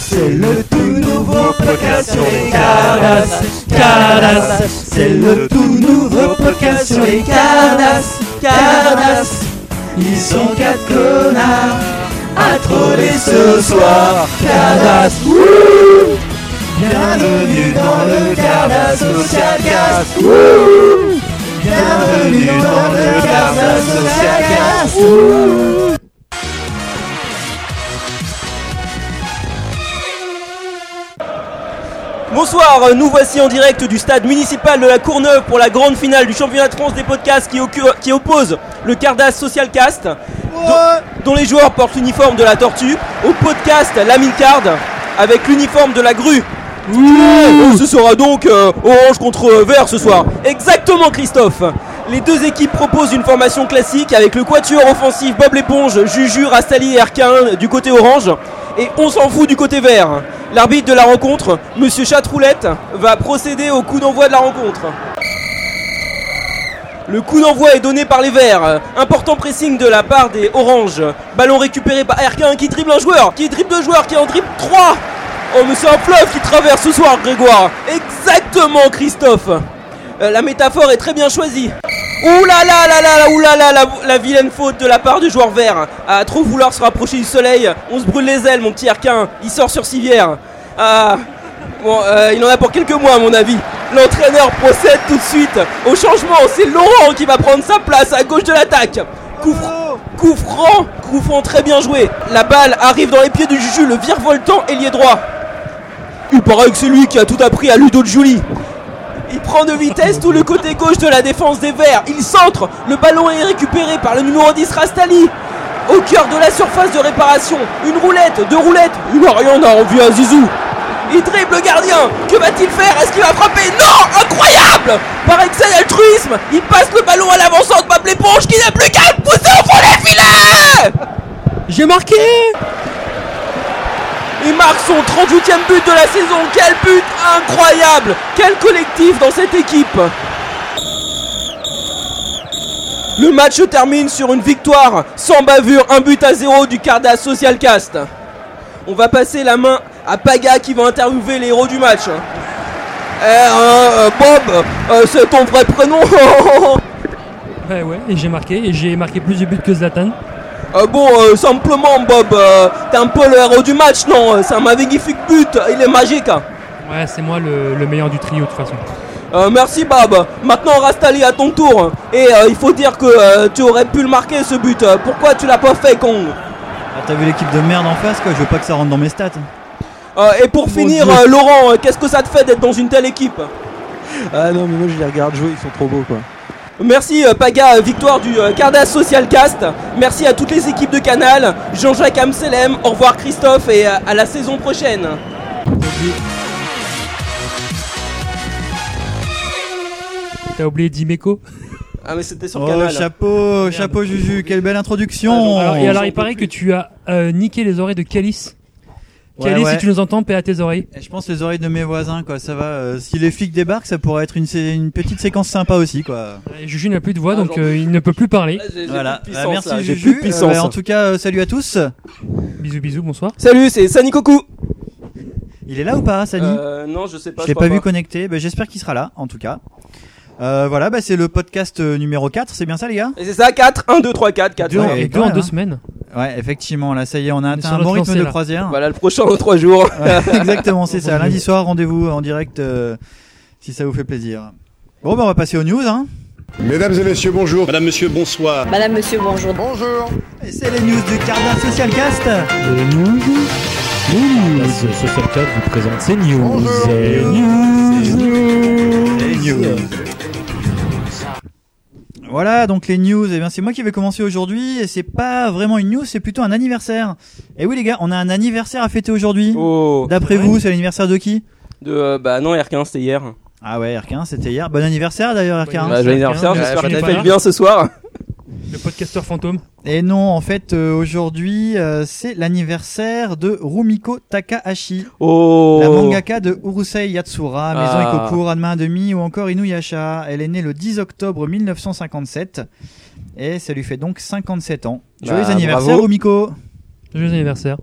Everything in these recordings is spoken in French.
C'est le tout nouveau podcast sur les Cardas, Cardas. C'est le tout nouveau podcast sur les Cardas, Cardas. Ils sont quatre connards à troller ce soir, Cardas. Wouh Bienvenue dans le Cardas Social Cast. Bienvenue dans le Cardas Social Cast. Bonsoir, nous voici en direct du stade municipal de la Courneuve pour la grande finale du championnat de France des podcasts qui, oppose le Cardas Social Cast, dont, dont les joueurs portent l'uniforme de la tortue, au podcast la Card avec l'uniforme de la grue. Euh, Ce sera donc euh, orange contre euh, vert ce soir. Exactement Christophe les deux équipes proposent une formation classique avec le quatuor offensif Bob l'éponge, Juju, Rastali et Arcain du côté orange et on s'en fout du côté vert. L'arbitre de la rencontre, Monsieur Chatroulette, va procéder au coup d'envoi de la rencontre. Le coup d'envoi est donné par les verts. Important pressing de la part des oranges. Ballon récupéré par Erquin qui dribble un joueur, qui dribble deux joueurs, qui en dribble trois. Oh mais c'est un fleuve qui traverse ce soir Grégoire. Exactement Christophe. Euh, la métaphore est très bien choisie. Ouh là là là là là là la, la vilaine faute de la part du joueur vert à trop vouloir se rapprocher du soleil. On se brûle les ailes mon petit Erquin. Il sort sur civière. Ah bon euh, il en a pour quelques mois à mon avis. L'entraîneur procède tout de suite au changement. C'est Laurent qui va prendre sa place à gauche de l'attaque. Coup, fr- coup franc, très bien joué. La balle arrive dans les pieds du Juju, le virevoltant ailier droit. Il paraît que c'est lui qui a tout appris à Ludo de Julie. Il prend de vitesse tout le côté gauche de la défense des Verts. Il centre. Le ballon est récupéré par le numéro 10 Rastali. Au cœur de la surface de réparation. Une roulette, deux roulettes. Il n'a rien à à Zizou. Il dribble le gardien. Que va-t-il faire? Est-ce qu'il va frapper? Non Incroyable Par excès d'altruisme, il passe le ballon à l'avancante Bob l'éponge qui n'a plus qu'à pousser au fond des filets J'ai marqué Il marque son 38e but de la saison. Quel but incroyable Quel collectif dans cette équipe Le match se termine sur une victoire sans bavure, un but à zéro du Cardas Social Cast. On va passer la main à Paga qui va interviewer les héros du match. Eh, Bob, euh, c'est ton vrai prénom Ouais, ouais, et j'ai marqué, et j'ai marqué plus de buts que Zlatan. Euh, bon, euh, simplement, Bob, euh, t'es un peu le héros du match, non? C'est un magnifique but, il est magique. hein. Ouais, c'est moi le, le meilleur du trio de toute façon. Euh, merci Bob. Maintenant Rastali à ton tour. Et euh, il faut dire que euh, tu aurais pu le marquer ce but. Pourquoi tu l'as pas fait Kong? Ah, T'as vu l'équipe de merde en face quoi, je veux pas que ça rentre dans mes stats. Euh, Et pour finir, euh, Laurent, qu'est-ce que ça te fait d'être dans une telle équipe? Ah non, mais moi je les regarde jouer, ils sont trop beaux quoi. Merci euh, Paga, euh, victoire du euh, Cardas Social Cast. Merci à toutes les équipes de Canal. Jean-Jacques Amselem, au revoir Christophe et à la saison prochaine. T'as oublié Dimeco Ah mais c'était sur Oh Canal. chapeau, chapeau Juju, quelle belle introduction. alors, Et alors, il paraît plus. que tu as euh, niqué les oreilles de Calice. Ouais, Calice, ouais. si tu nous entends, paix à tes oreilles. Et je pense les oreilles de mes voisins quoi, ça va. euh, si les flics débarquent, ça pourrait être une, sé- une petite séquence sympa aussi quoi. Et Juju n'a plus de voix, Ah, donc j'en- euh, il ne peut plus parler. Là, j'ai- j'ai Voilà, plus de Euh, puissance, merci là, j'ai Juju. plus de puissance. Euh, en tout cas, euh, salut à tous. Bisous, bisous, bonsoir. Salut, c'est Sani Koku. Il est là ou pas, Sani? Euh, non, je sais pas. Je l'ai crois pas vu connecté, bah, j'espère qu'il sera là en tout cas. Euh, voilà, bah, c'est le podcast euh, numéro 4, c'est bien ça les gars? Et c'est ça, 4, 1, 2, 3, 4, 4. Deux, en- ouais, et deux en deux hein. semaines. Ouais, effectivement, là ça y est, on a atteint un bon rythme de croisière. Voilà le prochain dans 3 jours. Ouais, exactement, c'est ça. Lundi soir, rendez-vous en direct euh, si ça vous fait plaisir. Bon, bah, on va passer aux news. Hein. Mesdames et messieurs, bonjour. Madame, monsieur, bonsoir. Madame, monsieur, bonjour. Bonjour. Et c'est les news du Cardin Social Cast. Les news. News. Social Club vous présente ces news. Bonjour. Les news. Les news. Voilà, donc les news, eh bien c'est moi qui vais commencer aujourd'hui et c'est pas vraiment une news, c'est plutôt un anniversaire. Et oui les gars, on a un anniversaire à fêter aujourd'hui. Oh. D'après vous, c'est l'anniversaire de qui? De, euh, bah non, R15, c'était hier. Ah ouais, R15, c'était hier. Bon anniversaire d'ailleurs R15. Bah, joyeux anniversaire, R15, j'espère je que là. bien ce soir. Le podcasteur fantôme. Et non, en fait, euh, aujourd'hui, euh, c'est l'anniversaire de Rumiko Takahashi, Oh. la mangaka de Urusei Yatsura, Maison Ah. Ikoku, Ranma 1,5 ou encore Inuyasha. Elle est née le 10 octobre 1957 et ça lui fait donc 57 ans. Joyeux Bah, anniversaire bravo. Rumiko Joyeux anniversaire.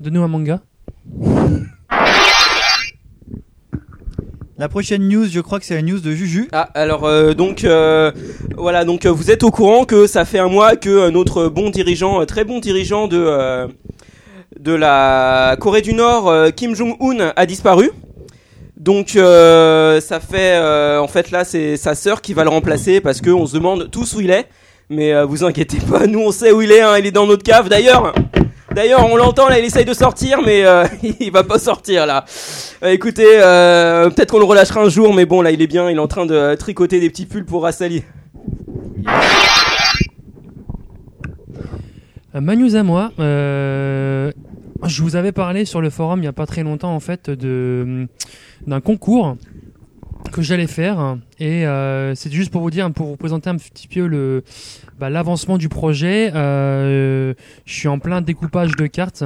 Donne-nous un manga. La prochaine news, je crois que c'est la news de Juju. Ah, alors euh, donc euh, voilà, donc euh, vous êtes au courant que ça fait un mois que euh, notre bon dirigeant, très bon dirigeant de de la Corée du Nord, Kim Jong-un, a disparu. Donc ça fait en fait là c'est sa sœur qui va le remplacer parce que on se demande tous où il est. Mais vous inquiétez pas, nous on sait où il est, hein, il est dans notre cave d'ailleurs. D'ailleurs, on l'entend là, il essaye de sortir, mais euh, il va pas sortir là. Euh, écoutez, euh, peut-être qu'on le relâchera un jour, mais bon, là, il est bien, il est en train de tricoter des petits pulls pour Rassali. Euh, ma news à moi. euh, je vous avais parlé sur le forum il n'y a pas très longtemps en fait de d'un concours que j'allais faire et euh, c'est juste pour vous dire pour vous présenter un petit peu le bah, l'avancement du projet. Euh, je suis en plein découpage de cartes.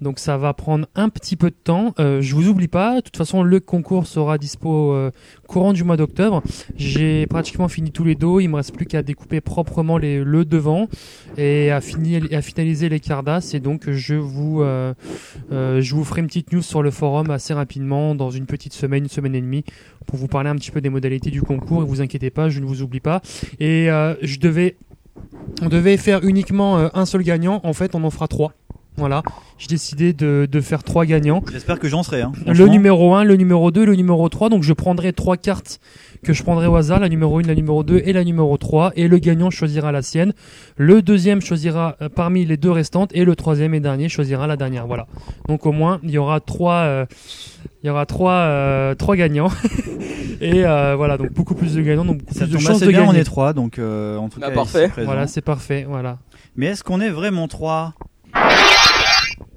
Donc ça va prendre un petit peu de temps. Euh, je vous oublie pas. De toute façon, le concours sera dispo euh, courant du mois d'octobre. J'ai pratiquement fini tous les dos. Il me reste plus qu'à découper proprement le devant et à, finir, à finaliser les cardas. Et donc je vous, euh, euh, je vous ferai une petite news sur le forum assez rapidement dans une petite semaine, une semaine et demie, pour vous parler un petit peu des modalités du concours. Et vous inquiétez pas, je ne vous oublie pas. Et euh, je devais, on devait faire uniquement un seul gagnant. En fait, on en fera trois. Voilà, j'ai décidé de, de faire trois gagnants. J'espère que j'en serai. Hein. Le numéro 1, le numéro 2, le numéro 3. Donc je prendrai trois cartes que je prendrai au hasard, la numéro 1, la numéro 2 et la numéro 3. Et le gagnant choisira la sienne. Le deuxième choisira euh, parmi les deux restantes. Et le troisième et dernier choisira la dernière. Voilà. Donc au moins, il y aura trois, euh, il y aura trois, euh, trois gagnants. et euh, voilà, donc beaucoup plus de gagnants, donc beaucoup Ça plus de chances de bien, gagner. on est trois, donc euh, en tout Bah, cas, parfait. Voilà, c'est parfait. Voilà. Mais est-ce qu'on est vraiment trois?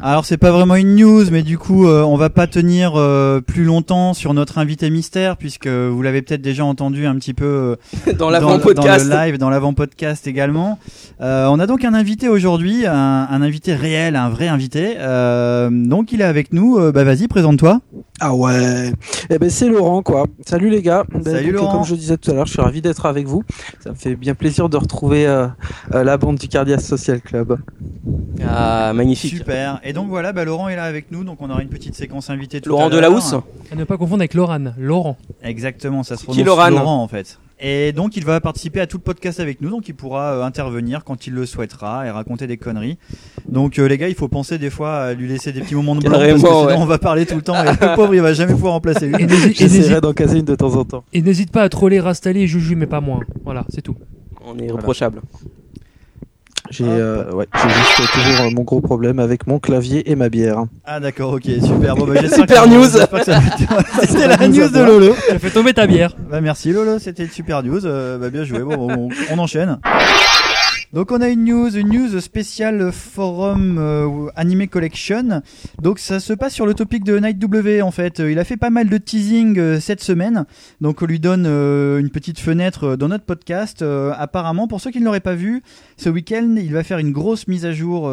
Alors c'est pas vraiment une news, mais du coup euh, on va pas tenir euh, plus longtemps sur notre invité mystère puisque vous l'avez peut-être déjà entendu un petit peu euh, Dans l'avant-podcast. dans le live, dans l'avant podcast également. Euh, on a donc un invité aujourd'hui, un, un invité réel, un vrai invité. Euh, donc il est avec nous. Euh, bah vas-y, présente-toi. Ah ouais. Eh ben c'est Laurent quoi. Salut les gars. Ben, Salut, donc, Laurent. Comme je disais tout à l'heure, je suis ravi d'être avec vous. Ça me fait bien plaisir de retrouver euh, euh, la bande du Cardias Social Club. Ah, magnifique. Super. Et donc voilà, bah, Laurent est là avec nous, donc on aura une petite séquence invitée. Tout Laurent à l'heure. Delahousse À ne pas confondre avec Laurent. Laurent. Exactement, ça se Qui prononce Laurent Laurent en fait. Et donc il va participer à tout le podcast avec nous, donc il pourra euh, intervenir quand il le souhaitera et raconter des conneries. Donc euh, les gars, il faut penser des fois à lui laisser des petits moments de blanc parce que sinon ouais. on va parler tout le temps et le pauvre il va jamais pouvoir en placer Et une. n'hésite- et n'hésite- J'essaierai d'en caser une de temps en temps. et n'hésite pas à troller Rastali et Juju, mais pas moi. Voilà, c'est tout. On est reprochable. J'ai euh, ouais, j'ai juste toujours euh, mon gros problème avec mon clavier et ma bière. Ah d'accord, ok, super. Bon, bah, Super news. C'était la news de toi. Lolo. Tu as fait tomber ta bière. Bah merci Lolo, c'était une super news. Euh, bah bien joué. Bon, on, on enchaîne. Donc on a une news, une news spéciale forum euh, Anime Collection. Donc ça se passe sur le topic de Night W en fait. Il a fait pas mal de teasing euh, cette semaine. Donc on lui donne euh, une petite fenêtre euh, dans notre podcast. Apparemment, pour ceux qui ne l'auraient pas vu, ce week-end il va faire une grosse mise à jour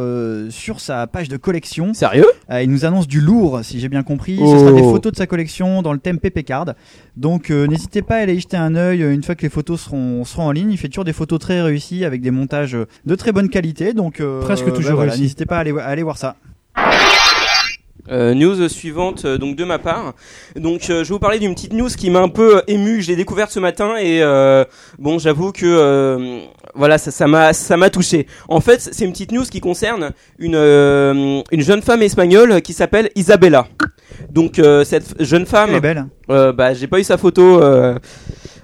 sur sa page de collection. Sérieux? Euh, il nous annonce du lourd, si j'ai bien compris. Ce sera Oh. des photos de sa collection dans le thème PP Card. Donc n'hésitez pas à aller y jeter un œil une fois que les photos seront, seront en ligne. Il fait toujours des photos très réussies avec des montages euh, de très bonne qualité. Donc euh, Presque toujours voilà, réussi. N'hésitez pas à aller, à aller voir ça. Euh, news suivante euh, donc de ma part. Donc euh, je vais vous parler d'une petite news qui m'a un peu ému. Je l'ai découverte ce matin et euh, bon j'avoue que euh, voilà ça ça m'a ça m'a touché. En fait c'est une petite news qui concerne une euh, une jeune femme espagnole qui s'appelle Isabella. Donc euh, cette jeune femme Elle est belle. euh, bah, j'ai pas eu sa photo.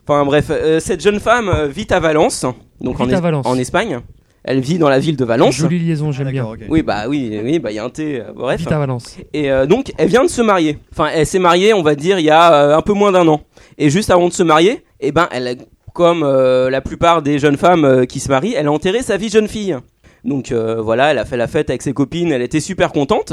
Enfin bref, euh, cette jeune femme euh, vit à Valence, donc en, Vit à Es- Valence. en Espagne. Elle vit dans la ville de Valence. Jolie liaison, j'aime Ah, bien. d'accord, ok. Oui bah oui, oui bah il y a un thé. euh, bref. Vite à Valence. Et euh, donc elle vient de se marier. Enfin elle s'est mariée, on va dire il y a euh, un peu moins d'un an. Et juste avant de se marier, eh ben elle, comme euh, la plupart des jeunes femmes euh, qui se marient, elle a enterré sa vie jeune fille. Donc euh, voilà, elle a fait la fête avec ses copines, elle était super contente.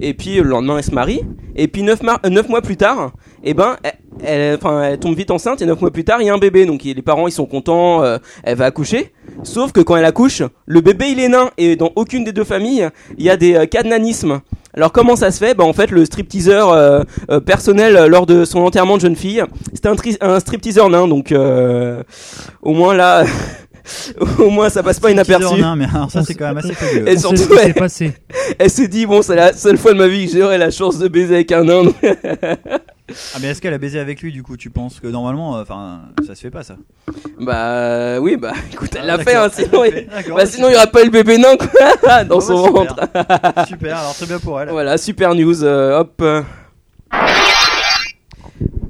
Et puis le lendemain, elle se marie. Et puis neuf, mar- neuf mois plus tard, eh ben, elle, elle, elle tombe vite enceinte. Et neuf mois plus tard, il y a un bébé. Donc les parents, ils sont contents. euh, elle va accoucher. Sauf que quand elle accouche, le bébé, il est nain. Et dans aucune des deux familles, il y a des euh, cas de nanisme. Alors comment ça se fait? Bah en fait le stripteaseur euh, euh, personnel euh, lors de son enterrement de jeune fille, c'était un, tri- un stripteaseur nain donc euh, au moins là Au moins, ça passe pas inaperçu. Un, mais alors ça c'est quand même assez fabuleux. Et surtout, s'est passé. Elle se dit, bon, c'est la seule fois de ma vie que j'aurai la chance de baiser avec un homme. Ah mais est-ce qu'elle a baisé avec lui du coup Tu penses que normalement, euh, enfin, ça se fait pas ça bah oui, bah écoute, elle Ah, l'a fait, hein, sinon, il... bah, sinon il y aurait pas eu le bébé nain quoi, dans Bon, son bah, ventre. super. Super, alors très bien pour elle. Voilà, super news, euh, hop.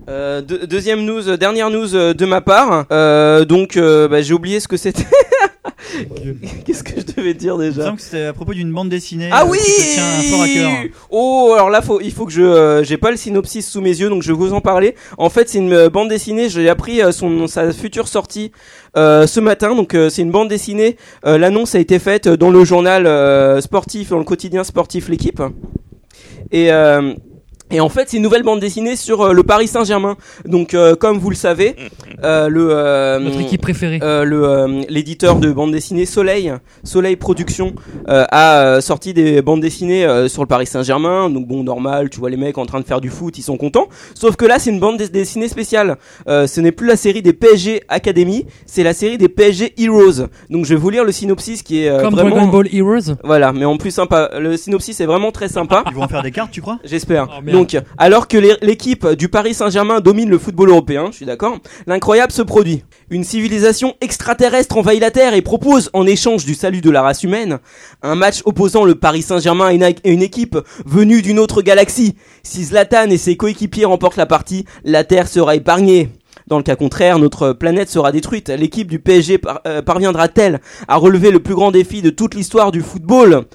Euh, deux- deuxième news, euh, dernière news euh, de ma part. Euh, donc, euh, bah, j'ai oublié ce que c'était. Qu'est-ce que je devais dire Il me déjà semble que c'était à propos d'une bande dessinée. Ah euh, oui qui te tient fort à cœur. Oh, alors là, faut, il faut que je, euh, j'ai pas le synopsis sous mes yeux, donc je vais vous en parler. En fait, c'est une euh, bande dessinée. J'ai appris euh, son sa future sortie euh, ce matin. Donc, euh, c'est une bande dessinée. Euh, L'annonce a été faite dans le journal euh, sportif, dans le quotidien sportif, l'équipe. Et euh, et en fait, c'est une nouvelle bande dessinée sur euh, le Paris Saint-Germain. Donc, euh, comme vous le savez, euh, le euh, Notre équipe préférée. euh, le euh, l'éditeur de bande dessinée Soleil, Soleil Productions, euh, a euh, sorti des bandes dessinées euh, sur le Paris Saint-Germain. Donc bon, normal, tu vois les mecs en train de faire du foot, ils sont contents. Sauf que là, c'est une bande des- dessinée spéciale. Euh, ce n'est plus la série des PSG Academy, c'est la série des PSG Heroes. Donc je vais vous lire le synopsis qui est euh, Comme vraiment Dragon Ball Heroes. voilà, mais en plus sympa. Le synopsis est vraiment très sympa. Ils vont en faire des cartes, tu crois? J'espère. Oh. Donc, alors que l'é- l'équipe du Paris Saint-Germain domine le football européen, je suis d'accord, l'incroyable se produit. Une civilisation extraterrestre envahit la Terre et propose, en échange du salut de la race humaine, un match opposant le Paris Saint-Germain à une, équipe venue d'une autre galaxie. Si Zlatan et ses coéquipiers remportent la partie, la Terre sera épargnée. Dans le cas contraire, notre planète sera détruite. L'équipe du PSG euh, parviendra-t-elle à relever le plus grand défi de toute l'histoire du football?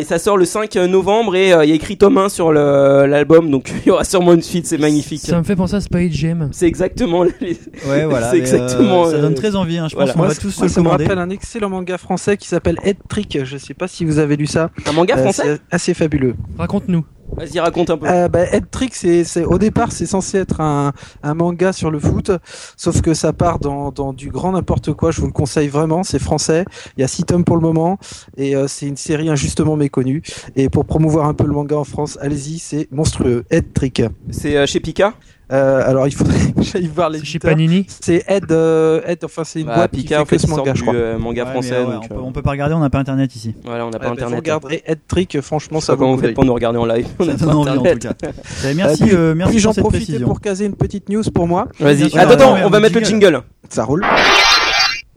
Et ça sort le 5 novembre et euh, il y a écrit tome 1 sur l'album, donc il y aura sûrement une suite, c'est magnifique. Ça me fait penser à Space Jam. C'est exactement les- Ouais, voilà. C'est euh, exactement, ça euh, donne très envie. Hein. Je voilà. pense qu'on Moi, va tous se moi, le ça me rappelle un excellent manga français qui s'appelle Head Trick. Je sais pas si vous avez lu ça. un manga Euh, français. assez fabuleux. Raconte-nous. Vas-y, raconte un peu. Euh, bah, Head Trick, c'est, au départ, c'est censé être un, un manga sur le foot, sauf que ça part dans, dans du grand n'importe quoi. Je vous le conseille vraiment. C'est français. Il y a six tomes pour le moment, et euh, c'est une série injustement méconnue. Et pour promouvoir un peu le manga en France, allez-y, c'est monstrueux. Head Trick. C'est euh, chez Pika? Euh, alors il faudrait que j'aille voir les C'est chez Panini. C'est Head, euh, Head, enfin c'est une Bah, boîte qui Pika fait en fait que ce manga, je du crois. euh, manga Ouais, français, mais, ouais, donc on, peut, euh, on peut pas regarder, on n'a pas internet ici. voilà, on n'a pas Ouais, bah, vous internet. regarderez Head Trick, franchement ça pas comment vous faites pour nous regarder en live. On Ça n'a donne pas envie en tout internet. cas. Eh, Merci, puis- euh, merci Puis j'en profitais précision. pour caser une petite news pour moi. Vas-y. Attends, on va mettre le jingle. jingle. Ça roule.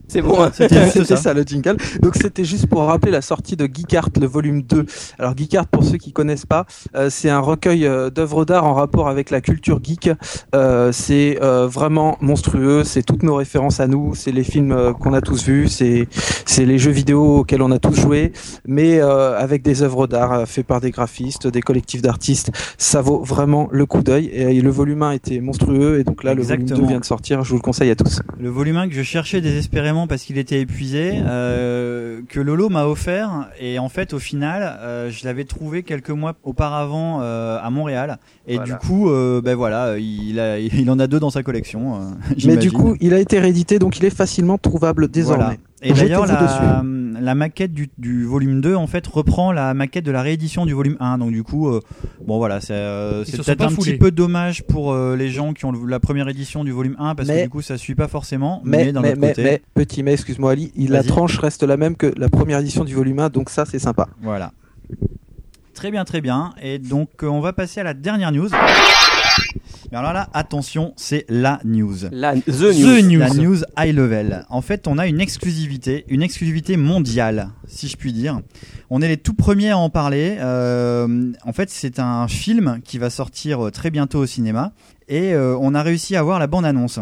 C'est bon. hein. C'était ça. ça le jingle. Donc c'était juste pour rappeler la sortie de Geekart, le volume 2. Alors Geekart, pour ceux qui connaissent pas, euh, c'est un recueil euh, d'œuvres d'art en rapport avec la culture geek. Euh, c'est euh, vraiment monstrueux. C'est toutes nos références à nous. C'est les films euh, qu'on a tous vus. C'est c'est les jeux vidéo auxquels on a tous joué, mais euh, avec des œuvres d'art faites par des graphistes, des collectifs d'artistes. Ça vaut vraiment le coup d'œil. Et le volume 1 était monstrueux et donc là le volume Exactement. 2 vient de sortir. Je vous le conseille à tous. Le volume 1 que je cherchais désespérément parce qu'il était épuisé, euh, que Lolo m'a offert, et en fait au final, euh, je l'avais trouvé quelques mois auparavant euh, à Montréal, et Voilà. du coup, euh, ben voilà, il, a, il en a deux dans sa collection. euh, Mais du coup, il a été réédité, donc il est facilement trouvable désormais. Voilà. Et d'ailleurs, la, la maquette du, du volume 2 en fait reprend la maquette de la réédition du volume 1. Donc du coup, euh, bon voilà, c'est euh, peut-être un foulés. petit peu dommage pour euh, les gens qui ont le- la première édition du volume 1 parce que du coup ça suit pas forcément. Mais, Mais, d'un mais, mais, côté, mais, petit mais, excuse-moi Ali, il- la tranche reste la même que la première édition du volume 1, donc ça c'est sympa. Voilà. Très bien, très bien. Et donc, euh, on va passer à la dernière news. Mais alors là, attention, c'est la news. La The The News. News. La news high level. En fait, on a une exclusivité, une exclusivité mondiale, si je puis dire. On est les tout premiers à en parler. Euh, en fait, c'est un film qui va sortir euh, très bientôt au cinéma. Et euh, on a réussi à voir la bande-annonce.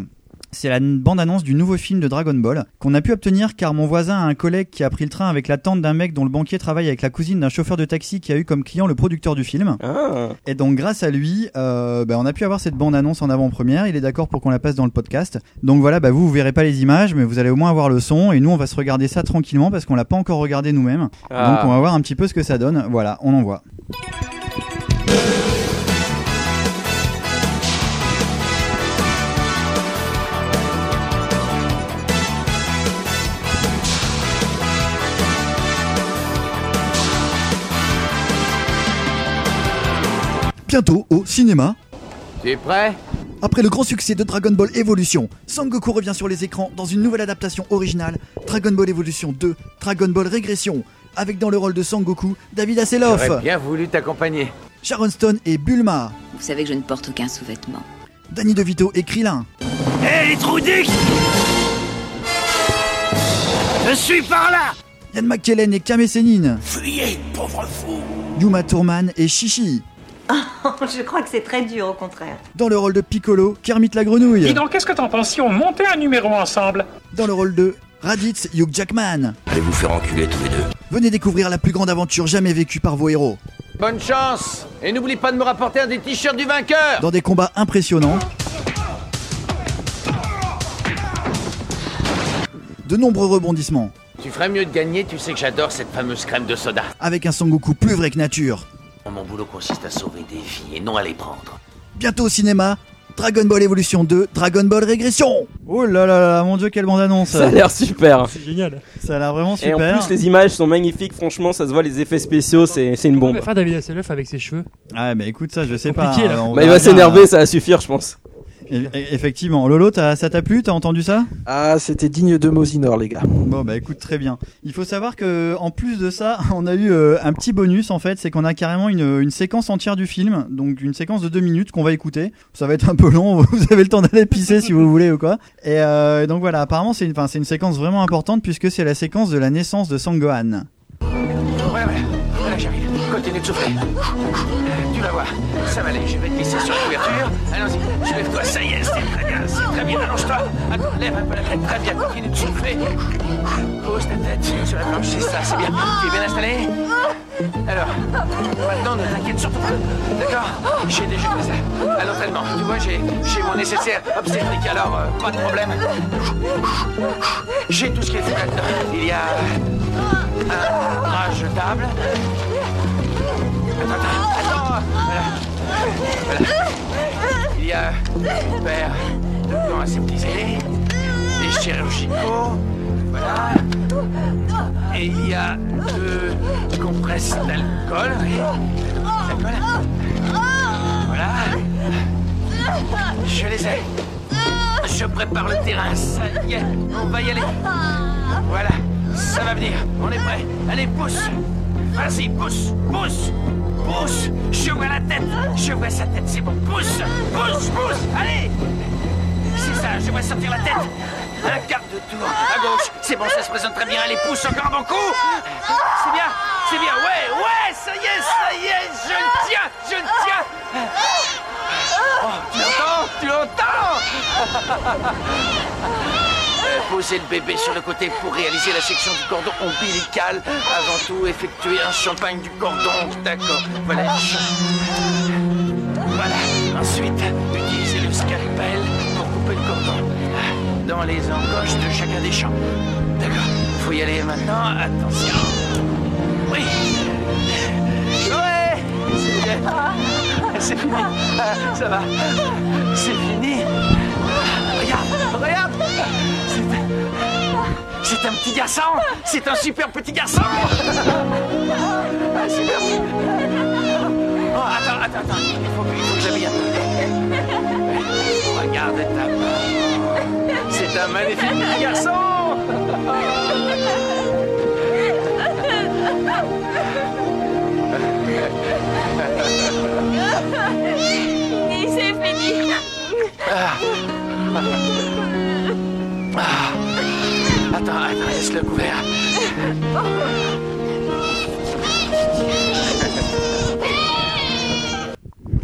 C'est la bande-annonce du nouveau film de Dragon Ball qu'on a pu obtenir car mon voisin a un collègue qui a pris le train avec la tante d'un mec dont le banquier travaille avec la cousine d'un chauffeur de taxi qui a eu comme client le producteur du film. Ah, Et donc grâce à lui, euh, bah, on a pu avoir cette bande-annonce en avant-première. Il est d'accord pour qu'on la passe dans le podcast. Donc voilà, bah, vous vous verrez pas les images, mais vous allez au moins avoir le son. Et nous, on va se regarder ça tranquillement parce qu'on l'a pas encore regardé nous-mêmes. Ah. Donc on va voir un petit peu ce que ça donne. Voilà, on en Bientôt au cinéma. Tu es prêt? Après le grand succès de Dragon Ball Evolution, Sangoku revient sur les écrans dans une nouvelle adaptation originale, Dragon Ball Evolution 2, Dragon Ball Régression, avec dans le rôle de Sangoku, David Hasselhoff, J'aurais bien voulu t'accompagner. Sharon Stone et Bulma, Vous savez que je ne porte aucun sous-vêtement. Danny DeVito et Krillin, Hé, les trous Je suis par là! Ian McKellen et Kame Sennin, Fuyez, pauvre fou! Yuma Thurman et Shishi, Je crois que c'est très dur, au contraire. dans le rôle de Piccolo, Kermit la Grenouille, Dis donc, qu'est-ce que t'en penses si on montait un numéro ensemble? Dans le rôle de Raditz Hugh Jackman. Allez vous faire enculer tous les deux? Venez découvrir la plus grande aventure jamais vécue par vos héros, Bonne chance Et n'oublie pas de me rapporter un des t-shirts du vainqueur dans des combats impressionnants, de nombreux rebondissements, Tu ferais mieux de gagner, tu sais que j'adore cette fameuse crème de soda. avec un Sangoku plus vrai que nature. Mon boulot consiste à sauver des vies et non à les prendre. Bientôt au cinéma, Dragon Ball Evolution 2, Dragon Ball Régression. Oh là là là, mon dieu, quelle bande annonce. Ça a l'air super. C'est génial. Ça a l'air vraiment Et super. en plus, les images sont magnifiques. Franchement, ça se voit, les effets spéciaux, c'est c'est une bombe. va faire David Hasselhoff avec ses cheveux. Ah, mais écoute, ça, je sais pas. Compliqué, là. hein, on Bah, il verra va bien, s'énerver, ça va suffire, je pense. Effectivement. Lolo, ça t'a plu? T'as entendu ça? Ah, c'était digne de Mosinor, les gars. Bon, bah écoute, très bien. Il faut savoir que en plus de ça, on a eu euh, un petit bonus en fait, c'est qu'on a carrément une, une séquence entière du film, donc une séquence de deux minutes qu'on va écouter. Ça va être un peu long, vous avez le temps d'aller pisser si vous voulez ou quoi. Et euh, donc voilà, apparemment c'est une, enfin, c'est une séquence vraiment importante puisque c'est la séquence de la naissance de Sangohan. Voilà, voilà. Voilà, j'arrive. Continue de souffler. Ça va aller. Je vais te glisser sur la couverture. Allons-y. Soulève-toi. Ça y est, c'est très bien. Très bien. Allonge-toi. Attends, lève un peu la tête. Très bien. Continue de souffler. Pose ta tête sur la planche. C'est ça, c'est bien. Tu es bien installé? Alors, maintenant, ne t'inquiète surtout pas. D'accord? J'ai déjà fait ça. À l'entraînement. Tu vois, j'ai mon nécessaire obstétrique. Alors, euh, pas de problème. J'ai tout ce qu'il faut là-dedans. Il y a un bras jetable. Attends, attends, Il y a mon père de plans aseptisés, des chirurgicaux, voilà. Et il y a deux compresses. D'alcool. Voilà. Je les ai. Je prépare le terrain, ça y est, on va y aller. Voilà, ça va venir, on est prêt. Allez, pousse Vas-y, pousse, pousse, pousse Je vois la tête, je vois sa tête, c'est bon. Pousse, pousse, pousse Allez C'est ça, je vois sortir la tête. Un quart de tour, à gauche. C'est bon, ça se présente très bien. Allez, pousse encore bon coup C'est bien, c'est bien. Ouais, ouais, ça y est, ça y est, je le tiens, je le tiens Oh, tu l'entends Tu l'entends Posez le bébé sur le côté pour réaliser la section du cordon ombilical. Avant tout, effectuer un champagne du cordon. D'accord. Voilà. Voilà. Ensuite, utilisez le scalpel pour couper le cordon dans les encoches de chacun des champs. D'accord. Faut y aller maintenant. Attention. Oui. Ouais. C'est. C'est fini. Ah, Ça va. C'est fini. Regarde, regarde. C'est- un petit garçon. C'est un super petit garçon. Ah, super. Oh, attends, attends, attends. Il faut que, il faut que j'habille un peu. Regarde ta main. C'est un magnifique petit garçon. Et c'est fini. Ah. Attends, attends, laisse le couvert. Putain,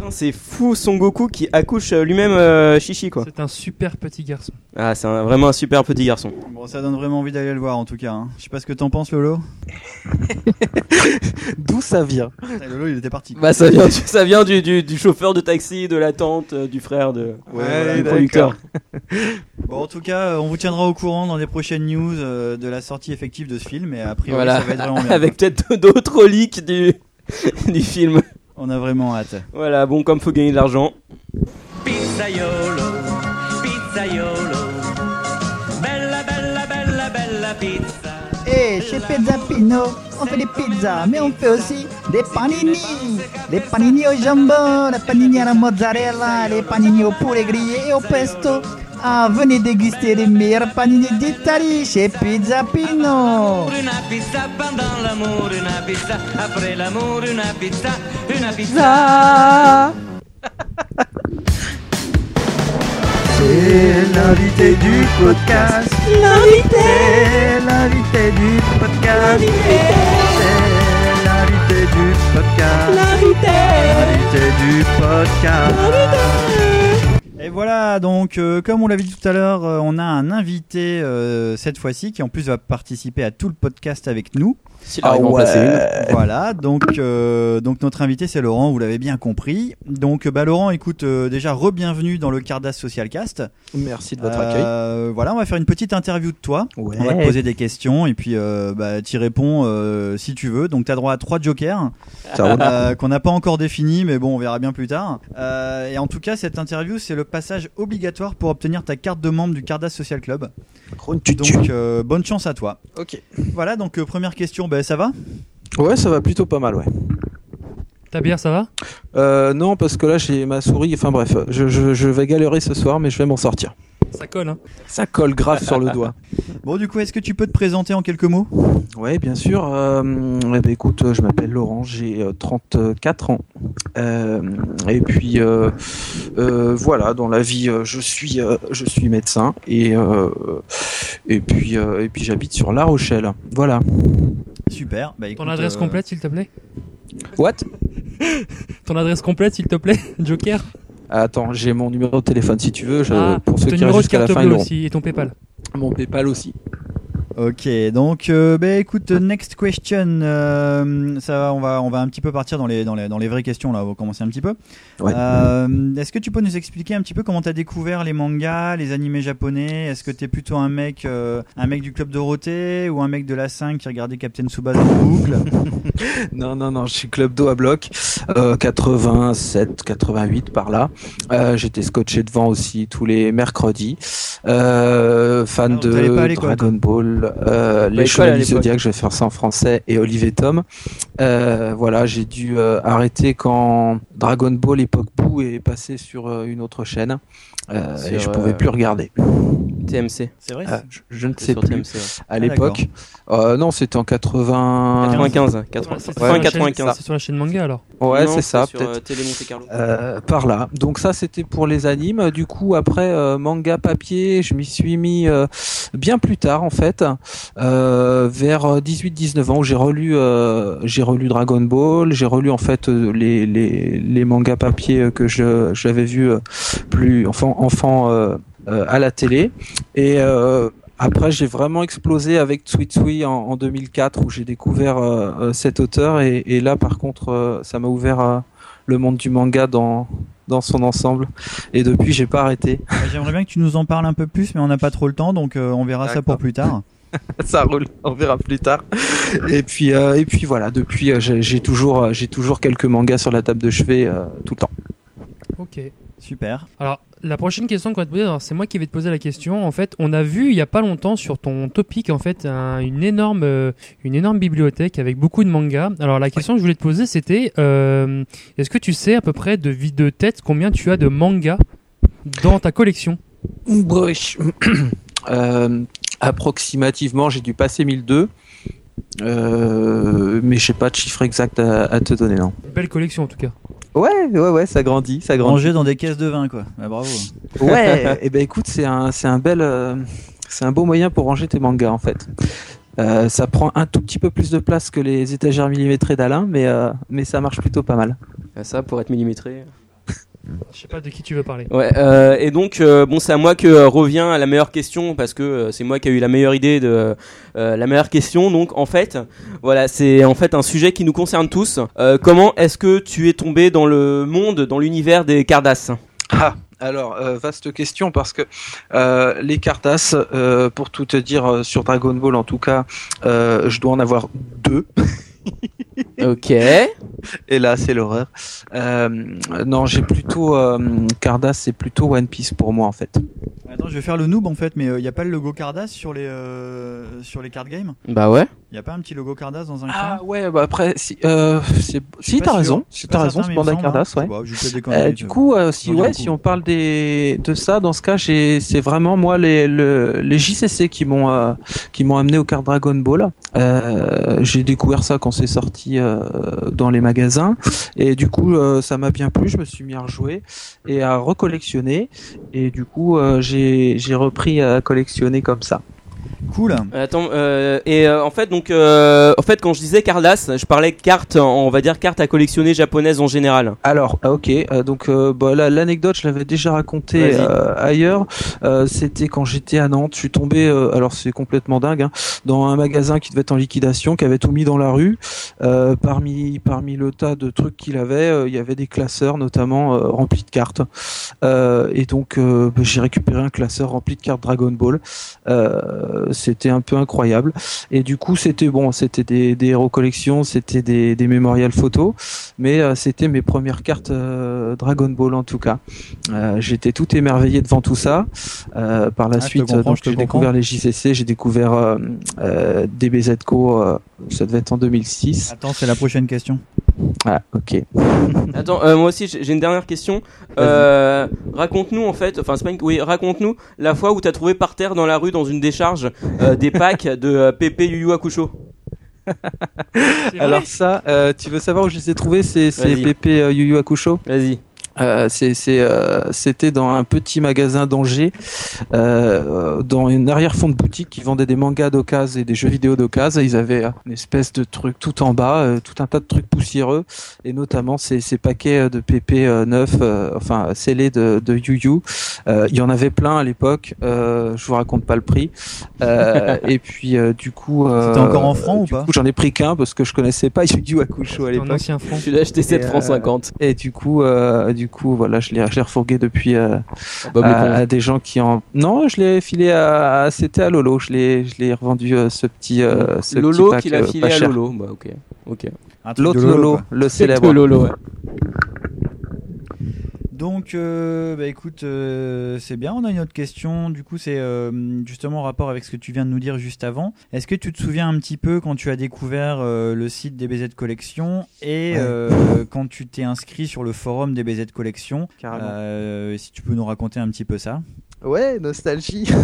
C'est fou Son Goku qui accouche euh, lui-même euh, Chichi quoi. C'est un super petit garçon. Ah, c'est un- vraiment un super petit garçon. Bon, ça donne vraiment envie d'aller le voir en tout cas. hein. Je sais pas ce que t'en penses, Lolo. D'où ça vient? Lolo, il était parti. Bah ça vient, du, ça vient du, du, du chauffeur de taxi, de la tante, euh, du frère, de, Ouais, du d'accord. producteur. Bon, en tout cas, euh, on vous tiendra au courant dans les prochaines news euh, de la sortie effective de ce film. Et a priori, Voilà, ça va être vraiment bien. avec peut-être d'autres reliques du, du film. On a vraiment hâte. Voilà, bon comme faut gagner de l'argent. Pizzaiolo, pizzaiolo, bella bella bella bella pizza. Et chez Pizza Pino, on fait des pizzas, mais on fait aussi des panini. Les panini au jambon, les panini à la mozzarella, les panini au poulet grillé et au pesto. Ah, venez déguster les meilleurs panini d'Italie chez Pizza Pino. Una pizza pendant l'amour, una pizza après l'amour, una pizza, una pizza. C'est l'invité du podcast. L'invité. L'invité du podcast. C'est l'invité du podcast. L'invité du podcast. Et voilà, donc euh, comme on l'avait dit tout à l'heure, euh, on a un invité euh, cette fois-ci qui en plus va participer à tout le podcast avec nous. S'il arrive à en placer une. Voilà, donc euh, donc notre invité c'est Laurent, vous l'avez bien compris. Donc bah Laurent, écoute, euh, déjà re-bienvenue dans le Cardas Social Cast. Merci de votre Euh, Voilà, on va faire une petite interview de toi. Ouais. On va te poser des questions et puis euh, bah, tu réponds euh, si tu veux. Donc tu as droit à trois jokers euh, qu'on n'a pas encore définis, mais bon, on verra bien plus tard. Euh, et en tout cas, cette interview, c'est le passage obligatoire pour obtenir ta carte de membre du Cardas Social Club. Donc euh, bonne chance à toi. Ok. Voilà, donc euh, première question, ben, ça va? Ouais, ça va plutôt pas mal, ouais. Ta bière, ça va? Euh, non, parce que là j'ai ma souris. Enfin bref, je, je, je vais galérer ce soir, mais je vais m'en sortir. Ça colle, hein Ça colle grave sur le doigt. Bon, du coup, est-ce que tu peux te présenter en quelques mots? Ouais, bien sûr. Euh, eh ben, écoute, euh, je m'appelle Laurent, j'ai euh, 34 ans. Euh, et puis euh, euh, voilà, dans la vie, euh, je suis euh, je suis médecin et euh, et puis euh, et puis j'habite sur La Rochelle. Voilà. Super. Bah, écoute, Ton adresse euh, complète, s'il te plaît? What? Ton adresse complète, s'il te plaît, Joker? Attends, j'ai mon numéro de téléphone si tu veux. Je, Ah, pour ceux qui numéro restent de jusqu'à la fin, ils aussi et ton PayPal. Mon PayPal aussi. Ok, donc euh, bah, écoute, euh, next question. euh, ça, on va, on va un petit peu partir dans les, dans les, dans les vraies questions là. On va commencer un petit peu. Ouais. Euh, Est-ce que tu peux nous expliquer un petit peu comment tu as découvert les mangas, les animés japonais? Est-ce que tu es plutôt un mec, euh, un mec du club Dorothée ou un mec de la 5 qui regardait Captain Tsubasa en boucle? Non, non, non, je suis club d'eau à bloc, euh, 87, 88 par là. Euh, J'étais scotché devant aussi tous les mercredis. Euh, fan Alors, à de Dragon Ball, euh, les Chevaliers du. Zodiac, je vais faire ça en français, et Olivier Tom. Euh, voilà, j'ai dû euh, arrêter quand Dragon Ball époque Boo est passé sur une autre chaîne. Euh, et je pouvais euh, plus regarder. TMC. C'est vrai Euh, je, je ne sais plus. TMC, ouais. À Ah, l'époque, euh, non, c'était en 80. 95. 80, C'est fin sur la chaîne- 95. C'est sur la chaîne manga alors. Ouais, c'est ça, sur, peut-être. euh, Télé Monte Carlo. Euh, par là. Donc ça c'était pour les animes. Du coup après euh, manga papier, je m'y suis mis euh, bien plus tard en fait, euh, vers 18-19 ans où j'ai relu euh, j'ai relu Dragon Ball, j'ai relu en fait les, les les mangas papier que je j'avais vu plus enfant enfant euh, euh, à la télé et euh, après, j'ai vraiment explosé avec Tsui en, en 2004 où j'ai découvert cet auteur et, et là, par contre, euh, ça m'a ouvert euh, le monde du manga dans dans son ensemble. Et depuis, j'ai pas arrêté. Bah, J'aimerais bien que tu nous en parles un peu plus, mais on n'a pas trop le temps, donc euh, on verra ça pour plus tard. ça roule, on verra plus tard. Et puis euh, et puis voilà, depuis, j'ai toujours j'ai toujours quelques mangas sur la table de chevet euh, tout le temps. Ok. Super. Alors, la prochaine question qu'on va te poser, alors, c'est moi qui vais te poser la question. En fait, on a vu il y a pas longtemps sur ton topic en fait un- une énorme euh, une énorme bibliothèque avec beaucoup de mangas. Alors la question que je voulais te poser c'était euh, est-ce que tu sais à peu près de vie de tête combien tu as de mangas dans ta collection? Bref. Euh, approximativement, j'ai dû passer 1002. Euh, mais je sais pas de chiffre exact à, à te donner, non. Belle collection en tout cas. Ouais, ouais, ouais, ça grandit, ça grandit. Ranger dans des caisses de vin, quoi. Bah, bravo. Ouais, et ben écoute, c'est un, c'est un bel, euh, c'est un beau moyen pour ranger tes mangas en fait. Euh, ça prend un tout petit peu plus de place que les étagères millimétrées d'Alain, mais euh, mais ça marche plutôt pas mal. Ça, pour être millimétré. Je sais pas de qui tu veux parler. Ouais, euh, et donc euh, bon, c'est à moi que euh, revient la meilleure question parce que euh, c'est moi qui ai eu la meilleure idée de euh, la meilleure question. Donc en fait, voilà, c'est en fait un sujet qui nous concerne tous. Euh, comment est-ce que tu es tombé dans le monde, dans l'univers des Cardass? Ah, alors euh, vaste question parce que euh, les Cartas, euh, pour tout te dire euh, sur Dragon Ball en tout cas, euh, je dois en avoir deux. Ok. Et là, c'est l'horreur. Euh, non, j'ai plutôt euh, Cardass, c'est plutôt One Piece pour moi en fait. Attends, je vais faire le noob en fait, mais il n'y a pas le logo Cardass sur les euh, sur les card games? Bah ouais. Il n'y a pas un petit logo Cardass dans un Ah coin? ouais, bah après, si, euh, c'est- si t'as raison, Je si t'as raison, c'est Bandai hein. Cardass, ouais. Bah, je Euh, du coup, euh, si ouais, si on parle des de ça, dans ce cas, j'ai c'est vraiment moi les le, les JCC qui m'ont euh, qui m'ont amené au card Dragon Ball. Euh, j'ai découvert ça quand c'est sorti euh, dans les magasins et du coup euh, ça m'a bien plu. Je me suis mis à rejouer et à recollectionner et du coup euh, j'ai j'ai repris à collectionner comme ça. Cool. Attends, euh, et euh, en fait, donc, euh, en fait, quand je disais Cardass, je parlais cartes, on va dire cartes à collectionner japonaises en général. Alors, ah, ok, euh, donc euh, bah, là, l'anecdote, je l'avais déjà racontée euh, ailleurs. Euh, C'était quand j'étais à Nantes. Je suis tombé, euh, alors c'est complètement dingue, hein, dans un magasin qui devait être en liquidation, qui avait tout mis dans la rue. Euh, parmi parmi le tas de trucs qu'il avait, euh, il y avait des classeurs, notamment euh, remplis de cartes. Euh, et donc, euh, bah, j'ai récupéré un classeur rempli de cartes Dragon Ball. Euh, c'était un peu incroyable. Et du coup, c'était bon, c'était des, des héros collections, c'était des, des mémorials photos, mais euh, c'était mes premières cartes euh, Dragon Ball en tout cas. Euh, J'étais tout émerveillé devant tout ça. Par la Ah, suite, j'ai découvert les JCC, j'ai découvert DBZCO, ça devait être en 2006. Attends, c'est la prochaine question. Ah, ok. Attends, euh, moi aussi, j'ai une dernière question. Euh, raconte-nous en fait, enfin, c'est pas une- oui, raconte-nous la fois où t'as trouvé par terre dans la rue, dans une décharge, euh, des packs de euh, Pépé Yu Yu Hakusho. Alors ça, euh, tu veux savoir où je les ai trouvés C'est. Pépé euh, Yu Yu Hakusho? Vas-y. Euh, c'est c'est euh, c'était dans un petit magasin d'Angers euh, dans une arrière-fond de boutique qui vendait des mangas d'occasion et des jeux vidéo d'occasion ils avaient euh, une espèce de truc tout en bas euh, tout un tas de trucs poussiéreux et notamment ces, ces paquets euh, de PP euh, neufs euh, enfin scellés de, de Yu Yu Euh, il y en avait plein à l'époque euh, je vous raconte pas le prix Euh, et puis euh, du coup euh, C'était encore en francs ou du pas coup, j'en ai pris qu'un parce que je connaissais pas Yu Yu Hakusho à l'époque. Tu l'as acheté 7 et, francs euh, 50. Et du coup, euh, du coup, voilà, je l'ai, je l'ai refourgué depuis euh, bah, mais à, des gens qui en. Non, je l'ai filé à. à- C'était à Lolo. Je l'ai, je l'ai revendu euh, ce petit. euh, ce Lolo petit pack, qui l'a filé pas à cher. Lolo. Bah ok. L'autre Lolo, le célèbre. Lolo, ouais. Donc, euh, bah écoute, euh, c'est bien. On a une autre question. Du coup, c'est euh, justement en rapport avec ce que tu viens de nous dire juste avant. Est-ce que tu te souviens un petit peu quand tu as découvert euh, le site DBZ Collection et Ouais. euh, quand tu t'es inscrit sur le forum DBZ Collection Carrément. Euh, Si tu peux nous raconter un petit peu ça? Ouais, nostalgie.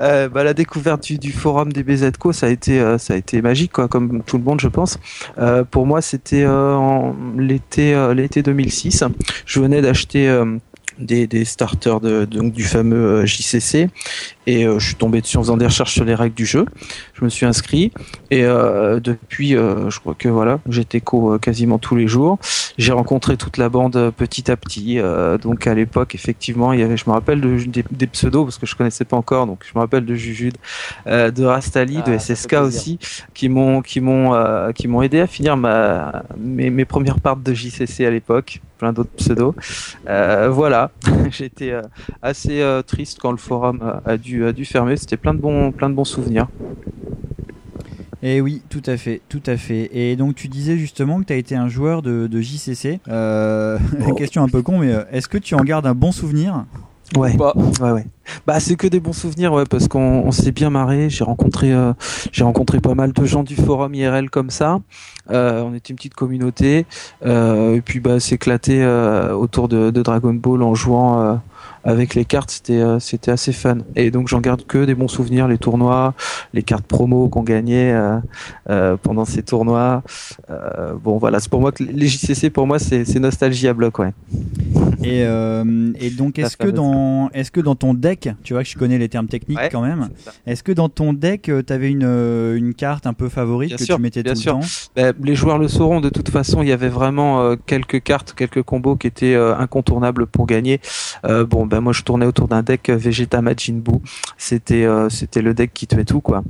Euh, bah, la découverte du, forum des BZCO, ça a été, euh, ça a été magique, comme tout le monde, je pense. Euh, pour moi, c'était l'été, euh, l'été 2006. Je venais d'acheter des, starters donc du fameux JCC et euh, je suis tombé dessus en faisant des recherches sur les règles du jeu. Je me suis inscrit et euh, depuis, euh, je crois que voilà, j'étais co quasiment tous les jours. J'ai rencontré toute la bande petit à petit. donc à l'époque, effectivement, il y avait, je me rappelle de, des, des pseudos parce que je connaissais pas encore. Donc je me rappelle de Jujude, de Rastali, Ah, de fait SSK aussi, qui m'ont qui m'ont qui m'ont aidé à finir ma mes, mes premières parts de JCC à l'époque. Plein d'autres pseudos. Voilà, j'étais assez triste quand le forum a, a dû a dû fermer. C'était plein de bons plein de bons souvenirs. Et oui, tout à fait, tout à fait. Et donc tu disais justement que tu as été un joueur de, de JCC. Euh, question un peu con, mais euh, est-ce que tu en gardes un bon souvenir? Ouais. Pas. Ouais, ouais. Bah, c'est que des bons souvenirs, ouais, parce qu'on on s'est bien marré. J'ai rencontré, euh, j'ai rencontré pas mal de gens du forum IRL comme ça. Euh, on était une petite communauté, euh, et puis bah, s'éclater autour de, de Dragon Ball en jouant avec les cartes, c'était, c'était assez fun. Et donc j'en garde que des bons souvenirs, les tournois, les cartes promo qu'on gagnait pendant ces tournois. Bon, voilà, c'est pour moi que les JCC, pour moi, c'est, nostalgie à bloc, ouais. Et, et donc, est-ce que, dans, est-ce que dans ton deck, tu vois que je connais les termes techniques Ouais, quand même, est-ce que dans ton deck, tu avais une, euh, une carte un peu favorite Bien que sûr, tu mettais bien tout sûr. le temps? Ben, les joueurs le sauront, de toute façon, il y avait vraiment euh, quelques cartes, quelques combos qui étaient euh, incontournables pour gagner. Euh, bon, ben moi je tournais autour d'un deck euh, Vegeta Majin Buu. C'était euh, c'était le deck qui tuait tout quoi.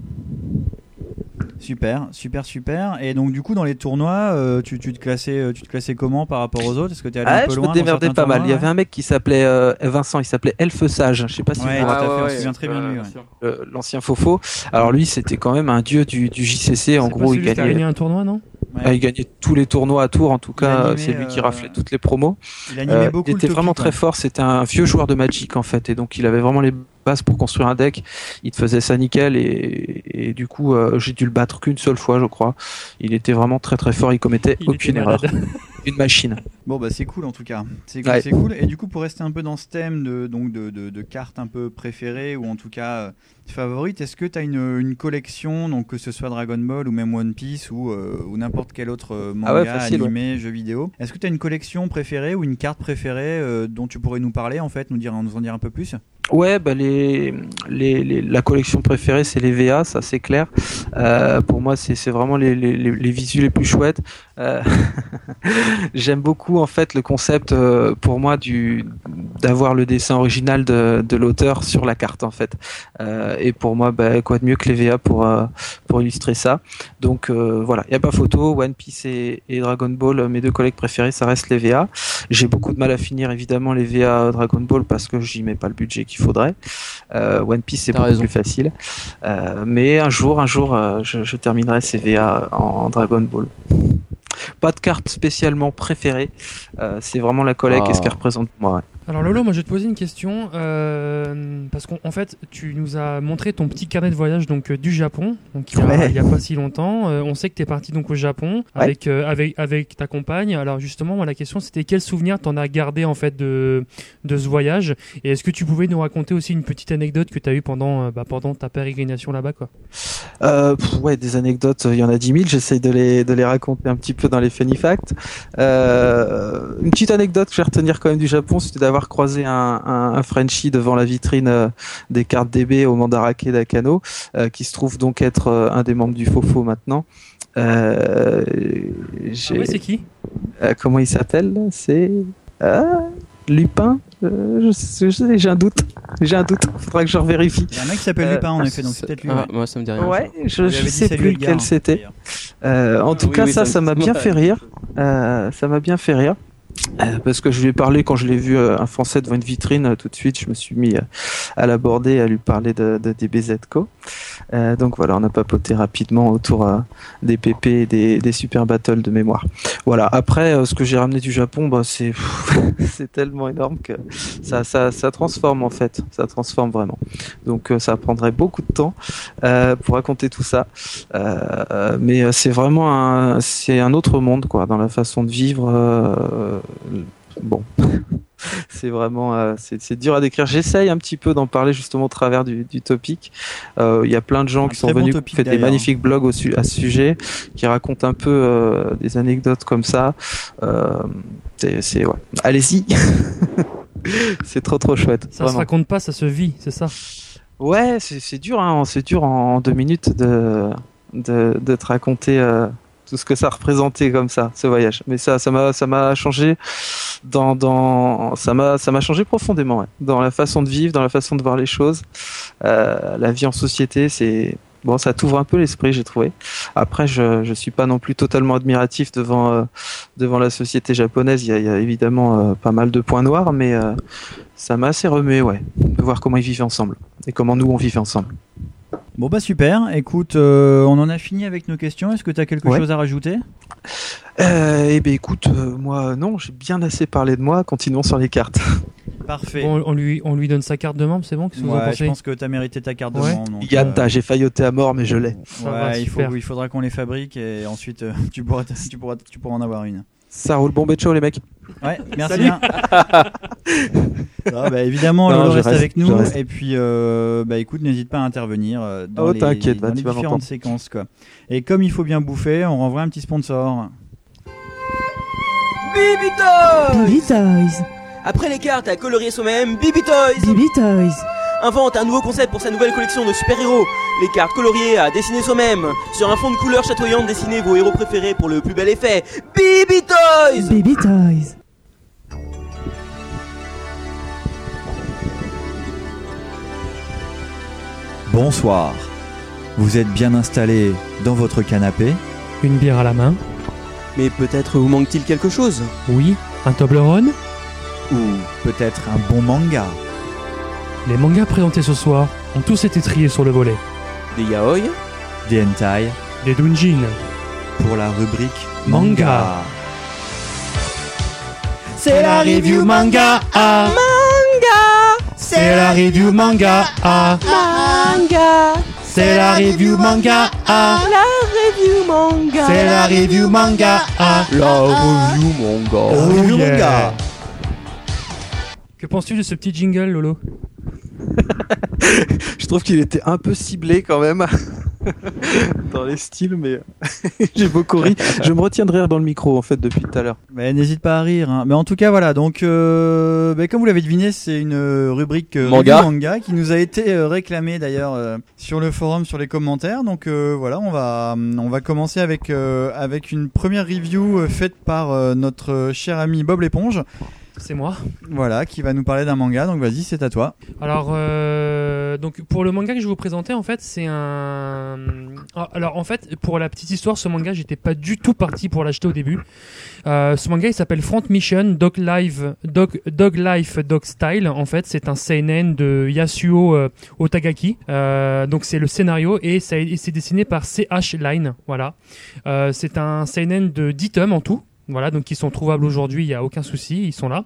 Super, super, super. Et donc, du coup, dans les tournois, euh, tu, tu, te classais, euh, tu te classais comment par rapport aux autres? Est-ce que tu allé Ah, un peu je loin me démerdais pas mal. Il y avait un mec qui s'appelait euh, Vincent, il s'appelait Elfe Sage. Je sais pas si Ouais, vous fait, on souvient très bien de lui. ouais. euh, l'ancien Fofo. Alors lui, c'était quand même un dieu du, du JCC. En gros, il gagnait. gagné un tournoi, non? Ah, il gagnait tous les tournois à tour, en tout cas, c'est lui qui euh, raflait toutes les promos. Il animait Euh, beaucoup il était vraiment très fort, c'était un vieux joueur de Magic en fait, et donc il avait vraiment les bases pour construire un deck. Il te faisait ça nickel, et, et du coup, euh, j'ai dû le battre qu'une seule fois, je crois. Il était vraiment très très fort, il commettait Il aucune erreur. Une machine. Bon bah c'est cool en tout cas. C'est cool, Ouais. c'est cool. Et du coup pour rester un peu dans ce thème de donc de, de, de cartes un peu préférées ou en tout cas euh, favorites, est-ce que tu as une, une collection donc que ce soit Dragon Ball ou même One Piece ou, euh, ou n'importe quel autre euh, manga, Ah ouais, facile, animé, jeu vidéo Est-ce que tu as une collection préférée ou une carte préférée euh, dont tu pourrais nous parler en fait, nous dire nous en dire un peu plus? Ouais, bah les, les, les- la collection préférée c'est les VA, ça c'est clair. Euh, pour moi, c'est vraiment les, les, les, visuels les plus chouettes. Euh, J'aime beaucoup en fait le concept euh, pour moi du d'avoir le dessin original de, de l'auteur sur la carte en fait. Euh, et pour moi, bah, quoi de mieux que les VA pour euh, pour illustrer ça. Donc euh, voilà, il y a pas photo. One Piece et, et Dragon Ball, mes deux collègues préférés, ça reste les VA. J'ai beaucoup de mal à finir évidemment les VA Dragon Ball parce que j'y mets pas le budget qu'il faudrait. Euh, One Piece c'est beaucoup raison. plus facile. Euh, mais un jour, un jour, euh, je, je terminerai ces VA en, Dragon Ball. Pas de carte spécialement préférée. C'est vraiment la collègue et ce Ah. qu'elle représente pour moi. ouais. Alors Lolo, moi je vais te poser une question euh, parce qu'en en fait tu nous as montré ton petit carnet de voyage donc euh, du Japon donc il y a, Ouais. il y a pas si longtemps. Euh, on sait que tu es parti donc au Japon Ouais. avec avec avec ta compagne. Alors justement moi la question c'était quel souvenir t'en as gardé en fait de de ce voyage? Et est-ce que tu pouvais nous raconter aussi une petite anecdote que tu as eu pendant bah, pendant ta pérégrination là-bas quoi? Pff, ouais, des anecdotes, il y en a 10 000. J'essaye de les, de les raconter un petit peu dans les funny facts. Une petite anecdote que je vais retenir quand même du Japon, c'était d'avoir croisé un, un, un Frenchie devant la vitrine euh, des cartes DB au Mandarake d'Akano, euh, qui se trouve donc être euh, un des membres du Fofo maintenant. Euh, j'ai- Ah ouais, c'est qui? Euh, comment il s'appelle? C'est euh, Lupin Euh, J'ai un doute. J'ai un doute. Faudra que je revérifie. Il y a un mec qui s'appelle Euh, Lupin en effet, donc c'est peut-être lui. Ah, ouais. moi ça me dit rien. Ouais, je, On lui je sais plus lequel hein, c'était. Euh, en tout Oui, cas, oui, ça, ça m'a bien ouais. fait rire. Euh, ça m'a bien fait rire. Euh, parce que je lui ai parlé quand je l'ai vu euh, un Français devant une vitrine, euh, tout de suite, je me suis mis à l'aborder, à lui parler de, de DBZ Co. Euh, donc voilà, on a papoté rapidement autour euh, des PP et des, des super battles de mémoire. Voilà. Après, euh, ce que j'ai ramené du Japon, bah, c'est c'est tellement énorme que ça, ça, ça transforme en fait, ça transforme vraiment. Donc ça prendrait beaucoup de temps pour raconter tout ça. Mais c'est vraiment un, c'est un autre monde quoi, dans la façon de vivre. Euh, bon, c'est vraiment, euh, c'est dur à décrire. J'essaye un petit peu d'en parler justement au travers du, du topic. Euh, Il y a plein de gens Un qui sont bon venus, qui fait des magnifiques blogs au su- à ce sujet, qui racontent un peu euh, des anecdotes comme ça. Euh, c'est, ouais. Allez-y. c'est trop trop chouette. Ça se vraiment. raconte pas, ça se vit, c'est ça? Ouais, c'est dur, hein, c'est dur en deux minutes de, de, de te raconter euh, tout ce que ça représentait comme ça, ce voyage. Mais ça, ça m'a, ça m'a changé dans, dans, ça m'a, ça m'a changé profondément, dans la façon de vivre, dans la façon de voir les choses. Euh, la vie en société, c'est, bon, ça t'ouvre un peu l'esprit, j'ai trouvé. Après, je, je suis pas non plus totalement admiratif devant, euh, devant la société japonaise. Il y a, évidemment euh, pas mal de points noirs, mais ça m'a assez remué, ouais, de voir comment ils vivent ensemble et comment nous on vivait ensemble. Bon bah super, écoute, euh, on en a fini avec nos questions. Est-ce que tu as quelque Ouais. chose à rajouter? Euh, eh ben écoute, euh, moi non, j'ai bien assez parlé de moi. Continuons sur les cartes. Parfait. Bon, on lui on lui donne sa carte de membre, c'est bon Qu'est-ce que vous en je pense que tu as mérité ta carte de membre. donc, Yann, euh, t'as- j'ai failloté à mort, mais je l'ai. Il, faut, il faudra qu'on les fabrique et ensuite euh, tu, pourras, tu, pourras, tu pourras en avoir une. Ça roule bon show les mecs. Ouais, merci Salut. bien. Ah, bah, évidemment, Non, Lolo reste, reste, avec nous. reste. Et puis, euh, bah écoute, n'hésite pas à intervenir euh, dans Oh, les, dans bah, les différentes séquences. Quoi. Et comme il faut bien bouffer, on renvoie un petit sponsor. Bibi Toys Bibi Toys. Après les cartes à colorier soi-même, Bibi Toys Bibi Toys. Invente un nouveau concept pour sa nouvelle collection de super-héros. Les cartes coloriées à dessiner soi-même. Sur un fond de couleur chatoyante, dessinez vos héros préférés pour le plus bel effet. Bibi Toys Bibi Toys. Bonsoir. Vous êtes bien installé dans votre canapé? Une bière à la main? Mais peut-être vous manque-t-il quelque chose? Oui, un Toblerone? ou peut-être un bon manga? Les mangas présentés ce soir ont tous été triés sur le volet. Des yaoi Des hentai. Des doujins. pour la rubrique Manga. C'est la review manga. ah. Manga C'est la review manga ah. Manga. C'est la review manga ah. La review manga. C'est la review manga ah. La review manga. La review Oh manga. Que penses-tu de ce petit jingle Lolo? Je trouve qu'il était un peu ciblé quand même dans les styles, mais j'ai beaucoup ri. Je me retiens de rire dans le micro en fait depuis tout à l'heure. Mais n'hésite pas à rire. hein. Mais en tout cas, voilà. Donc, euh, bah, comme vous l'avez deviné, c'est une euh, rubrique euh, Manga. qui nous a été euh, réclamée d'ailleurs euh, sur le forum, sur les commentaires. Donc euh, voilà, on va on va commencer avec euh, avec une première review euh, faite par euh, notre cher ami Bob l'éponge. C'est moi. Voilà, qui va nous parler d'un manga. Donc vas-y, c'est à toi. Alors, euh, donc pour le manga que je vais vous présenter, en fait, c'est un. Ah, Alors, en fait, pour la petite histoire, ce manga, j'étais pas du tout parti pour l'acheter au début. Euh, ce manga, il s'appelle Front Mission Dog Life Dog, Dog Life Dog Style. En fait, c'est un seinen de Yasuo euh, Otagaki. Donc, c'est le scénario et ça c'est dessiné par CH Line. Voilà. C'est un seinen de 10 tomes en tout. Voilà, donc ils sont trouvables aujourd'hui, il n'y a aucun souci, ils sont là.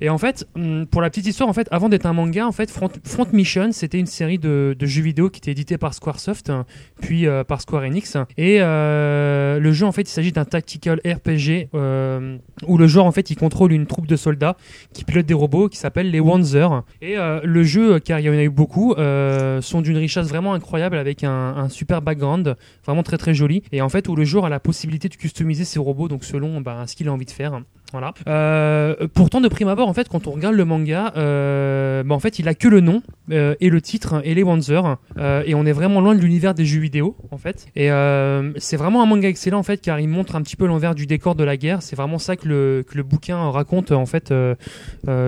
Et en fait, hum, pour la petite histoire, en fait, avant d'être un manga, en fait, Front, Mission, c'était une série de, jeux vidéo qui était édité par Squaresoft, hein, puis euh, par Square Enix. Et euh, le jeu, en fait, il s'agit d'un tactical RPG euh, où le joueur, en fait, il contrôle une troupe de soldats qui pilotent des robots qui s'appellent les Wanzer. Et le jeu, car il y en a eu beaucoup, sont d'une richesse vraiment incroyable avec un, un super background, vraiment très très joli. Et en fait, où le joueur a la possibilité de customiser ses robots, donc selon bah, ce qu'il a envie de faire. Voilà. Euh, pourtant, de prime abord, en fait, quand on regarde le manga, euh, bah, en fait, il a que le nom euh, et le titre et les Wanzer, euh, et on est vraiment loin de l'univers des jeux vidéo, en fait. Et euh, c'est vraiment un manga excellent, en fait, car il montre un petit peu l'envers du décor de la guerre. C'est vraiment ça que le, que le bouquin raconte, en fait, euh,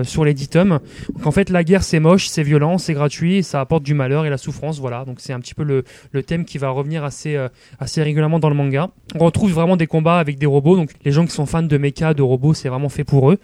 sur les 10 tomes. Donc, en fait, la guerre, c'est moche, c'est violent, c'est gratuit, ça apporte du malheur et la souffrance. Voilà. Donc, c'est un petit peu le, le thème qui va revenir assez, assez régulièrement dans le manga. On retrouve vraiment des combats avec des robots. Donc, les gens qui sont fans de mecha, de robots, c'est vraiment fait pour eux.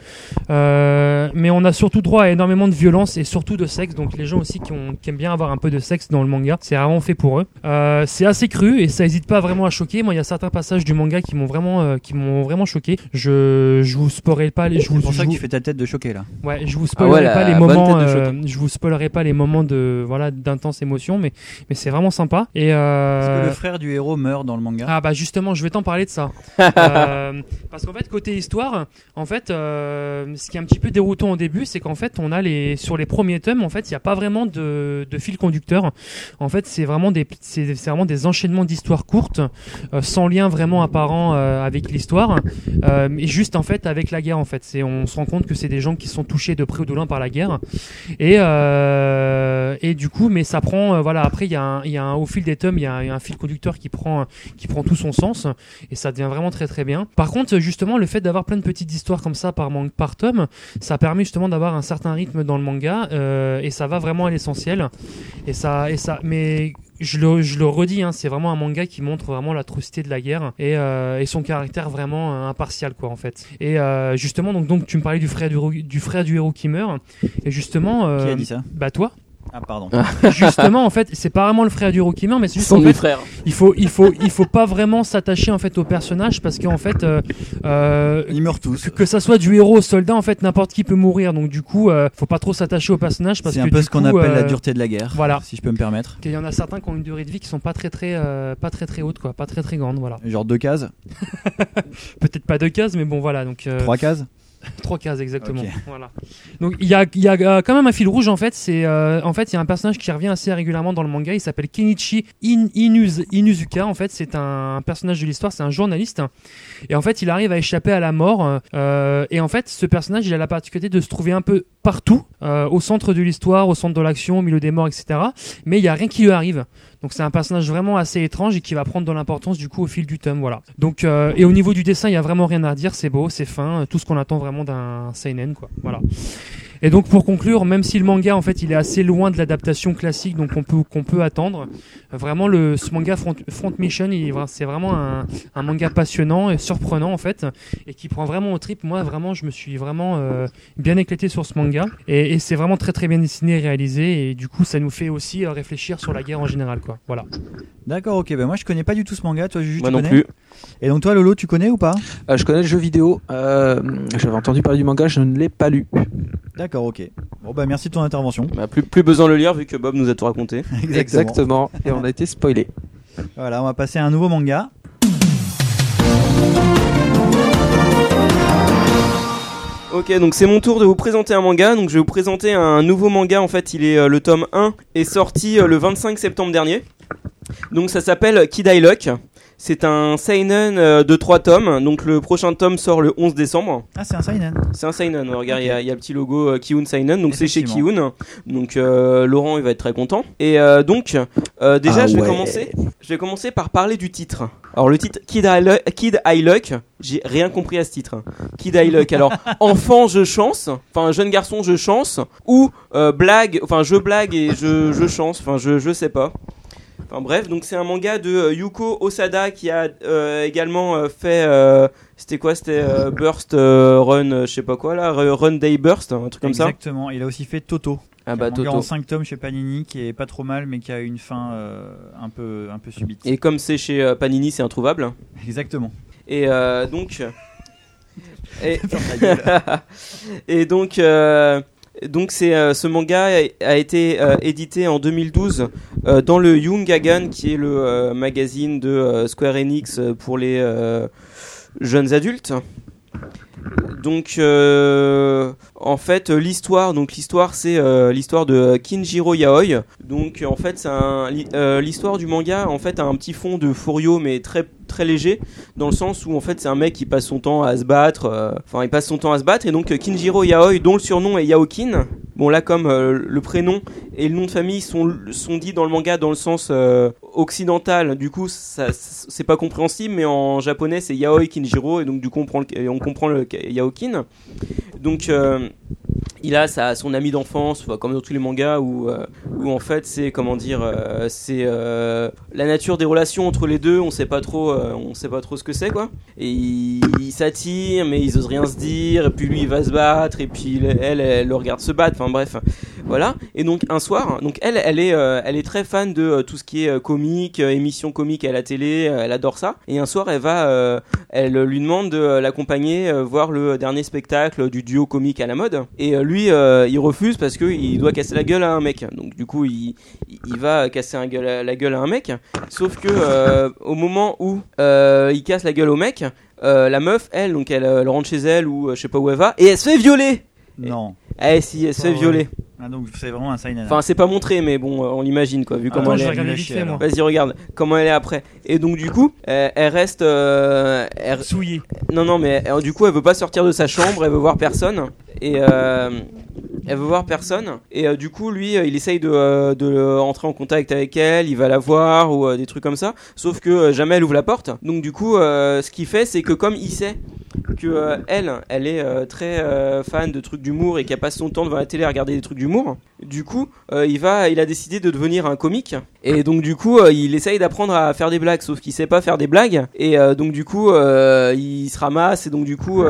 Euh, mais on a surtout droit à énormément de violence et surtout de sexe. Donc, les gens aussi qui, ont, qui aiment bien avoir un peu de sexe dans le manga, c'est vraiment fait pour eux. Euh, c'est assez cru et ça hésite pas vraiment à choquer. Moi, il y a certains passages du manga qui m'ont vraiment, euh, qui m'ont vraiment choqué. Je, je vous spoilerai pas les, C'est pour ça que tu fais ta tête de choqué là. Ouais, je vous spoilerai Ah ouais, pas les moments, je vous spoilerai pas les moments de voilà d'intense émotion, mais mais c'est vraiment sympa. Et Est-ce euh, que le frère du héros meurt dans le manga? Ah bah justement, je vais t'en parler de ça. Parce qu'en fait, côté histoire, en fait, euh, ce qui est un petit peu déroutant au début, c'est qu'en fait, on a les sur les premiers tomes, en fait, il n'y a pas vraiment de, de fil conducteur. En fait, c'est vraiment des c'est vraiment des enchaînements d'histoires courtes, euh, sans lien vraiment apparent euh, avec l'histoire, euh, mais juste en fait avec la guerre. En fait, c'est on se rend compte que c'est des gens qui sont touchés de près ou de loin par la guerre. Et euh, et du coup, mais ça prend euh, voilà. Après, il y a un, y a un, au fil des tomes, il y y a un fil conducteur qui prend qui prend tout son sens et ça devient vraiment très très bien. Par contre, justement, le fait d'avoir plein de petites histoires comme ça par, par tome, ça permet justement d'avoir un certain rythme dans le manga euh, et ça va vraiment à l'essentiel. Et ça, et ça, mais je le, je le redis, hein, c'est vraiment un manga qui montre vraiment l'atrocité de la guerre et, euh, et son caractère vraiment euh, impartial quoi en fait. Et euh, justement donc donc tu me parlais du frère du, héros- du frère du héros qui meurt et justement Qui a dit ça? Bah toi. Ah pardon. Justement, en fait, c'est pas vraiment le frère du héros qui meurt, mais c'est juste Son en fait, frère. il faut, il faut, il faut pas vraiment s'attacher en fait au personnage parce qu'en fait, euh, euh, Ils meurent tous. que, que ça soit du héros au soldat, en fait, n'importe qui peut mourir. Donc du coup, euh, faut pas trop s'attacher au personnage parce C'est que un peu ce qu'on appelle la euh, dureté de la guerre. voilà. Si je peux me permettre. qu'il y en a certains qui ont une durée de vie qui sont pas très très, euh, pas très très haute quoi, pas très très grande, voilà. Genre deux cases, Peut-être pas deux cases, mais bon voilà. Donc euh, trois cases. Trois cases exactement. Voilà. Donc il y a, y a euh, quand même un fil rouge en fait. C'est euh, en fait il y a un personnage qui revient assez régulièrement dans le manga. Il s'appelle Kenichi In- Inuz- Inuzuka. En fait c'est un personnage de l'histoire. C'est un journaliste. Et en fait il arrive à échapper à la mort. euh, et en fait ce personnage il a la particularité de se trouver un peu partout, euh, au centre de l'histoire, au centre de l'action, au milieu des morts, etc. Mais il y a rien qui lui arrive. Donc c'est un personnage vraiment assez étrange et qui va prendre de l'importance du coup au fil du tome, voilà. Donc euh, et au niveau du dessin, il y a vraiment rien à dire, c'est beau, c'est fin, euh, tout ce qu'on attend vraiment d'un seinen quoi. Voilà. Et donc pour conclure, même si le manga en fait il est assez loin de l'adaptation classique donc qu'on peut qu'on peut attendre, euh, vraiment le ce manga Front, Front Mission, c'est vraiment un, un manga passionnant et surprenant en fait et qui prend vraiment au trip. Moi vraiment je me suis vraiment euh, bien éclaté sur ce manga et, et c'est vraiment très très bien dessiné et réalisé et du coup ça nous fait aussi euh, réfléchir sur la guerre en général quoi. Voilà. D'accord, ok. Ben moi je connais pas du tout ce manga. Toi, Juju, Moi tu non connais plus. Et donc toi, Lolo, tu connais ou pas? Euh, je connais le jeu vidéo. euh, J'avais entendu parler du manga, je ne l'ai pas lu. D'accord, ok. Bon bah merci de ton intervention. Bah, plus, plus besoin de le lire vu que Bob nous a tout raconté. Exactement. Et on a été spoilé. Voilà, on va passer à un nouveau manga. Ok, donc c'est mon tour de vous présenter un manga. Donc je vais vous présenter un nouveau manga. En fait, il est euh, le tome 1 est sorti euh, le 25 septembre dernier. Donc ça s'appelle Kid I Luck. C'est un seinen euh, de 3 tomes. Donc le prochain tome sort le 11 décembre. Ah, c'est un seinen. C'est un seinen. ouais, regarde, il y a- il y, a le petit logo euh, Kiun Seinen. Donc c'est chez. Kiun. Donc euh, Laurent, il va être très content. Et euh, donc euh, déjà, Ah je vais ouais. commencer. Je vais commencer par parler du titre. Alors le titre Kid I, Lu- Kid I Luck, j'ai rien compris à ce titre. Kid I Luck. Alors enfant je chance, enfin jeune garçon je chance, ou euh, blague, enfin je blague et je, je chance, enfin je, je sais pas. Enfin bref, donc c'est un manga de euh, Yuko Osada qui a euh, également euh, fait, c'était quoi, c'était Burst Run, je sais pas quoi là, Run Day Burst, un truc comme ça. Exactement. Il a aussi fait Toto. Ah bah Toto. en 5 tomes chez Panini qui est pas trop mal mais qui a une fin euh, un peu un peu subite. Et comme c'est chez euh, Panini, c'est introuvable. Exactement. Et euh, donc. Et donc. Donc c'est euh, ce manga a, été euh, édité en 2012 euh, dans le Young qui est le magazine de Square Enix pour les jeunes adultes. Donc en fait euh, l'histoire donc l'histoire c'est euh, l'histoire de Kinjiro Yaoi. Donc en fait c'est euh, l'histoire du manga en fait a un petit fond de Furio mais très très léger dans le sens où en fait c'est un mec qui passe son temps à se battre euh, enfin il passe son temps à se battre et donc euh, Kinjiro Yaoi dont le surnom est Yaokin. Bon là comme euh, le prénom et le nom de famille sont sont dits dans le manga dans le sens euh, occidental du coup c'est pas compréhensible mais en japonais c'est Yaoi Kinjiro et donc du coup on comprend le, Yaokin. Donc euh, il a sa, son ami d'enfance, comme dans tous les mangas, où, euh, où en fait c'est comment dire, euh, c'est euh, la nature des relations entre les deux. On sait pas trop, on sait pas trop ce que c'est quoi. Et ils il s'attirent, mais ils osent rien se dire. Et puis lui il va se battre, et puis elle, elle, le regarde se battre. Enfin bref, voilà. Et donc un soir, donc elle, elle est, elle est très fan de tout ce qui est comique, émissions comiques à la télé. elle adore ça. Et un soir, elle va, elle lui demande de l'accompagner voir le dernier spectacle du duo comique à la mode. Et euh, lui, euh, il refuse parce que il doit casser la gueule à un mec. Donc du coup, il, va casser un gueule- la gueule à un mec. Sauf que euh, au moment où euh, il casse la gueule au mec, la meuf, elle, donc elle, elle rentre chez elle ou je sais pas où elle va, et elle se fait violer. Non. Eh si, elle se fait violer. Ah, donc c'est vraiment un seinen. Enfin, c'est pas montré, mais bon, euh, on l'imagine quoi, vu Ah, comment elle je est. vais regarder vite fait, moi. Vas-y, regarde comment elle est après. Et donc du coup, euh, elle reste euh, elle- Souillée. Non, non, mais euh, du coup, elle veut pas sortir de sa chambre, elle veut voir personne. Et euh, elle veut voir personne. Et euh, du coup, lui, euh, il essaye de, euh, de entrer en contact avec elle, il va la voir ou des trucs comme ça. Sauf que jamais elle ouvre la porte. Donc du coup, ce qu'il fait, c'est que comme il sait que elle, elle est très fan de trucs d'humour et qu'elle passe son temps devant la télé à regarder des trucs d'humour. Du coup, il va, il a décidé de devenir un comique. Et donc du coup, il essaye d'apprendre à faire des blagues, sauf qu'il sait pas faire des blagues. Et donc du coup, il se ramasse et donc du coup,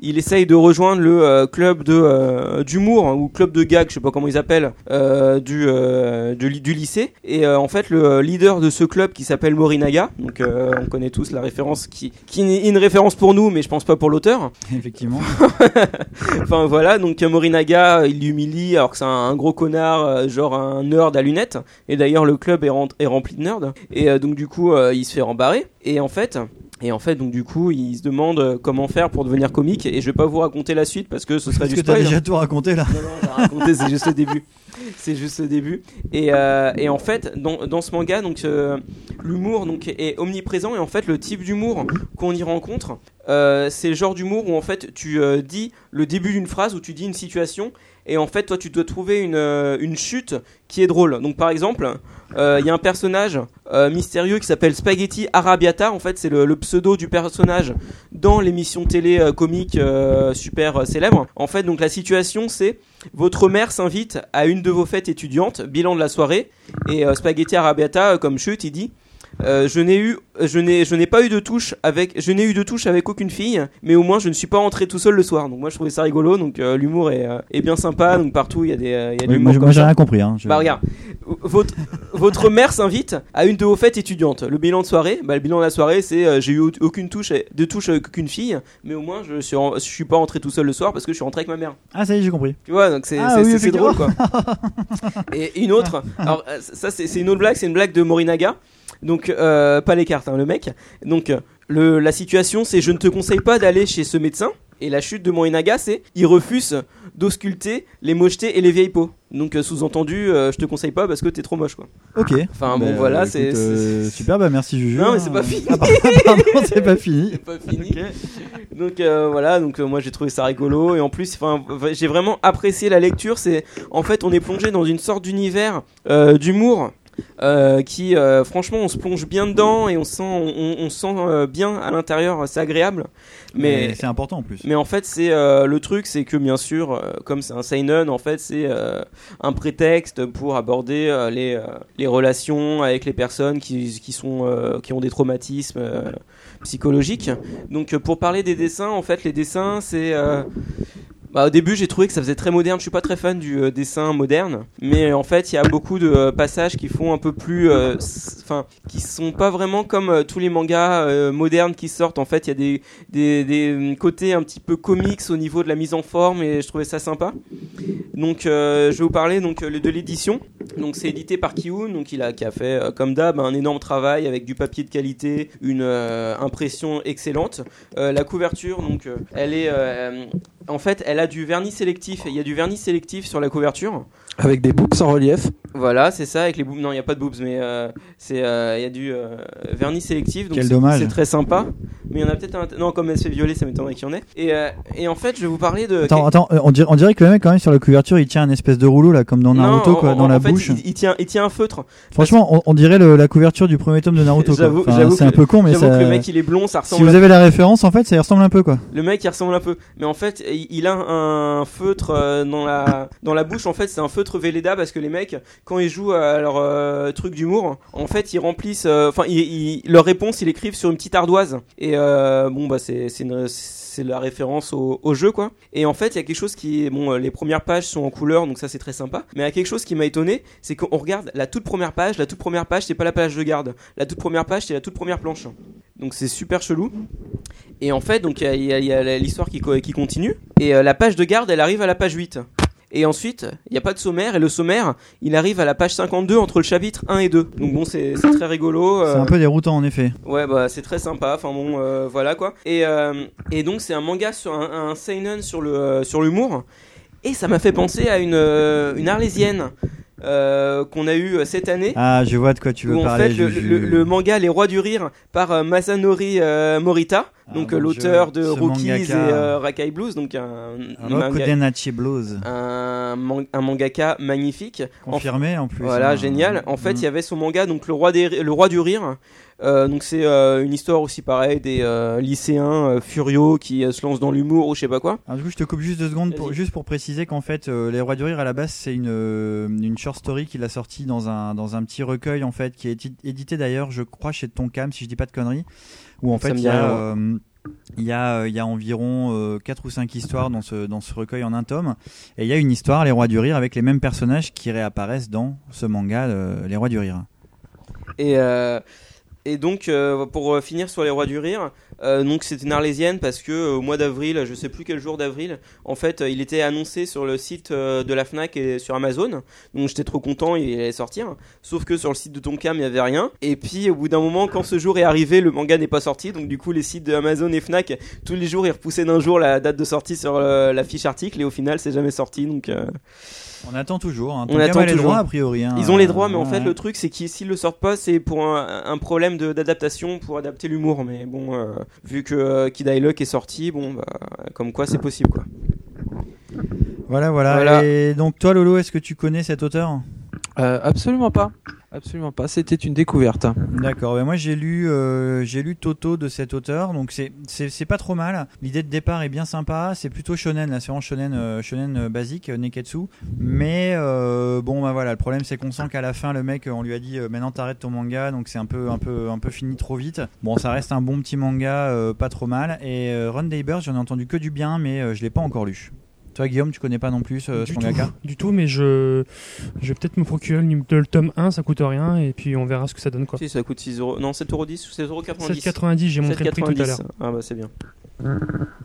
il essaye de rejoindre le club de euh, d'humour hein, ou club de gag, je sais pas comment ils appellent, euh, du, euh, du, du lycée. Et euh, en fait, le leader de ce club qui s'appelle Morinaga, donc on connaît tous la référence qui qui est une référence pour nous, mais je pense pas pour l'auteur. Effectivement. enfin voilà, donc Morinaga, il l'humilie alors que c'est un, un gros connard, genre un nerd à lunettes. Et d'ailleurs, le club est, est rempli de nerds. Et donc du coup, il se fait rembarrer. Et en fait. Et en fait, donc du coup, il se demande euh, comment faire pour devenir comique. Et je vais pas vous raconter la suite parce que ce serait Parce du que t'as spoil. déjà tout raconté là. Non, non, j'ai raconté, c'est juste le début. C'est juste le début. Et, euh, et en fait, dans, dans ce manga, donc euh, l'humour donc est omniprésent et en fait le type d'humour qu'on y rencontre euh, c'est le genre d'humour où en fait tu dis le début d'une phrase où tu dis une situation et en fait toi tu dois trouver une, une chute qui est drôle. Donc par exemple, il y a un personnage mystérieux qui s'appelle Spaghetti Arabiata. En fait, c'est le, le pseudo du personnage dans l'émission télé comique super célèbre. En fait, donc la situation c'est votre mère s'invite à une de vos fêtes étudiantes, bilan de la soirée, et euh, Spaghetti Arabiata euh, comme chute, il dit. Euh, je n'ai eu, je n'ai, je n'ai pas eu de touche avec, je n'ai eu de touche avec aucune fille, mais au moins je ne suis pas rentré tout seul le soir. Donc moi je trouvais ça rigolo. Donc euh, l'humour est, euh, est bien sympa. Donc partout il y a des, il y a Oui, moi, j'ai- moi, rien compris. Hein. Je- Bah regarde, votre, votre mère s'invite à une de vos fêtes étudiantes. Le bilan de soirée, bah, le bilan de la soirée, c'est j'ai eu au- aucune touche, de touche avec aucune fille, mais au moins je suis, je suis pas rentré tout seul le soir parce que je suis rentré avec ma mère. Ah, ça y est, j'ai compris. Tu vois, donc c'est Ah oui, drôle quoi. Et une autre, alors ça c'est une autre blague, c'est une blague de Morinaga. Donc euh, pas les cartes, hein, le mec. Donc euh, le, la situation c'est je ne te conseille pas d'aller chez ce médecin. Et la chute de Morinaga c'est il refuse d'ausculter les mochetés et les vieilles peaux. Donc euh, sous-entendu euh, je te conseille pas parce que t'es trop moche quoi. Ok. Enfin bon Bah, voilà c'est euh, super. Bah merci Juju. Non mais c'est pas fini. Ah, pardon, c'est pas fini. C'est pas fini. Donc voilà, donc moi j'ai trouvé ça rigolo et en plus, enfin, j'ai vraiment apprécié la lecture. C'est en fait, on est plongé dans une sorte d'univers d'humour. Euh, qui euh, franchement on se plonge bien dedans et on sent on, sent euh, bien à l'intérieur c'est agréable mais Mais c'est important en plus. mais en fait, c'est le truc, c'est que bien sûr, comme c'est un seinen, en fait, c'est un prétexte pour aborder les, les relations avec les personnes qui, qui sont qui ont des traumatismes psychologiques. Donc, pour parler des dessins, en fait, les dessins, c'est bah, au début, j'ai trouvé que ça faisait très moderne. Je suis pas très fan du euh, dessin moderne, mais en fait, il y a beaucoup de euh, passages qui font un peu plus, euh, enfin, qui sont pas vraiment comme euh, tous les mangas euh, modernes qui sortent. En fait, il y a des, des, euh, côtés un petit peu comics au niveau de la mise en forme, et je trouvais ça sympa. Donc, euh, je vais vous parler donc euh, de l'édition. Donc, c'est édité par Kiun, donc il a qui a fait euh, comme d'hab un énorme travail avec du papier de qualité, une euh, impression excellente. Euh, la couverture, donc, euh, elle est euh, en fait, elle a du vernis sélectif. Il y a du vernis sélectif sur la couverture. Avec des boobs en relief. Voilà, c'est ça, avec les boobs. Non, il n'y a pas de boobs, mais euh, c'est, euh, il y a du euh, vernis sélectif. Donc Quel dommage. C'est très sympa. Mais il y en a peut-être un. Non, comme elle se fait violer, ça m'étonnerait qu'il y en ait. Et, euh, et en fait, je vais vous parler de. Attends, attends, on dirait, on dirait que le mec quand même sur la couverture il tient un espèce de rouleau là comme dans Naruto Non, quoi, en- dans en la fait, bouche. Il, il tient, il tient un feutre. Franchement, on, on dirait le- la couverture du premier tome de Naruto. J'avoue, Enfin, j'avoue c'est que- un peu con, mais j'avoue ça. que le mec il est blond, ça si ressemble. vous à- avez la référence, en fait, ça y ressemble un peu quoi. Le mec il ressemble un peu, mais en fait il il a un feutre dans la dans la bouche. En fait c'est un feutre Velleda parce que les mecs quand ils jouent à leur euh, truc d'humour, en fait ils remplissent, euh, enfin ils- leur réponse ils l'écrivent sur une petite ardoise. Et euh, bon bah c'est la référence au, jeu quoi. Et en fait il y a quelque chose qui bon euh, les premières pages sont en couleur donc ça c'est très sympa. Mais il y a quelque chose qui m'a étonné, c'est qu'on regarde la toute première page, la toute première page c'est pas la page de garde, la toute première page c'est la toute première planche. Donc c'est super chelou. Et en fait, donc il y a- l'histoire qui, qui continue. Et euh, la page de garde, elle arrive à la page 8. Et ensuite, il n'y a pas de sommaire. Et le sommaire, il arrive à la page 52 entre le chapitre 1 et 2. Donc bon, c'est très rigolo. euh, C'est un peu déroutant en effet. Ouais, bah c'est très sympa. Enfin bon, euh, voilà quoi. Et, euh, et donc c'est un manga sur un, un seinen sur le sur l'humour. Et ça m'a fait penser à une une arlésienne euh, qu'on a eu cette année. Ah, je vois de quoi tu veux où en parler. fait le, le- le manga Les Rois du Rire par euh, Masanori euh, Morita, donc mon euh, l'auteur de Rookies et mangaka. euh, Rakai Blues, donc un, un manga- Blues. un, man- un mangaka magnifique. Confirmé, en plus, Voilà, hein. génial. En fait, Mm. il y avait son manga, donc le roi, des, le roi du rire. Euh, donc c'est euh, une histoire aussi pareille des euh, lycéens furieux qui se lancent dans l'humour ou je sais pas quoi. Alors, du coup, je te coupe juste deux secondes pour, juste pour préciser qu'en fait, Les Rois du Rire à la base, c'est une, une short story qu'il a sorti dans un, dans un petit recueil en fait, qui est édi- édité d'ailleurs, je crois, chez Tonkam, si je dis pas de conneries, où en Ça fait il y, a, il y, a, il y a environ 4 ou 5 histoires dans ce, dans ce recueil en un tome, et il y a une histoire, Les Rois du Rire, avec les mêmes personnages qui réapparaissent dans ce manga, euh, Les Rois du Rire. Et, euh, et donc, euh, pour euh, finir sur les rois du rire, euh, donc c'est une arlésienne parce que euh, au mois d'avril, je sais plus quel jour d'avril, en fait, il était annoncé sur le site de la Fnac et sur Amazon. Donc j'étais trop content, il allait sortir. Sauf que sur le site de Tonkam, il y avait rien. Et puis au bout d'un moment, quand ce jour est arrivé, le manga n'est pas sorti. Donc du coup, les sites de Amazon et Fnac, tous les jours, ils repoussaient d'un jour la date de sortie sur la fiche article. Et au final, c'est jamais sorti. Donc On attend toujours. Hein. on attend a les toujours. droits, a priori. hein. Ils ont les droits, mais en fait, ouais. le truc, c'est qu'ils s'ils le sortent pas, c'est pour un, un problème d'adaptation, pour adapter l'humour. Mais bon, euh, vu que euh, Kid I Luck est sorti, bon, bah, comme quoi c'est possible, quoi. Voilà, voilà, Voilà. Et donc, toi, Lolo, est-ce que tu connais cet auteur? Euh, absolument pas. Absolument pas. C'était une découverte. D'accord. ben moi, j'ai lu, euh, lu Toto de cet auteur, donc c'est, pas trop mal. L'idée de départ est bien sympa. C'est plutôt shonen, c'est vraiment shonen, euh, shonen basique, neketsu. Mais bon, bah voilà, le problème c'est qu'on sent qu'à la fin, le mec, on lui a dit, maintenant t'arrêtes ton manga, donc c'est un peu, un peu, un peu fini trop vite. Bon, ça reste un bon petit manga, pas trop mal. Et Run Daybird, j'en ai entendu que du bien, mais je l'ai pas encore lu. Toi, Guillaume, tu connais pas non plus euh, ce du, tout, mangaka du tout, mais je, je vais peut-être me procurer le, le tome 1, ça coûte rien, et puis on verra ce que ça donne. Quoi. Si, ça coûte 6 euros. Non, 7,10€ ou 7,90€. 7,90€, j'ai montré le prix tout à 7,90. l'heure. Ah bah c'est bien.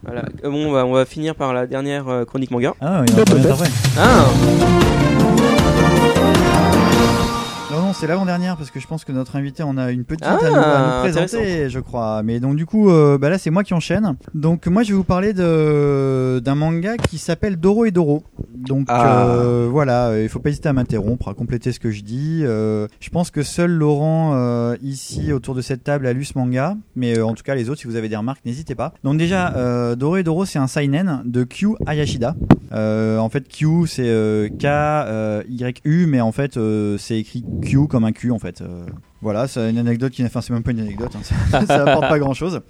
Voilà. Euh, Bon, bah, on va finir par la dernière euh, chronique manga. Ah, il y en a pas bien après. Ah Non, c'est l'avant-dernière parce que je pense que notre invité en a une petite Ah, à, nous, à nous intéressant. présenter, je crois. Mais donc, du coup, euh, bah là, c'est moi qui enchaîne. Donc, moi, je vais vous parler de d'un manga qui s'appelle Doro et Doro. Donc, Ah. euh, voilà, euh, il faut pas hésiter à m'interrompre, à compléter ce que je dis. Euh, je pense que seul Laurent, ici, autour de cette table, a lu ce manga. Mais en tout cas, les autres, si vous avez des remarques, n'hésitez pas. Donc, déjà, Doro et Doro, c'est un seinen de Kyu Hayashida. Euh, en fait, Q, c'est euh, K-Y-U, mais en fait, euh, c'est écrit Q comme un Q, en fait. Euh, voilà, c'est une anecdote qui, enfin, c'est même pas une anecdote, hein, ça, ça apporte pas grand chose.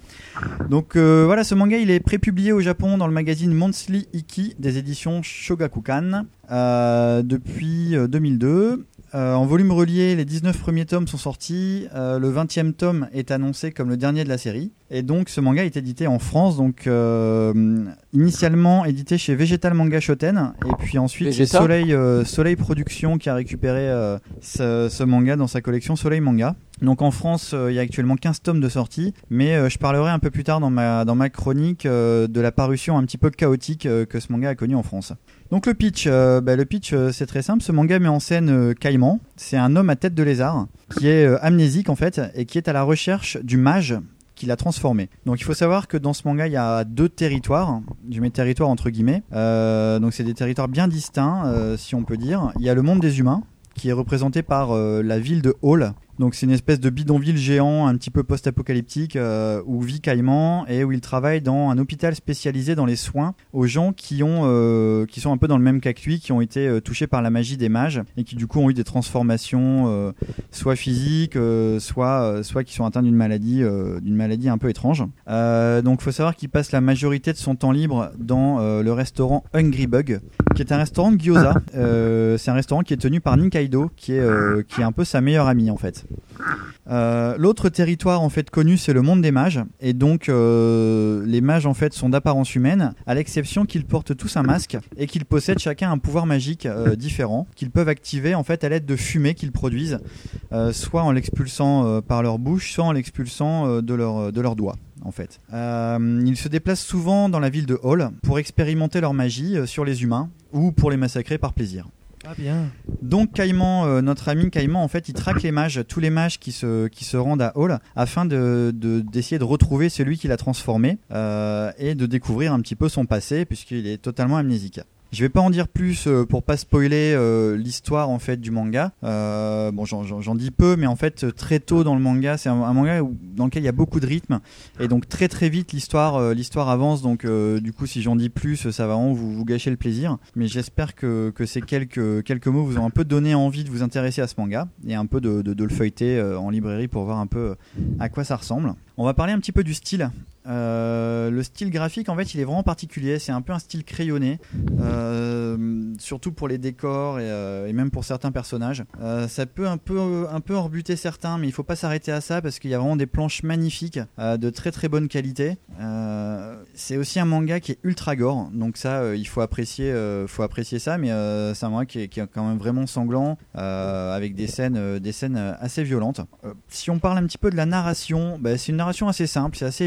Donc euh, voilà, ce manga, il est prépublié au Japon dans le magazine Monthly Iki des éditions Shogakukan euh, depuis euh, 2002. Euh, en volume relié, les 19 premiers tomes sont sortis. Euh, le 20e tome est annoncé comme le dernier de la série. Et donc, ce manga est édité en France, donc euh, initialement édité chez Vegetal Manga Shoten, et puis ensuite c'est Vegeta Soleil, euh, Soleil Productions qui a récupéré euh, ce, ce manga dans sa collection Soleil Manga. Donc en France, euh, il y a actuellement 15 tomes de sortie, mais euh, je parlerai un peu plus tard dans ma, dans ma chronique euh, de la parution un petit peu chaotique euh, que ce manga a connu en France. Donc le pitch, euh, bah, le pitch euh, c'est très simple. Ce manga met en scène euh, Caïman. C'est un homme à tête de lézard qui est amnésique en fait et qui est à la recherche du mage qui l'a transformé. Donc il faut savoir que dans ce manga il y a deux territoires, je mets territoire entre guillemets. Donc c'est des territoires bien distincts si on peut dire. Il y a le monde des humains qui est représenté par la ville de Hall. Donc c'est une espèce de bidonville géant un petit peu post-apocalyptique euh, où vit Caïman et où il travaille dans un hôpital spécialisé dans les soins aux gens qui ont euh, qui sont un peu dans le même cas que lui, qui ont été euh, touchés par la magie des mages et qui du coup ont eu des transformations soit physiques, soit soit qui sont atteints d'une maladie d'une maladie un peu étrange. Donc faut savoir qu'il passe la majorité de son temps libre dans le restaurant Hungry Bug, qui est un restaurant de gyoza. Euh, c'est un restaurant qui est tenu par Ninkaido, qui est qui est un peu sa meilleure amie en fait. Euh, L'autre territoire en fait connu c'est le monde des mages et donc euh, les mages en fait sont d'apparence humaine à l'exception qu'ils portent tous un masque et qu'ils possèdent chacun un pouvoir magique euh, différent qu'ils peuvent activer en fait à l'aide de fumée qu'ils produisent soit en l'expulsant par leur bouche soit en l'expulsant de leurs de doigts en fait. Ils se déplacent souvent dans la ville de Hall pour expérimenter leur magie sur les humains ou pour les massacrer par plaisir. Ah bien. Donc Caïman, euh, notre ami Caïman, en fait, il traque les mages, tous les mages qui se, rendent à Hall, afin de de- d'essayer de, retrouver celui qui l'a transformé euh, et de découvrir un petit peu son passé, puisqu'il est totalement amnésique. Je vais pas en dire plus euh, pour pas spoiler euh, l'histoire en fait du manga. Euh, bon, j'en- dis peu, mais en fait très tôt dans le manga, c'est un, manga où- dans lequel il y a beaucoup de rythme et donc très très vite l'histoire l'histoire avance. Donc du coup, si j'en dis plus, ça va vous, vous gâcher le plaisir. Mais j'espère que, que ces quelques quelques mots vous ont un peu donné envie de vous intéresser à ce manga et un peu de, de, de le feuilleter en librairie pour voir un peu à quoi ça ressemble. On va parler un petit peu du style. Euh, le style graphique, en fait, il est vraiment particulier. C'est un peu un style crayonné, euh, surtout pour les décors et, euh, même pour certains personnages. Ça peut un peu, un peu rebuter certains, mais il faut pas s'arrêter à ça parce qu'il y a vraiment des planches magnifiques de très très bonne qualité. C'est aussi un manga qui est ultra gore, donc ça, il faut apprécier, faut apprécier ça. Mais c'est un manga qui est, quand même vraiment sanglant, avec des scènes, des scènes assez violentes. Si on parle un petit peu de la narration, bah, c'est une narration assez simple, c'est assez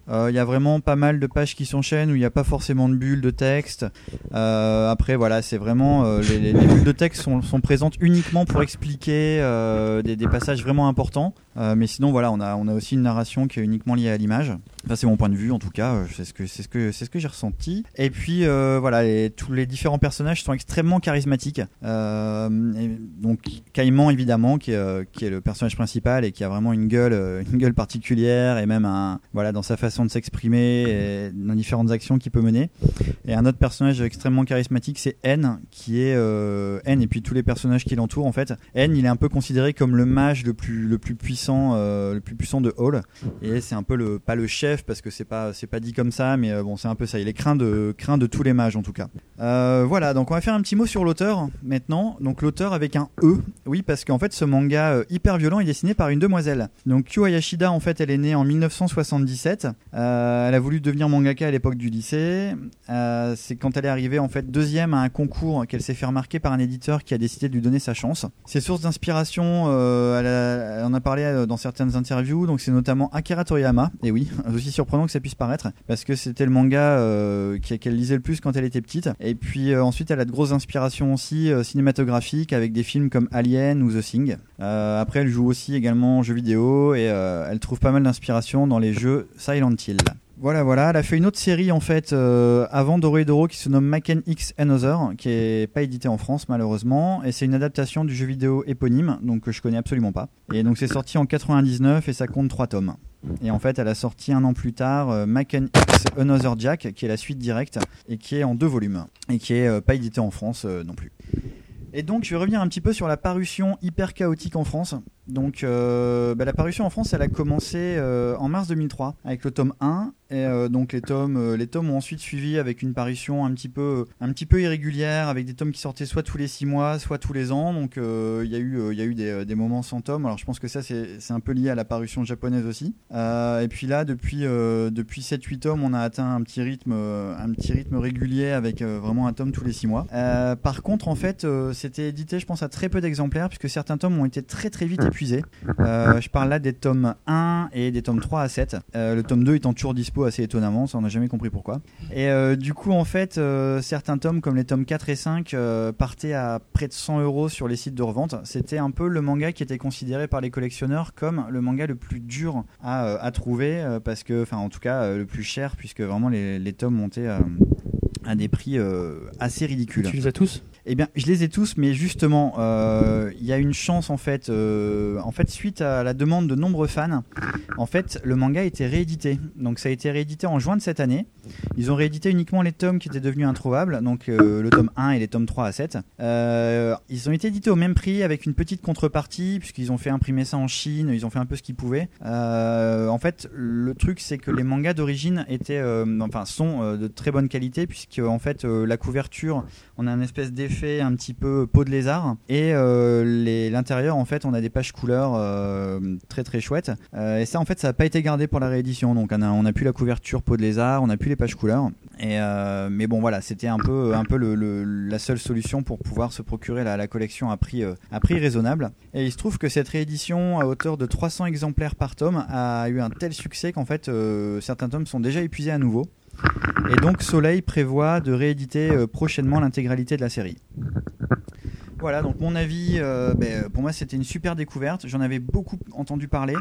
Euh, Il y a vraiment pas mal de pages qui s'enchaînent où il n'y a pas forcément de bulles de texte. Euh, après, voilà, c'est vraiment euh, les, les- les bulles de texte sont, présentes uniquement pour expliquer des, passages vraiment importants. Mais sinon, voilà, on a, on a aussi une narration qui est uniquement liée à l'image. Enfin, c'est mon point de vue, en tout cas. C'est ce que, c'est ce que, c'est ce que j'ai ressenti. Et puis, voilà, tous les différents personnages sont extrêmement charismatiques. Donc, Caïman, évidemment, qui est, qui est le personnage principal et qui a vraiment une gueule, une gueule particulière et même un, voilà, dans sa façon de s'exprimer dans différentes actions qu'il peut mener. Et un autre personnage extrêmement charismatique, c'est N, qui est euh, N et puis tous les personnages qui l'entourent en fait. N, il est un peu considéré comme le mage le plus le plus puissant, euh, le plus puissant de Hall. Et c'est un peu le pas le chef parce que c'est pas c'est pas dit comme ça, mais euh, bon c'est un peu ça. Il est craint de craint de tous les mages en tout cas. Voilà, donc on va faire un petit mot sur l'auteur maintenant. Donc l'auteur avec un E, oui parce qu'en fait ce manga hyper violent est dessiné par une demoiselle. Donc Kyo Hayashida en fait elle est née en 1977. Euh, elle a voulu devenir mangaka à l'époque du lycée. Euh, c'est quand elle est arrivée en fait deuxième à un concours qu'elle s'est fait remarquer par un éditeur qui a décidé de lui donner sa chance. Ses sources d'inspiration, euh, elle, a- en a parlé euh, dans certaines interviews, donc c'est notamment Akira Toriyama. Et oui, aussi surprenant que ça puisse paraître, parce que c'était le manga qu'elle lisait le plus quand elle était petite. Et puis ensuite, elle a de grosses inspirations aussi cinématographiques avec des films comme Alien ou The Thing. Après, elle joue aussi également aux jeux vidéo et elle trouve pas mal d'inspiration dans les jeux Silent Voilà, voilà. Elle a fait une autre série en fait euh, avant Doro Doro qui se nomme Maken X Another, qui est pas édité en France malheureusement, et c'est une adaptation du jeu vidéo éponyme, donc que je connais absolument pas. Et donc c'est sorti en 99 et ça compte 3 tomes. Et en fait, elle a sorti un an plus tard euh, Maken X Another Jack, qui est la suite directe et qui est en deux volumes et qui est euh, pas édité en France euh, non plus. Et donc, je vais revenir un petit peu sur la parution hyper chaotique en France. Donc, euh, bah, la parution en France, elle a commencé euh, en mars 2003 avec le tome 1. Et euh, donc, les tomes, les tomes ont ensuite suivi avec une parution un petit peu, un petit peu irrégulière, avec des tomes qui sortaient soit tous les 6 mois, soit tous les ans. Donc, euh, il y a eu, il y a eu des, des moments sans tomes. Alors, je pense que ça, c'est c'est un peu lié à la parution japonaise aussi. Euh, et puis là, depuis, depuis 7-8 tomes, on a atteint un petit rythme, un petit rythme régulier avec vraiment un tome tous les 6 mois. Par contre, en fait, c'était édité, je pense, à très peu d'exemplaires, puisque certains tomes ont été très très vite épuisés. Euh, je parle là des tomes 1 et des tomes 3 à 7. Euh, le tome 2 étant toujours dispo assez étonnamment, ça on n'a jamais compris pourquoi. Et euh, du coup, en fait, euh, certains tomes comme les tomes 4 et 5 euh, partaient à près de 100 euros sur les sites de revente. C'était un peu le manga qui était considéré par les collectionneurs comme le manga le plus dur à, euh, à trouver, euh, parce que, enfin, en tout cas, euh, le plus cher, puisque vraiment les, les tomes montaient euh, à des prix euh, assez ridicules. Tu les as tous? Eh bien, je les ai tous, mais justement, euh, il y a une chance en fait. euh, en fait, suite à la demande de nombreux fans, en fait, le manga a été réédité. Donc, ça a été réédité en juin de cette année. Ils ont réédité uniquement les tomes qui étaient devenus introuvables, donc euh, le tome 1 et les tomes 3 à 7. Euh, ils ont été édités au même prix avec une petite contrepartie, puisqu'ils ont fait imprimer ça en Chine, ils ont fait un peu ce qu'ils pouvaient. En fait, le truc, c'est que les mangas d'origine étaient, enfin, sont de très bonne qualité, puisque en fait, la couverture, on a une espèce d'effet un petit peu peau de lézard, et euh, l'intérieur, en fait, on a des pages couleurs euh, très très chouettes. Euh, et ça, en fait, ça n'a pas été gardé pour la réédition, donc on a, on a plus la couverture peau de lézard, on a plus les pages couleurs. Et mais bon, voilà, c'était un peu, un peu la seule solution pour pouvoir se procurer la, la collection à prix, à prix raisonnable. Et il se trouve que cette réédition, à hauteur de 300 exemplaires par tome, a eu un tel succès qu'en fait, certains tomes sont déjà épuisés à nouveau. Et donc Soleil prévoit de rééditer euh, prochainement l'intégralité de la série. Voilà, donc mon avis, euh, ben, pour moi c'était une super découverte. J'en avais beaucoup entendu parler.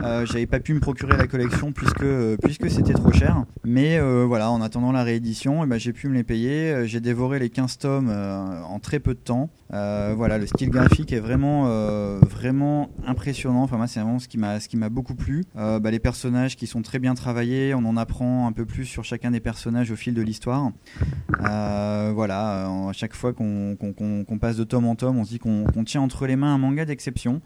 Euh, J'avais pas pu me procurer la collection puisque euh, puisque c'était trop cher. Mais voilà, en attendant la réédition, eh ben, j'ai pu me les payer. J'ai dévoré les 15 tomes en très peu de temps. Voilà, le style graphique est vraiment vraiment impressionnant. Enfin moi c'est vraiment ce qui m'a beaucoup plu. Bah, les personnages qui sont très bien travaillés. On en apprend un peu plus sur chacun des personnages au fil de l'histoire. Voilà, à chaque fois qu'on passe de tome en tome, on se dit qu'on tient entre les mains un manga d'exception.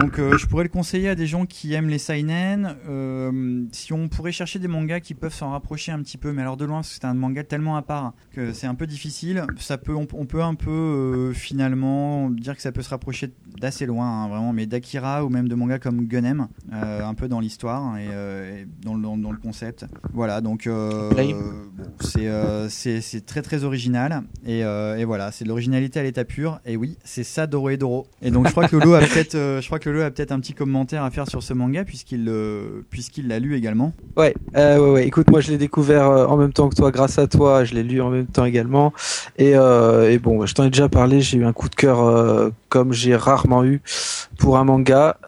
Donc euh, je pourrais le conseiller à des gens qui aiment les seinen. Euh, si on pourrait chercher des mangas qui peuvent s'en rapprocher un petit peu, mais alors de loin, parce que c'est un manga tellement à part que c'est un peu difficile. Ça peut, on, on peut un peu euh, finalement dire que ça peut se rapprocher d'assez loin, hein, vraiment, mais d'Akira ou même de mangas comme Gunem, un peu dans l'histoire et, et dans, le- dans- dans le concept. Voilà, donc c'est très très original et, et voilà, c'est de l'originalité à l'état pur Et oui, c'est ça Doro et Doro. Et donc je crois que Lolo a peut-être, euh, je crois que Lolo a peut-être un petit commentaire à faire sur ce manga puisqu'il euh, puisqu'il l'a lu également. Ouais, euh, ouais, ouais. Écoute, moi je l'ai découvert en même temps que toi, grâce à toi. Je l'ai lu en même temps également. Et, et bon, je t'en ai déjà parlé. J'ai eu un coup de cœur comme j'ai rarement eu pour un manga.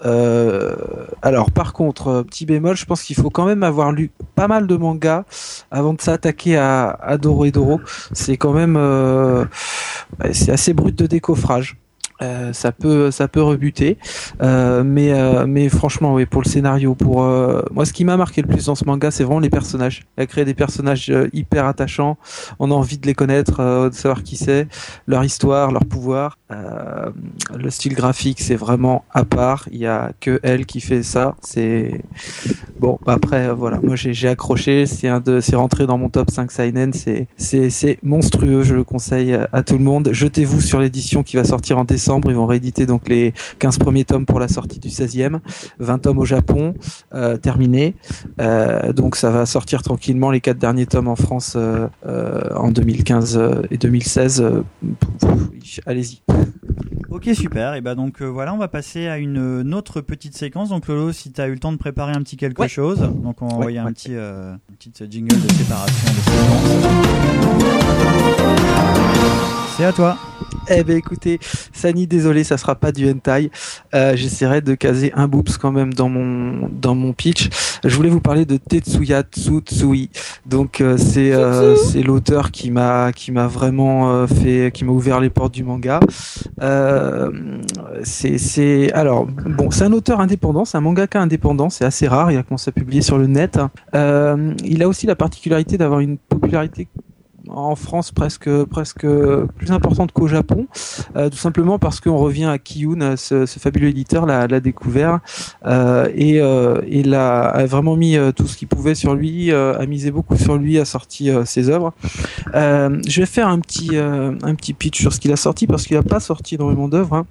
Alors, par contre, petit bémol, je pense qu'il faut quand même avoir lu pas mal de mangas avant de s'attaquer à, à Doro et Doro. C'est quand même, ouais, c'est assez brut de décoffrage. Euh, ça peut ça peut rebuter. Euh, mais euh, mais franchement oui pour le scénario pour euh, moi ce qui m'a marqué le plus dans ce manga c'est vraiment les personnages. Il a créé des personnages euh, hyper attachants. On a envie de les connaître de savoir qui c'est leur histoire leur pouvoir. Le style graphique c'est vraiment à part. Il y a que elle qui fait ça. C'est bon bah, après voilà. Moi j'ai accroché. C'est un de c'est rentré dans mon top 5 seinen. C'est c'est c'est monstrueux. Je le conseille à tout le monde. Jetez-vous sur l'édition qui va sortir en décembre ils vont rééditer donc les 15 premiers tomes pour la sortie du 16e 20 tomes au Japon euh, terminé Euh, donc ça va sortir tranquillement les quatre derniers tomes en France euh, en 2015 euh, et 2016 euh, allez-y Ok super. Et bah donc voilà, on va passer à une, une autre petite séquence. Donc Lolo, si tu as eu le temps de préparer un petit quelque Ouais. chose, donc on va Ouais, envoyer un petit une petite jingle de séparation de séquence. C'est à toi. Eh ben écoutez, Sani, désolé, ça sera pas du hentai. Euh, J'essaierai de caser un boops quand même dans mon dans mon pitch. Je voulais vous parler de Tetsuya Tsutsui. Donc euh, c'est euh, c'est l'auteur qui m'a qui m'a vraiment euh, fait qui m'a ouvert les portes du manga. Euh, c'est c'est alors bon, c'est un auteur indépendant, c'est un mangaka indépendant, c'est assez rare. Il a commencé à publier sur le net. Euh, il a aussi la particularité d'avoir une popularité en France presque presque plus importante qu'au Japon, euh, tout simplement parce qu'on revient à Kiyun, ce, fabuleux éditeur l'a découvert euh, et, euh, et l'a a vraiment mis euh, tout ce qu'il pouvait sur lui, a misé beaucoup sur lui, a sorti ses œuvres. Je vais faire un petit un petit pitch sur ce qu'il a sorti parce qu'il n'a pas sorti énormément d'œuvres. hein.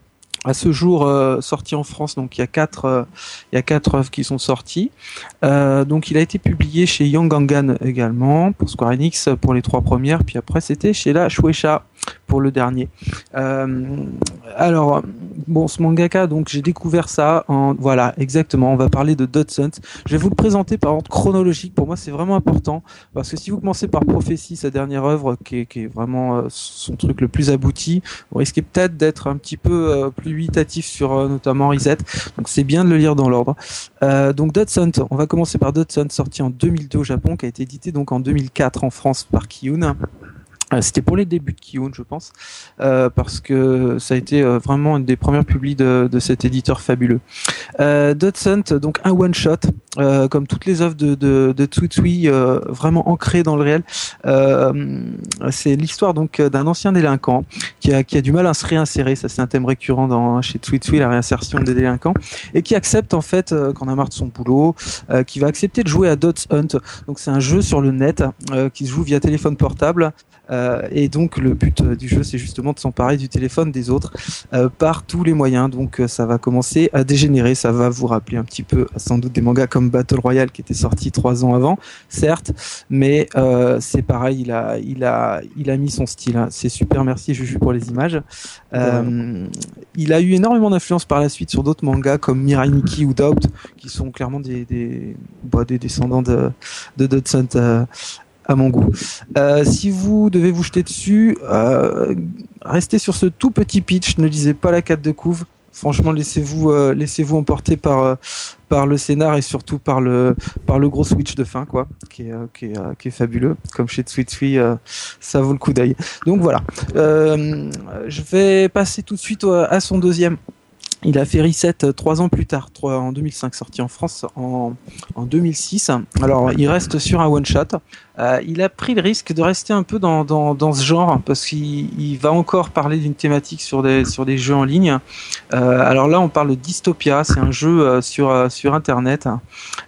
À ce jour, euh, sorti en France, donc il y a quatre, euh, il y a quatre œuvres qui sont sorties. Euh, donc il a été publié chez Young Gangan également pour Square Enix pour les trois premières, puis après c'était chez la Shueisha pour le dernier. Euh, alors bon, ce mangaka, donc j'ai découvert ça en voilà exactement. On va parler de Hunt. Je vais vous le présenter par ordre chronologique. Pour moi, c'est vraiment important parce que si vous commencez par Prophétie, sa dernière œuvre, qui est, qui est vraiment euh, son truc le plus abouti, vous risquez peut-être d'être un petit peu euh, plus sur euh, notamment Reset. Donc c'est bien de le lire dans l'ordre. Euh, donc Hunt, on va commencer par Hunt, sorti en 2002 au Japon, qui a été édité donc en 2004 en France par Kiyun. Euh, C'était pour les débuts de Kiyun, je pense, parce que ça a été vraiment une des premières publis de, cet éditeur fabuleux. Euh, donc un one shot, euh, comme toutes les œuvres de, de, de Tsutsui, euh, vraiment ancrées dans le réel. Euh, c'est l'histoire donc d'un ancien délinquant qui a, qui a du mal à se réinsérer. Ça, c'est un thème récurrent dans chez Tsutsui, la réinsertion des délinquants, et qui accepte en fait, euh, quand on a marre de son boulot, euh, qui va accepter de jouer à Dot Hunt. Donc c'est un jeu sur le net euh, qui se joue via téléphone portable. Euh, et donc le but euh, du jeu, c'est justement de s'emparer du téléphone des autres euh, par tous les moyens. Donc euh, ça va commencer à dégénérer. Ça va vous rappeler un petit peu, sans doute, des mangas comme Battle Royale qui était sorti trois ans avant, certes, mais euh, c'est pareil. Il a, il a, il a mis son style. hein. C'est super. Merci Juju pour les images. Euh, il a eu énormément d'influence par la suite sur d'autres mangas comme Mirai Nikki ou Doubt, qui sont clairement des, des, bah, des descendants de, de Dodson euh, à mon goût. Euh, si vous devez vous jeter dessus, euh, restez sur ce tout petit pitch, ne lisez pas la carte de couve. Franchement, laissez-vous euh, emporter par euh, par le scénar et surtout par le par le gros switch de fin quoi, qui est euh, fabuleux. Comme chez euh, ça vaut le coup d'œil. Donc voilà. Je vais passer tout de suite à son deuxième. Il a fait Reset trois ans plus tard, en 2005, sorti en France en, en 2006. Alors, il reste sur un one-shot. Euh, il a pris le risque de rester un peu dans, dans, dans ce genre parce qu'il il va encore parler d'une thématique sur des, sur des jeux en ligne. Euh, alors là, on parle de Dystopia. C'est un jeu euh, sur, euh, sur Internet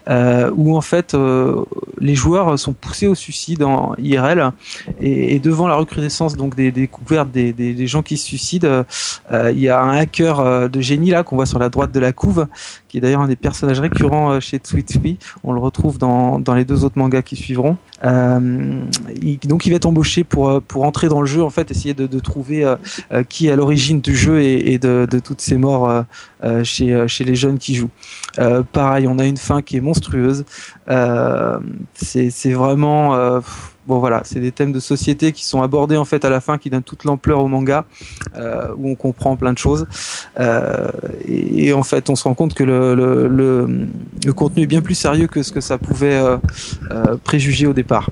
euh, où en fait euh, les joueurs sont poussés au suicide en IRL et, et devant la recrudescence donc des, découvertes des, des, des gens qui se suicident, il y a un hacker de génie là qu'on voit sur la droite de la couve, qui est d'ailleurs un des personnages récurrents euh, chez Tsui On le retrouve dans, dans les deux autres mangas qui suivront. Euh, donc il va être embauché pour euh, pour entrer dans le jeu en fait, essayer de, trouver qui est à l'origine du jeu et, de, toutes ces morts chez chez les jeunes qui jouent. Pareil, on a une fin qui est monstrueuse. C'est vraiment bon voilà, c'est des thèmes de société qui sont abordés en fait à la fin, qui donnent toute l'ampleur au manga, euh, où on comprend plein de choses. Euh, et, en fait, on se rend compte que le, contenu est bien plus sérieux que ce que ça pouvait euh, préjuger au départ.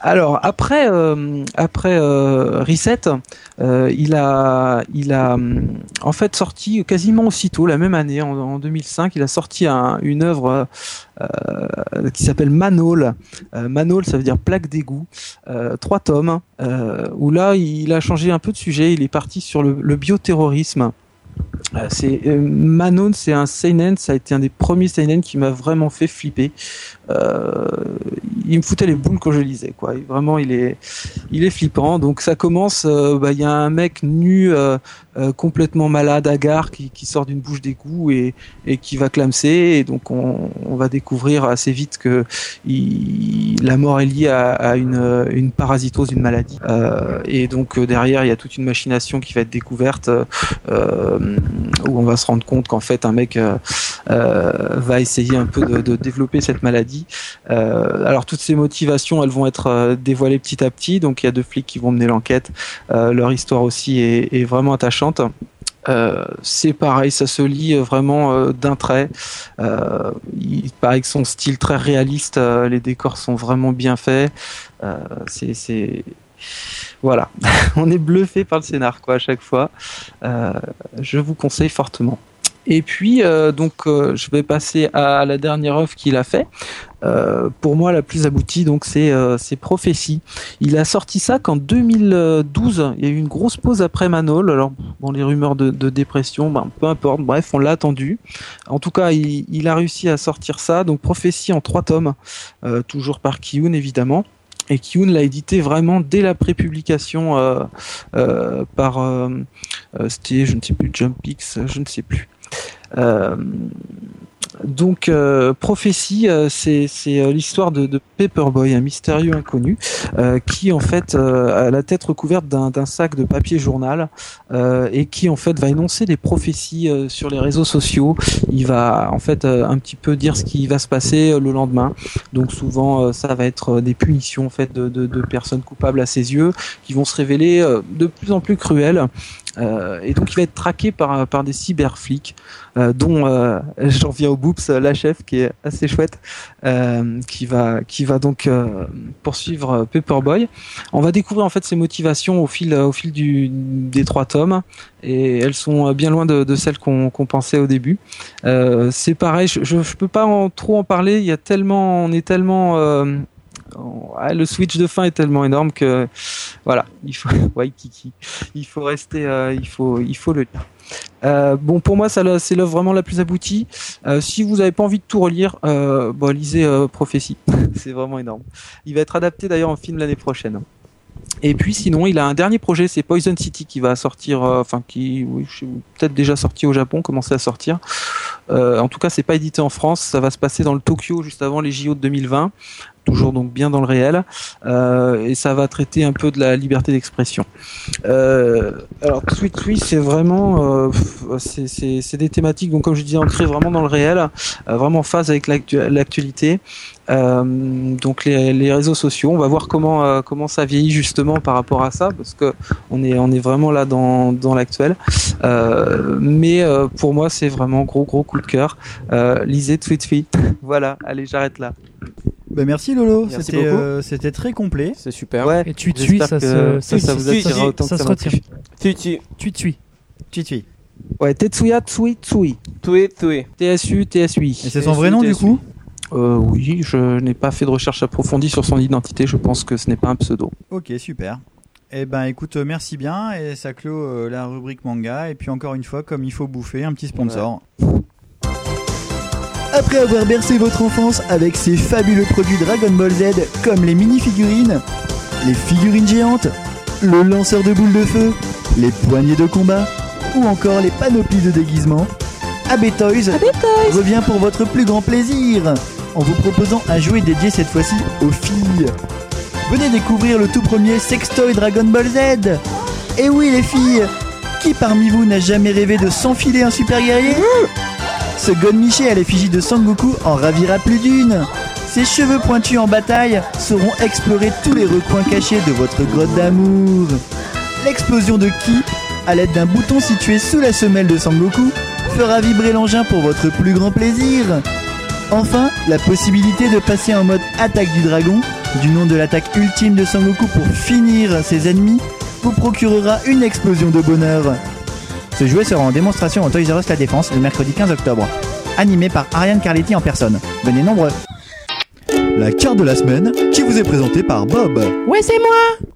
Alors après euh, euh, Reset, euh, il a hum, en fait sorti quasiment aussitôt la même année en, en 2005, il a sorti un- une œuvre euh, qui s'appelle Manol. Euh, Manol, ça veut dire plaque d'égout. Euh, trois tomes euh, où là il a changé un peu de sujet. Il est parti sur le, bioterrorisme. Euh, c'est euh, c'est un seinen, ça a été un des premiers seinen qui m'a vraiment fait flipper. Euh, il me foutait les boules quand je lisais, quoi. Vraiment, il est, il est flippant. Donc ça commence, euh, bah, il y a un mec nu, euh, complètement malade, hagard, qui, sort d'une bouche d'égout et, et qui va clamser. Et donc on, va découvrir assez vite que la mort est liée à, une, parasitose, une maladie. Et donc derrière, il y a toute une machination qui va être découverte. où on va se rendre compte qu'en fait un mec va essayer un peu de développer cette maladie. Euh, alors toutes ces motivations, elles vont être euh, dévoilées petit à petit. Donc il y a deux flics qui vont mener l'enquête. Euh, leur histoire aussi est, vraiment attachante. C'est pareil, ça se lit vraiment d'un trait. Euh, il que son style très réaliste, les décors sont vraiment bien faits. C'est, voilà, on est bluffé par le scénar quoi à chaque fois. Je vous conseille fortement. Et puis euh, donc euh, je vais passer à la dernière œuvre qu'il a fait. Euh, pour moi la plus aboutie donc c'est euh, c'est Prophétie. Il a sorti ça qu'en 2012. Il y a eu une grosse pause après Manol. Alors bon les rumeurs de, de dépression, ben, peu importe. Bref on l'a attendu. En tout cas il, il a réussi à sortir ça. Donc Prophétie en trois tomes, euh, toujours par Kiyun évidemment. Et Kiyun l'a édité vraiment dès la prépublication euh, euh, par euh, euh, c'était je ne sais plus Jumpix, je ne sais plus. Euh, donc euh, prophétie, euh, c'est l'histoire de, Paperboy, un mystérieux inconnu qui en fait a la tête recouverte d'un sac de papier journal et qui en fait va énoncer des prophéties sur les réseaux sociaux. Il va en fait un petit peu dire ce qui va se passer le lendemain. Donc souvent ça va être des punitions en fait de, personnes coupables à ses yeux qui vont se révéler de plus en plus cruelles. Euh, et donc il va être traqué par, par des cyberflics, euh, dont euh, j'en viens au Boops, la chef qui est assez chouette, euh, qui va qui va donc euh, poursuivre euh, Paperboy. On va découvrir en fait ses motivations au fil au fil du, des trois tomes et elles sont bien loin de, de celles qu'on qu'on pensait au début. Euh, c'est pareil, je, je, je peux pas en, trop en parler. Il y a tellement, on est tellement le switch de fin est tellement énorme que voilà, il faut kiki. il faut rester, euh, il faut, il faut le lire. Euh, bon, pour moi, ça c'est l'œuvre vraiment la plus aboutie. Euh, si vous n'avez pas envie de tout relire, bon, lisez Prophétie. c'est vraiment énorme. Il va être adapté d'ailleurs en film l'année prochaine. Et puis sinon, il a un dernier projet, c'est Poison City qui va sortir, enfin qui, oui, peut-être déjà sorti au Japon, commencé à sortir. En tout cas, c'est pas édité en France. Ça va se passer dans le Tokyo juste avant les JO de 2020, toujours donc bien dans le réel. Euh, et ça va traiter un peu de la liberté d'expression. Euh, alors Sweet Sweet, c'est vraiment, euh, c'est- des thématiques donc comme je disais ancrées vraiment dans le réel, euh, vraiment en phase avec l'actu- l'actualité. Euh, donc les, les réseaux sociaux, on va voir comment euh, comment ça vieillit justement par rapport à ça parce que on est on est vraiment là dans dans l'actuel. Mais pour moi c'est vraiment gros gros coup de cœur. Lisez Tweet Tweet. voilà, allez j'arrête là. Bah merci Lolo, c'était euh, c'était très complet. C'est super. Ouais. Et tu tues, ça se, ça, ça se- vous attirera autant ça que se ça m'a retient. plu. Tu, tu, Tu tues. Tu tu. Ouais, Tetsuya Tsui Tsui. tu, tu. TSU TSUI. Et c'est son vrai nom du coup? Euh, oui, je n'ai pas fait de recherche approfondie sur son identité. Je pense que ce n'est pas un pseudo. Ok, super. Eh ben écoute, euh, merci bien et ça clôt euh, la rubrique manga et puis encore une fois, comme il faut bouffer, un petit sponsor. Après avoir bercé votre enfance avec ces fabuleux produits Dragon Ball Z comme les mini-figurines, les figurines géantes, le lanceur de boules de feu, les poignées de combat, ou encore les panoplies de déguisement, AB Toys revient pour votre plus grand plaisir en vous proposant un jouet dédié cette fois-ci aux filles. Venez découvrir le tout premier sextoy Dragon Ball Z. Et oui les filles, qui parmi vous n'a jamais rêvé de s'enfiler un super guerrier? Ce Gonmiché à l'effigie de Sangoku en ravira plus d'une. Ses cheveux pointus en bataille sauront explorer tous les recoins cachés de votre grotte d'amour. L'explosion de Ki, à l'aide d'un bouton situé sous la semelle de Sangoku, fera vibrer l'engin pour votre plus grand plaisir. Enfin, la possibilité de passer en mode attaque du dragon, du nom de l'attaque ultime de Sangoku pour finir ses ennemis, vous procurera une explosion de bonheur. Ce jouet sera en démonstration au Toys R Us La Défense le mercredi 15 octobre. Animé par Ariane Carletti en personne. Venez nombreux. La carte de la semaine qui vous est présentée par Bob. Ouais, c'est moi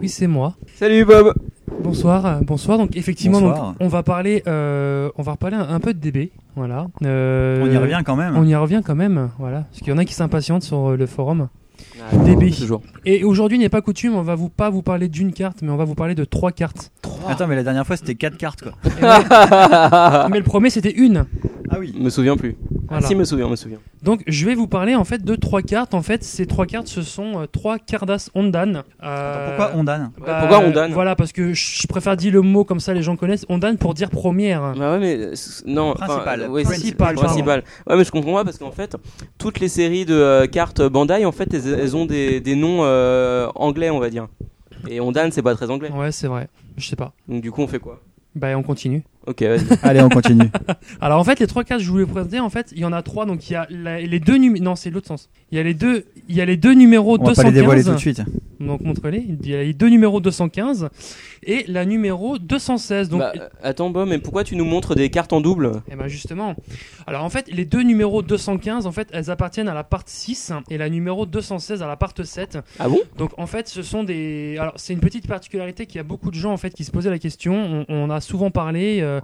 Oui, c'est moi. Salut Bob Bonsoir, euh, bonsoir. Donc effectivement, Bonsoir. donc, on va parler, euh, on va reparler un, un peu de DB, voilà. Euh, On y revient quand même. On y revient quand même, voilà. Parce qu'il y en a qui s'impatientent sur le forum. DB. Toujours. Et aujourd'hui n'est pas coutume, on va vous pas vous parler d'une carte, mais on va vous parler de trois cartes. Attends, mais la dernière fois c'était 4 cartes quoi. mais le premier c'était une. Ah oui. Me souviens plus. Voilà. Ah, si, me souviens, me souviens. Donc je vais vous parler en fait de trois cartes. En fait, ces trois cartes ce sont euh, trois Cardass Ondan. Euh, Pourquoi Ondan? Bah, pourquoi Ondan? Voilà, parce que je préfère dire le mot comme ça les gens connaissent. Ondan pour dire première. Bah ouais, mais euh, non, enfin, Principal. euh, ouais, Principal, principal. Ouais, mais je comprends pas parce qu'en fait, toutes les séries de euh, cartes Bandai, en fait, elles, elles ont des, des noms euh, anglais, on va dire. Et Ondan, c'est pas très anglais. Ouais, c'est vrai. Je sais pas. Donc du coup, on fait quoi? Bah on continue. Ok, vas-y. Allez, on continue. Alors en fait, les trois cartes que je voulais vous présenter, en fait, il y en a trois. Donc il y a la- les deux numéros. Non, c'est l'autre sens. Il y a les deux. Il y a les deux numéros On va 215. pas les dévoiler tout de suite. Donc montre-les. Il y a les deux numéros 215 et la numéro 216. Donc Bah, euh, attends, Bob, mais pourquoi tu nous montres des cartes en double? Et ben justement. Alors en fait, les deux numéros 215, en fait, elles appartiennent à la part 6 et la numéro 216 à la part 7. Ah bon? Donc en fait, ce sont des. Alors c'est une petite particularité qu'il y a beaucoup de gens en fait qui se posaient la question. On, on a souvent parlé. euh,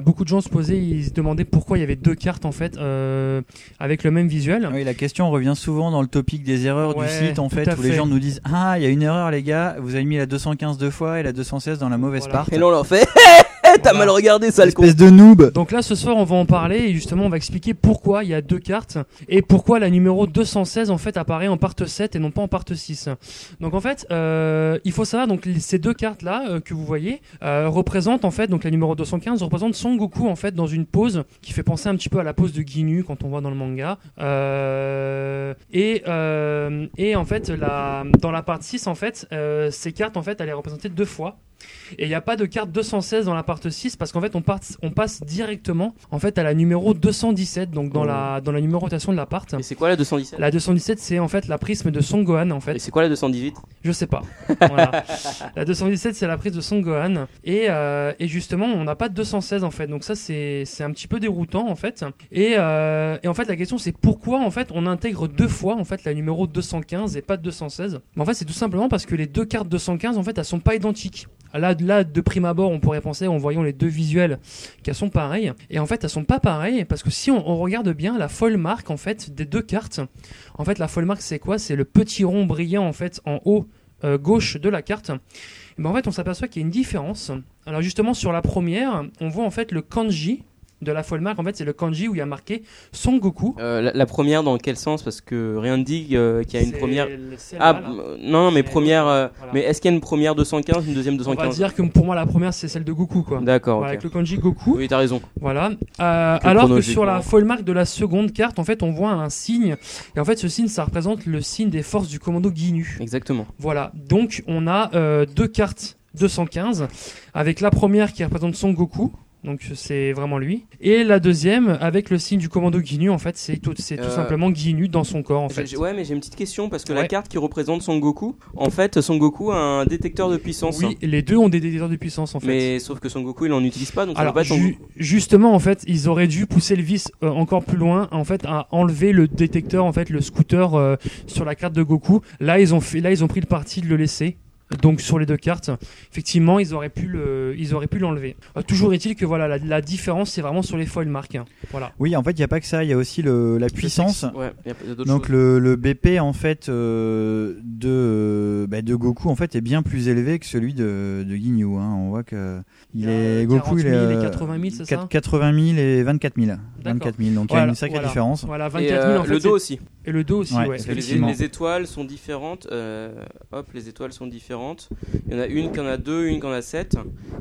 beaucoup de gens se posaient, ils se demandaient pourquoi il y avait deux cartes en fait euh, avec le même visuel. Oui, la question revient souvent dans le topic des erreurs Ouais, du site en fait où les gens nous disent Ah, il y a une erreur les gars, vous avez mis la 215 deux fois et la 216 dans la mauvaise Voilà. part. Et là, on leur fait T'as Voilà. mal regardé, sale con Espèce de noob. Donc là, ce soir, on va en parler et justement, on va expliquer pourquoi il y a deux cartes et pourquoi la numéro 216 en fait apparaît en part 7 et non pas en part 6. Donc en fait, euh, il faut savoir donc ces deux cartes là que vous voyez euh, représentent en fait donc la numéro 215 représente Son Goku en fait dans une pose qui fait penser un petit peu à la pose de Ginyu quand on voit dans le manga. Euh, et euh, et en fait la dans la part 6 en fait euh, ces cartes en fait elle est représentée deux fois. Et il n'y a pas de carte 216 dans la part 6 parce qu'en fait on, part, on passe directement en fait à la numéro 217 donc dans, Oh. la, dans la numérotation de la part. Et c'est quoi la 217 La 217 c'est en fait la prisme de Son Gohan en Et fait. c'est quoi la 218 Je sais pas. Voilà. la 217 c'est la prise de Son Gohan et, euh, et justement on n'a pas de 216 en fait donc ça c'est c'est un petit peu déroutant en fait. Et, euh, et en fait la question c'est pourquoi en fait on intègre deux fois en fait la numéro 215 et pas de 216 Mais En fait c'est tout simplement parce que les deux cartes 215 en fait elles sont pas identiques. Là, de prime abord, on pourrait penser, en voyant les deux visuels, qu'elles sont pareilles. Et en fait, elles sont pas pareilles, parce que si on, on regarde bien la folle marque, en fait, des deux cartes, en fait, la folle marque, c'est quoi? C'est le petit rond brillant, en fait, en haut euh, gauche de la carte. Et ben, en fait, on s'aperçoit qu'il y a une différence. Alors, justement, sur la première, on voit, en fait, le kanji de la folle marque. En fait, c'est le kanji où il y a marqué Son Goku. Euh, la, la première, dans quel sens? Parce que rien ne dit euh, qu'il y a une première. Ah, non, non, mais première. euh, voilà. Mais est-ce qu'il y a une première 215, une deuxième On va 215 dire que pour moi, la première, c'est celle de Goku, quoi. D'accord, Voilà, avec le kanji Goku. Oui, t'as raison. Voilà. Que alors que sur la folle marque de la seconde carte, en fait, on voit un signe. Et en fait, ce signe, ça représente le signe des forces du commando Ginyu. Exactement. Voilà. Donc, on a deux cartes 215, avec la première qui représente Son Goku. Donc c'est vraiment lui. Et la deuxième avec le signe du commando Ginyu en fait c'est tout, c'est tout Euh, simplement Ginyu dans son corps en fait. Ouais, mais j'ai une petite question parce que la carte qui représente Son Goku, en fait, Son Goku a un détecteur de puissance. Oui, les deux ont des détecteurs de puissance en fait. Mais sauf que Son Goku, il en utilise pas, donc Alors, pas ju- Goku. justement, en fait, ils auraient dû pousser le vice euh, encore plus loin, en fait, à enlever le détecteur, en fait, le scooter euh, sur la carte de Goku. Là, ils ont fait, là, ils ont pris le parti de le laisser. Donc sur les deux cartes, effectivement, ils auraient pu le, ils auraient pu l'enlever. Euh, toujours est-il que voilà, la, la différence, c'est vraiment sur les foil marques. hein. Voilà. Oui, en fait, il n'y a pas que ça, il y a aussi le, la puissance. Ouais, il y a- il y a d'autres Donc le, le BP en fait euh, de, euh, bah, de Goku en fait est bien plus élevé que celui de, de Ginyu. Hein. On voit que il est Goku 40 il 000 est et euh, 80 000, c'est ça 4- 80 000 et 24 000. 24 000. Donc il y a une sacrée voilà. différence. Voilà, Et 24 000 en fait. le dos aussi. Et le dos aussi, Ouais, ouais. Parce que les, les étoiles sont différentes. euh, hop, les étoiles sont différentes. Il y en a une qui en a deux, une qui en a sept.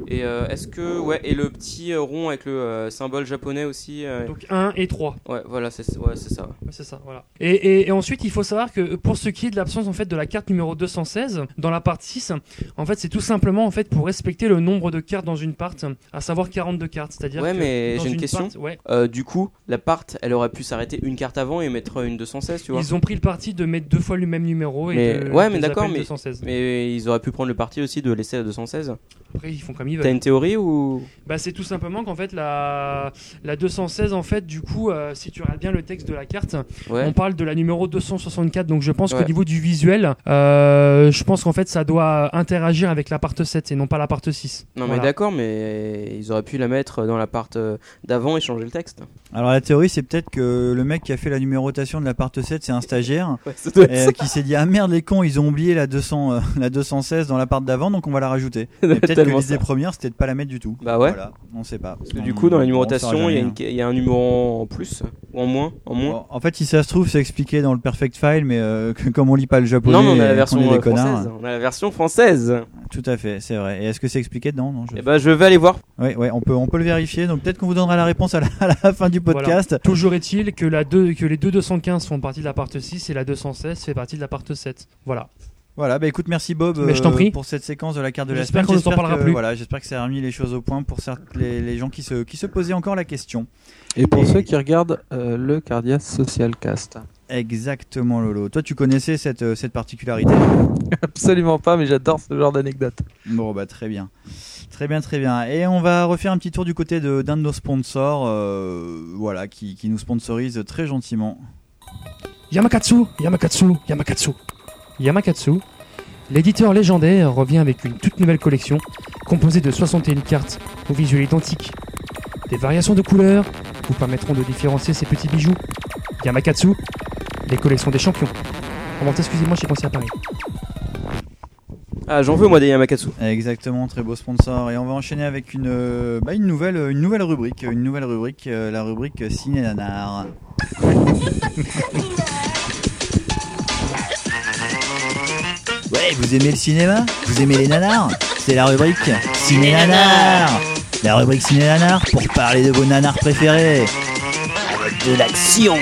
Et euh, est-ce que ouais et le petit euh, rond avec le euh, symbole japonais aussi. euh, Donc 1 et 3. Ouais, voilà, c'est ouais, ça. Ouais, c'est ça, voilà. Et, et- et ensuite, il faut savoir que pour ce qui est de l'absence en fait de la carte numéro 216 dans la part 6, en fait, c'est tout simplement en fait pour respecter le nombre de cartes dans une part, à savoir 42 cartes, c'est-à-dire Ouais, que mais j'ai une question. part- ouais, Euh, du coup, la part, elle aurait pu s'arrêter une carte avant et mettre une 216, tu vois. ils ont pris le parti de mettre deux fois le même numéro et Mais de, ouais, mais d'accord, mais 216. mais ils auraient pu prendre le parti aussi de laisser la 216. Après, ils font comme ils T'as veulent. une théorie ou? Bah, c'est tout simplement qu'en fait la la 216 en fait du coup euh, si tu regardes bien le texte de la carte, Ouais. on parle de la numéro 264 donc je pense Ouais. qu'au niveau du visuel, euh, je pense qu'en fait ça doit interagir avec la part 7 et non pas la part 6. Non, Voilà. mais d'accord, mais ils auraient pu la mettre dans la part euh, d'avant et changer le texte. Alors la théorie c'est peut-être que le mec qui a fait la numérotation de la part 7 c'est un stagiaire Ouais, euh, qui s'est dit ah merde les cons ils ont oublié la 200 euh, la 216 dans la part d'avant donc on va la rajouter. Peut-être que l'idée première c'était de pas la mettre du tout. Bah ouais. Voilà, on sait pas. Parce que du coup, dans la On- on numérotation, il y, il y a un numéro en plus ou en moins, en moins. Bon, en fait, si ça se trouve, c'est expliqué dans le Perfect File, mais euh, que comme on lit pas le japonais, non, mais on a la version est des euh, connards, française. On a la version française. Tout à fait, c'est vrai. Et est-ce que c'est expliqué dedans? Non, je... Et bah, je vais aller voir. Ouais, ouais, on peut, on peut le vérifier. Donc peut-être qu'on vous donnera la réponse à la, à la fin du podcast. Voilà. Toujours est-il que, la deux, que les deux 215 font partie de la part 6 et la 216 fait partie de la part 7. Voilà. Voilà, bah écoute, merci Bob Mais je t'en euh, prie. pour cette séquence de la carte de la J'espère semaine. qu'on ne s'en parlera que, plus. Voilà, j'espère que ça a remis les choses au point pour certes les, les gens qui se, qui se posaient encore la question. Et pour ceux qui regardent euh, le Cardia Social Cast. Exactement, Lolo. Toi, tu connaissais cette, euh, cette particularité? Absolument pas, mais j'adore ce genre d'anecdote. Bon, bah très bien. Très bien, très bien. Et on va refaire un petit tour du côté de- d'un de, nos sponsors, euh, voilà, qui, nous sponsorise très gentiment. Yamakatsu, Yamakatsu, Yamakatsu. Yamakatsu, l'éditeur légendaire revient avec une toute nouvelle collection composée de 61 cartes au visuel identique. Des variations de couleurs vous permettront de différencier ces petits bijoux. Yamakatsu, les collections des champions. Exclusivement chez Conseil à Paris. Ah, j'en veux moi des Yamakatsu. Exactement, très beau sponsor. Et on va enchaîner avec une, euh, bah, une, nouvelle, une nouvelle rubrique, une nouvelle rubrique, euh, la rubrique Ciné Nanar. Ouais, vous aimez le cinéma? Vous aimez les nanars? C'est la rubrique Ciné Nanar La rubrique Ciné Nanar pour parler de vos nanars préférés. Avec de l'action,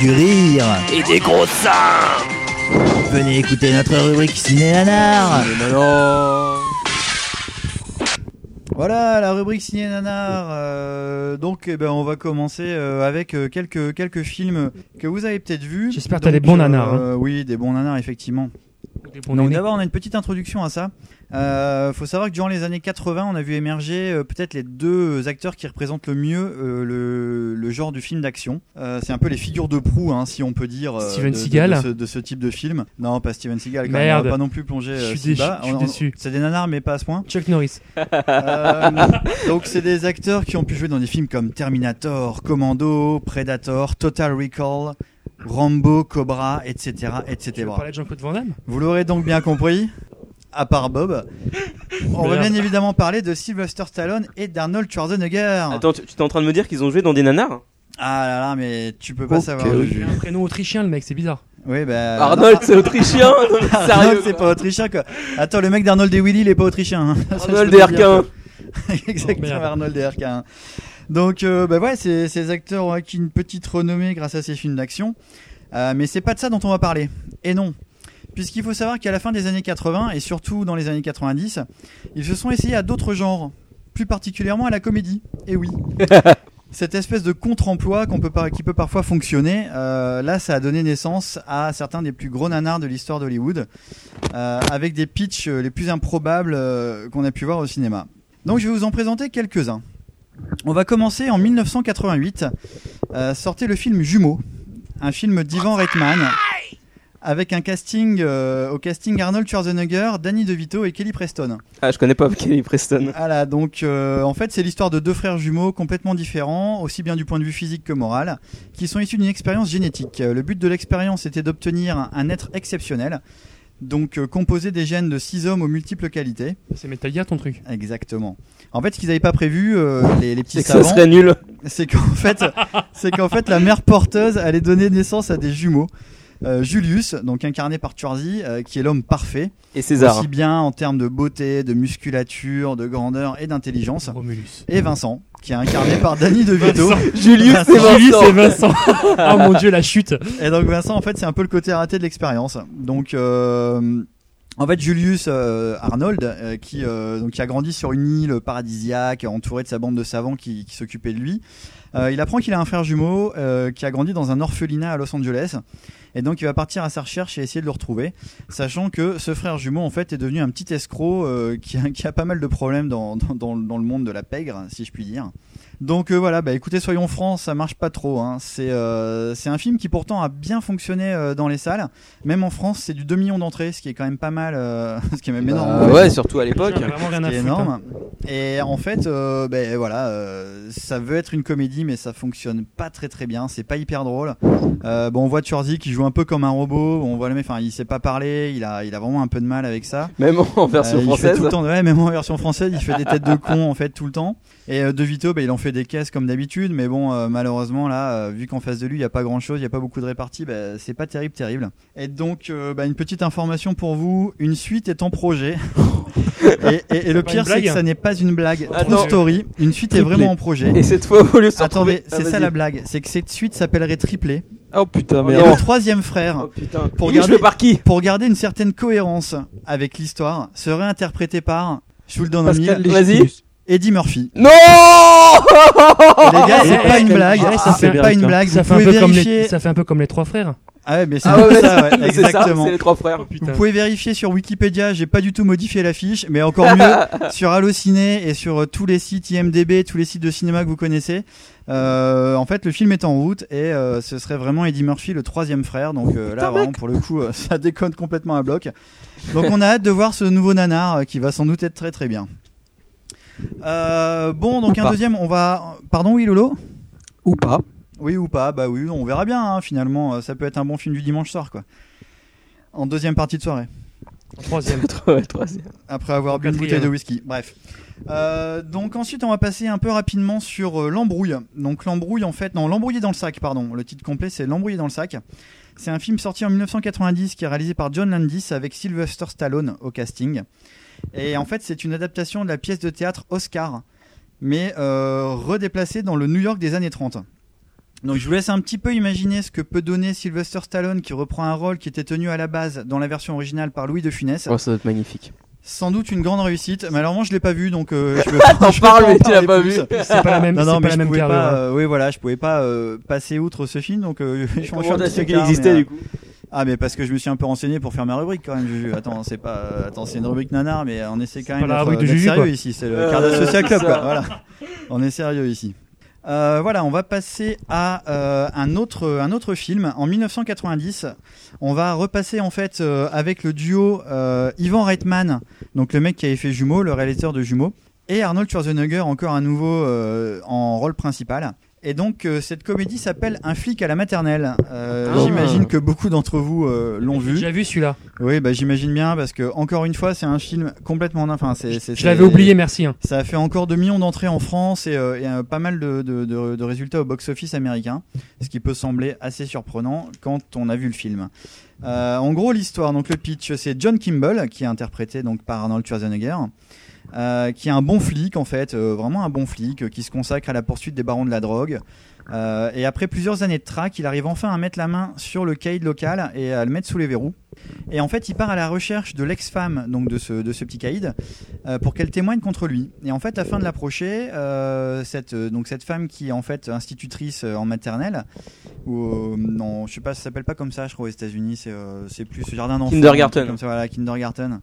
du rire Et des gros seins Venez écouter notre rubrique Ciné Nanar Voilà la rubrique Ciné Nanar. Euh, donc eh ben, on va commencer euh, avec euh, quelques, quelques films que vous avez peut-être vus. J'espère que t'as Donc, des bons nanars, hein. euh, Oui, des bons nanars effectivement. Des bons Donc nénés. d'abord on a une petite introduction à ça. Euh, faut savoir que durant les années 80, on a vu émerger euh, peut-être les deux acteurs qui représentent le mieux euh, le, le genre du film d'action. Euh, c'est un peu les figures de proue, hein, si on peut dire, Steven de, de- Seagal. de, ce, de ce type de film. Non, pas Steven Seagal. Quand même, Merde. on va pas non plus plonger Je suis déçu, On- on-. C'est des nanars, mais pas à ce point. Chuck Norris. Donc c'est des acteurs qui ont pu jouer dans des films comme Terminator, Commando, Predator, Total Recall, Rambo, Cobra, etc., Tu etc. veux parler de Jean-Claude Van Damme? Vous l'aurez donc bien compris, à part Bob. On va bien évidemment parler de Sylvester Stallone et d'Arnold Schwarzenegger. Attends, tu tu es en train de me dire qu'ils ont joué dans des nanars Ah là là, mais tu peux pas savoir. Il a un prénom autrichien, le mec, c'est bizarre. Oui, bah. Arnold, c'est autrichien Non, mais Arnold, Sérieux c'est pas autrichien quoi. Attends, le mec d'Arnold et Willy, il est pas autrichien. hein. Je Arnold et quoi. Exactement, Oh. Arnold et Arquin. Donc, euh, bah ouais, ces acteurs ont acquis une petite renommée grâce à ces films d'action. Euh, mais c'est pas de ça dont on va parler. Et non. Puisqu'il faut savoir qu'à la fin des années 80 et surtout dans les années 90, ils se sont essayés à d'autres genres, plus particulièrement à la comédie. Et oui. Cette espèce de contre-emploi qu'on peut par- qui peut parfois fonctionner, euh, là ça a donné naissance à certains des plus gros nanars de l'histoire d'Hollywood, euh, avec des pitchs euh, les plus improbables euh, qu'on a pu voir au cinéma. Donc je vais vous en présenter quelques-uns. On va commencer en 1988, euh, sortait le film Jumeaux, un film d'Ivan Reitman avec un casting euh, au casting Arnold Schwarzenegger, Danny DeVito et Kelly Preston. Ah, je connais pas Kelly Preston. Voilà, donc euh, en fait c'est l'histoire de deux frères jumeaux complètement différents, aussi bien du point de vue physique que moral, qui sont issus d'une expérience génétique. Le but de l'expérience était d'obtenir un, être exceptionnel, donc euh, composé des gènes de six hommes aux multiples qualités. C'est Metal Gear ton truc. Exactement. En fait, ce qu'ils n'avaient pas prévu, euh, les, les petits que ça savants, serait nul. c'est qu'en fait, c'est qu'en fait, la mère porteuse allait donner naissance à des jumeaux. Euh, Julius, donc incarné par Schwarzy, euh, qui est l'homme parfait, Et César. aussi bien en termes de beauté, de musculature, de grandeur et d'intelligence. Romulus. Et Vincent, qui est incarné par Danny DeVito. Julius et Vincent. Julius et Vincent. oh mon dieu, la chute. Et donc Vincent, en fait, c'est un peu le côté raté de l'expérience. Donc, euh, en fait, Julius euh, Arnold, euh, qui euh, donc qui a grandi sur une île paradisiaque, entouré de sa bande de savants qui, qui s'occupaient de lui, euh, il apprend qu'il a un frère jumeau euh, qui a grandi dans un orphelinat à Los Angeles. Et donc il va partir à sa recherche et essayer de le retrouver, sachant que ce frère jumeau en fait est devenu un petit escroc euh, qui, a, qui a pas mal de problèmes dans, dans, dans, dans le monde de la pègre, si je puis dire. Donc euh, voilà, bah écoutez, soyons francs, ça marche pas trop. Hein. C'est euh, c'est un film qui pourtant a bien fonctionné euh, dans les salles. Même en France, c'est du 2 millions d'entrées, ce qui est quand même pas mal, euh, ce qui est même énorme. Bah ouais, surtout à l'époque. Vraiment rien Ce à qui est foutre. énorme. hein. Et en fait, euh, ben voilà, euh, ça veut être une comédie, mais ça fonctionne pas très très bien. C'est pas hyper drôle. Euh, bon, on voit Schwarzy qui joue un peu comme un robot. On voit le mec, enfin, il sait pas parler. Il a, il a vraiment un peu de mal avec ça. Même en version Euh, il fait française. tout le temps, ouais, même en version française, il fait des têtes de con en fait tout le temps. Et euh, De Vito, bah, il en fait des caisses comme d'habitude, mais bon, euh, malheureusement là, euh, vu qu'en face de lui, il y a pas grand chose, il y a pas beaucoup de répartie, bah, c'est pas terrible, terrible. Et donc, euh, bah, une petite information pour vous, une suite est en projet. et, et- et le pire, c'est que blague ça n'est pas une blague. True Attends. story, une suite est vraiment en projet. Et cette fois, au lieu de Attendez, Ah, c'est ça la blague, c'est que cette suite s'appellerait Triplé. Oh putain, Et merde. le troisième frère, Oh putain. pour Il garder, joué par qui pour garder une certaine cohérence avec l'histoire, serait interprété par, je vous le donne en Pascal. Légitimus. Eddie Murphy. Non Les gars, c'est pas une blague, ça c'est fait- pas une blague. Ça fait, un peu comme les, ça fait un peu comme les trois frères. Ah ouais, mais c'est Ah ouais, ça, ouais, exactement. c'est les trois frères. Oh. Vous pouvez vérifier sur Wikipédia, j'ai pas du tout modifié la fiche, mais encore mieux sur Allociné et sur euh, tous les sites IMDB, tous les sites de cinéma que vous connaissez. Euh, en fait, le film est en route et euh, ce serait vraiment Eddie Murphy, le troisième frère. Donc euh, là, vraiment, pour le coup, euh, ça déconne complètement à bloc. Donc on a hâte de voir ce nouveau nanar euh, qui va sans doute être très très bien. Euh, bon, donc Ou un pas. deuxième, on va. Pardon, oui, Lolo? Ou pas. Oui ou pas Bah oui, on verra bien. hein, finalement, Euh, ça peut être un bon film du dimanche soir, quoi. En deuxième partie de soirée. Troisième. Ouais, troisième. Après avoir bu une bouteille de whisky. Bref. Euh, donc ensuite, on va passer un peu rapidement sur euh, l'embrouille. Donc l'embrouille, en fait, non, l'embrouillé dans le sac, pardon. Le titre complet, c'est l'embrouillé dans le sac. C'est un film sorti en 1990 qui est réalisé par John Landis avec Sylvester Stallone au casting. Et en fait, c'est une adaptation de la pièce de théâtre Oscar, mais euh, redéplacée dans le New York des années 30. Donc je vous laisse un petit peu imaginer ce que peut donner Sylvester Stallone qui reprend un rôle qui était tenu à la base dans la version originale par Louis de Funès. Oh, ça doit être magnifique. Sans doute une grande réussite. Mais alors moi je l'ai pas vu donc euh, je peux pas, T'en parles, pas en mais tu l'as pas plus. vu. C'est pas la même, Non c'est non pas mais la je même pouvais pas. hein. euh, oui voilà je pouvais pas euh, passer outre ce film donc euh, je suis su qu'il existait mais, du coup? Ah mais parce que je me suis un peu renseigné pour faire ma rubrique quand même Juju. Attends c'est pas euh, attends c'est une rubrique nanar mais on essaie quand même la d'être sérieux quoi. ici c'est le Euh, Cardin Social Club quoi. Voilà on est sérieux ici. Euh, voilà, on va passer à euh, un autre un autre film en 1990. On va repasser en fait euh, avec le duo euh, Ivan Reitman, donc le mec qui avait fait Jumeaux, le réalisateur de Jumeaux, et Arnold Schwarzenegger encore à nouveau euh, en rôle principal. Et donc euh, cette comédie s'appelle Un flic à la maternelle. Euh, Ah. J'imagine que beaucoup d'entre vous euh, l'ont J'ai vu. déjà vu celui-là. Oui, bah j'imagine bien parce que encore une fois, c'est un film complètement, enfin c'est, c'est- Je l'avais oublié, merci. hein. ça a fait encore 2 millions d'entrées en France et, euh, et, euh, pas mal de, de- de- de résultats au box-office américain, ce qui peut sembler assez surprenant quand on a vu le film. Euh, en gros, l'histoire, donc le pitch, c'est John Kimball qui est interprété donc par Arnold Schwarzenegger, euh, qui est un bon flic en fait, euh, vraiment un bon flic euh, qui se consacre à la poursuite des barons de la drogue. Et après plusieurs années de traque, il arrive enfin à mettre la main sur le caïd local et à le mettre sous les verrous. Et en fait, il part à la recherche de l'ex-femme donc de ce, petit caïd pour qu'elle témoigne contre lui. Et en fait, afin de l'approcher, cette, donc cette femme qui est en fait institutrice en maternelle ou euh, non, je sais pas, ça s'appelle pas comme ça, je crois aux États-Unis, c'est euh, c'est plus jardin d'enfants. Kindergarten. Comme ça, voilà, kindergarten.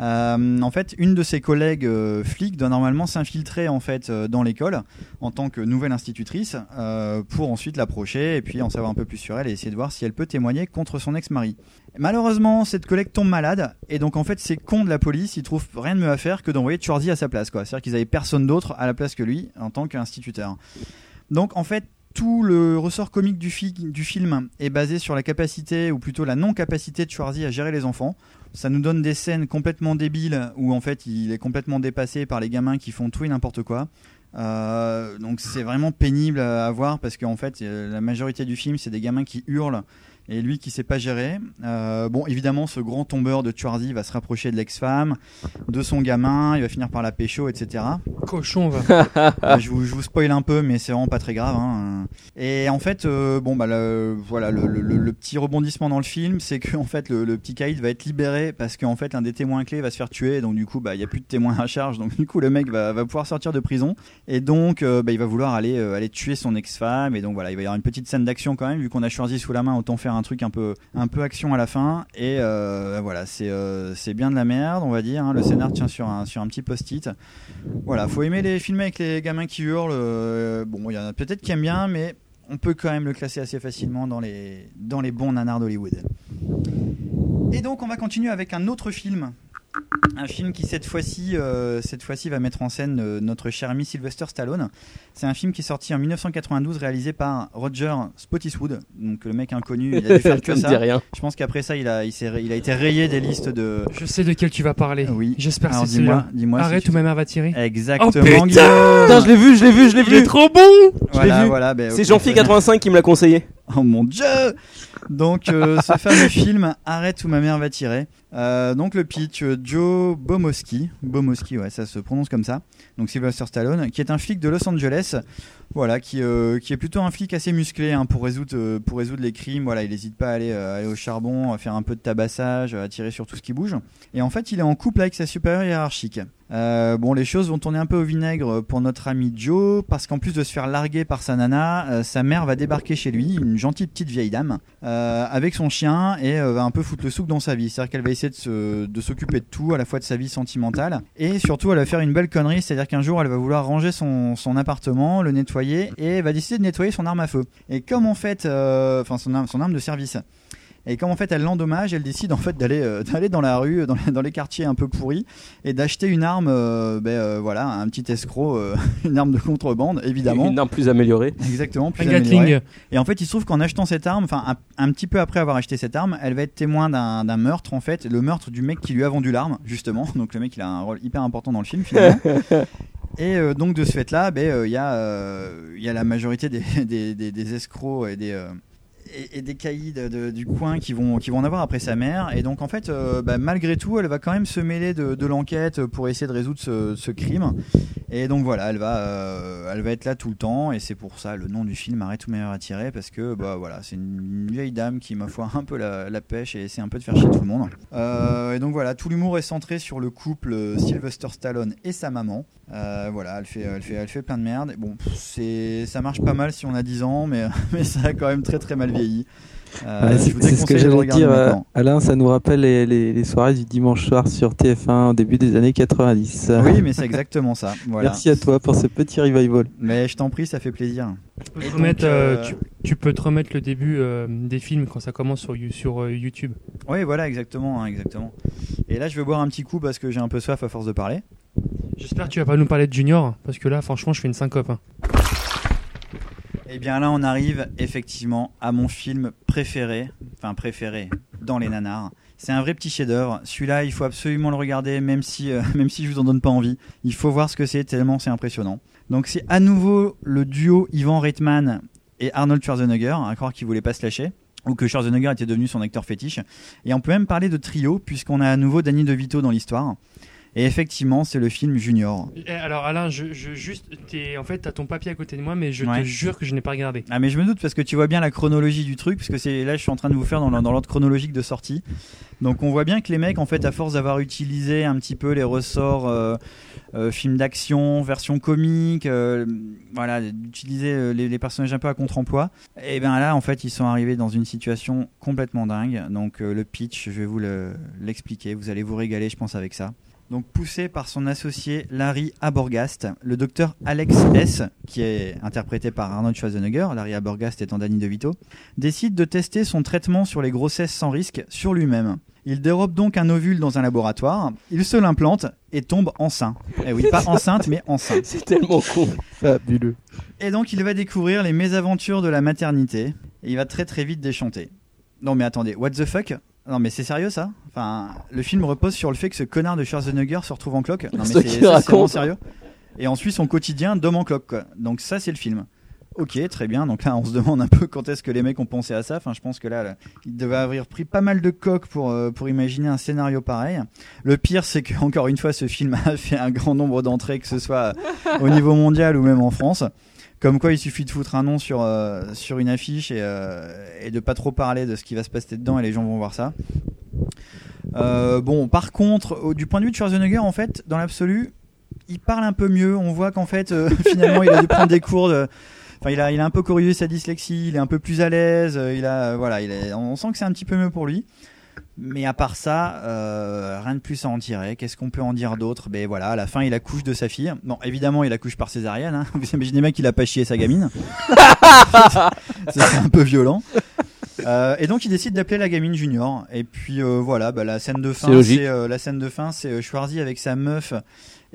Euh, en fait, une de ses collègues flics doit normalement s'infiltrer en fait dans l'école en tant que nouvelle institutrice pour ensuite l'approcher et puis en savoir un peu plus sur elle et essayer de voir si elle peut témoigner contre son ex-mari. Malheureusement, cette collègue tombe malade et donc en fait, ces cons de la police, ils trouvent rien de mieux à faire que d'envoyer Schwarzy à sa place quoi. C'est-à-dire qu'ils avaient personne d'autre à la place que lui en tant qu'instituteur. Donc en fait, tout le ressort comique du, fi- du film est basé sur la capacité, ou plutôt la non-capacité de Schwarzy à gérer les enfants. Ça nous donne des scènes complètement débiles où en fait il est complètement dépassé par les gamins qui font tout et n'importe quoi. Euh, donc c'est vraiment pénible à voir parce qu'en fait euh, la majorité du film c'est des gamins qui hurlent et lui qui sait pas gérer. Euh, bon évidemment ce grand tombeur de Schwarzy va se rapprocher de l'ex-femme, de son gamin, il va finir par la pécho etc. Cochon, va. Euh, je, vous, je vous spoil un peu, mais c'est vraiment pas très grave. hein. Et en fait, euh, bon bah le, voilà, le, le- le- le petit rebondissement dans le film, c'est que en fait le, le petit Kaïd va être libéré parce qu'en fait l'un des témoins clés va se faire tuer, donc du coup bah il y a plus de témoins à charge, donc du coup le mec va, va pouvoir sortir de prison et donc euh, bah, il va vouloir aller euh, aller tuer son ex-femme et donc voilà il va y avoir une petite scène d'action quand même vu qu'on a choisi sous la main autant faire un truc un peu un peu action à la fin et euh, voilà c'est euh, c'est bien de la merde on va dire. hein. Le scénar tient sur un sur un petit post-it. Voilà, faut aimer les films avec les gamins qui hurlent. euh, bon, il y en a peut-être qui aiment bien, mais on peut quand même le classer assez facilement dans les, dans les bons nanars d'Hollywood. Et donc, on va continuer avec un autre film. Un film qui cette fois-ci, euh, cette fois-ci va mettre en scène euh, notre cher ami Sylvester Stallone. C'est un film qui est sorti en 1992, réalisé par Roger Spottiswoode, donc le mec inconnu. Il a dû faire que Ça rien. Je pense qu'après ça, il a, il, s'est- il a été rayé des listes de. Je sais de quel tu vas parler. Oui. J'espère que c'est dis-moi, celui-là. dis-moi si Arrête tu ou ma mère va tirer. Exactement. Oh, putain je l'ai vu, je l'ai vu, je l'ai Il est vu. trop bon Voilà, vu. voilà, ben, C'est Jean-Philippe très bien. 85 qui me l'a conseillé. Oh mon dieu Donc euh, ce fameux film Arrête où ma mère va tirer. Euh, donc le pitch euh, Joe Bomoski, Bomoski ouais ça se prononce comme ça. Donc Sylvester Stallone qui est un flic de Los Angeles. Voilà qui, euh, qui est plutôt un flic assez musclé hein, pour résoudre pour résoudre les crimes. Voilà il n'hésite pas à aller, aller au charbon, à faire un peu de tabassage, à tirer sur tout ce qui bouge. Et en fait il est en couple avec sa supérieure hiérarchique. Euh, bon, les choses vont tourner un peu au vinaigre pour notre ami Joe, parce qu'en plus de se faire larguer par sa nana, euh, sa mère va débarquer chez lui, une gentille petite vieille dame, euh, avec son chien, et va un peu foutre le souk dans sa vie. C'est-à-dire qu'elle va essayer de, s'occuper de tout, à la fois de sa vie sentimentale, et surtout elle va faire une belle connerie, c'est-à-dire qu'un jour elle va vouloir ranger son, appartement, le nettoyer, et va décider de nettoyer son arme à feu. Et comme en fait, enfin son arme de service. Et comme en fait elle l'endommage, elle décide en fait d'aller euh, d'aller dans la rue, dans les, dans les quartiers un peu pourris, et d'acheter une arme, euh, ben, euh, voilà, un petit escroc, euh, une arme de contrebande, évidemment. Une arme plus améliorée. Exactement. Plus Un Gatling. améliorée. Et en fait, il se trouve qu'en achetant cette arme, enfin un, un petit peu après avoir acheté cette arme, elle va être témoin d'un d'un meurtre en fait, le meurtre du mec qui lui a vendu l'arme, justement. Donc le mec, il a un rôle hyper important dans le film finalement. Et euh, donc de ce fait-là, ben, euh, il y, a, euh, il y a la majorité des, des, des- des escrocs et des, euh, et, des caïds du coin qui vont, qui vont en avoir après sa mère. Et donc en fait, euh, bah, malgré tout, elle va quand même se mêler de, l'enquête pour essayer de résoudre ce, crime. Et donc voilà, elle va, euh, elle va être là tout le temps. Et c'est pour ça le nom du film Arrête tout meilleur à tirer parce que bah voilà, c'est une vieille dame qui ma foi un peu la, pêche et essaie un peu de faire chier tout le monde. Euh, et donc voilà, tout l'humour est centré sur le couple Sylvester Stallone et sa maman. Voilà, elle fait, elle fait, elle fait plein de merde. Et bon, c'est, ça marche pas mal si on a 10 ans, mais, mais ça a quand même très très mal vieilli. Euh, c'est ce que j'allais dire, euh, maintenant. Alain. Ça nous rappelle les, les- les soirées du dimanche soir sur TF1 au début des années 90. Oui, mais c'est exactement ça. Voilà. Merci à toi pour ce petit revival. Mais je t'en prie, ça fait plaisir. Tu peux, te donc, remettre, euh, tu, tu peux te remettre le début euh, des films quand ça commence sur, You- sur euh, YouTube. Oui, voilà, exactement, hein, exactement. Et là, je vais boire un petit coup parce que j'ai un peu soif à force de parler. J'espère que tu vas pas nous parler de Junior, parce que là, franchement, je fais une syncope. hein. Et bien là, on arrive effectivement à mon film préféré, enfin préféré dans les nanars. C'est un vrai petit chef-d'œuvre. Celui-là, il faut absolument le regarder, même si, euh, même si je vous en donne pas envie. Il faut voir ce que c'est, tellement c'est impressionnant. Donc c'est à nouveau le duo Ivan Reitman et Arnold Schwarzenegger, à croire qu'il voulait pas se lâcher ou que Schwarzenegger était devenu son acteur fétiche. Et on peut même parler de trio, puisqu'on a à nouveau Danny DeVito dans l'histoire. Et effectivement, c'est le film Junior. Eh, Alors Alain, je, je- juste, t'es- en fait, t'as ton papier à côté de moi, mais je Ouais. te jure que je n'ai pas regardé. Ah mais je me doute parce que tu vois bien la chronologie du truc, parce que c'est là je suis en train de vous faire dans l'ordre dans l'ordre chronologique de sortie. Donc on voit bien que les mecs en fait à force d'avoir utilisé un petit peu les ressorts euh, euh, films d'action, version comique, euh, voilà, d'utiliser euh, les, les personnages un peu à contre-emploi, et ben là en fait ils sont arrivés dans une situation complètement dingue. Donc euh, le pitch, je vais vous le- l'expliquer, vous allez vous régaler je pense avec ça. Donc poussé par son associé Larry Aborgast, le docteur Alex S, qui est interprété par Arnold Schwarzenegger, Larry Aborgast étant Danny DeVito, décide de tester son traitement sur les grossesses sans risque sur lui-même. Il dérobe donc un ovule dans un laboratoire, il se l'implante et tombe enceint. Eh oui, pas enceinte, mais enceinte. C'est tellement con. Fabuleux. Et donc il va découvrir les mésaventures de la maternité, et il va très très vite déchanter. Non mais attendez, what the fuck? Non mais c'est sérieux ça Enfin, le film repose sur le fait que ce connard de Schwarzenegger se retrouve en cloque. Non mais C'est vraiment sérieux. Et on suit son quotidien d'homme en cloque quoi. Donc ça c'est le film. Ok, très bien. Donc là, on se demande un peu quand est-ce que les mecs ont pensé à ça. Enfin, je pense que là, là, ils devaient avoir pris pas mal de coques pour, euh, pour imaginer un scénario pareil. Le pire, c'est que encore une fois, ce film a fait un grand nombre d'entrées, que ce soit au niveau mondial ou même en France. Comme quoi, il suffit de foutre un nom sur, euh, une affiche et, euh, et de pas trop parler de ce qui va se passer dedans et les gens vont voir ça. Euh, bon, par contre, du point de vue de Schwarzenegger, en fait, dans l'absolu, il parle un peu mieux. On voit qu'en fait, finalement, il a dû prendre des cours. Enfin, il a, un peu corrigé sa dyslexie, il est un peu plus à l'aise, il a, voilà, on sent que c'est un petit peu mieux pour lui. Mais à part ça, euh, rien de plus à en tirer. Qu'est-ce qu'on peut en dire d'autre? Ben voilà, à la fin, il accouche de sa fille. Bon, évidemment, il accouche par césarienne. Hein. Vous imaginez bien qu'il a pas chié sa gamine. c'est un peu violent. Euh, et donc il décide d'appeler la gamine Junior. Et puis euh, voilà, bah, la scène de fin, C'est euh, la scène de fin, c'est euh, Schwarzy avec sa meuf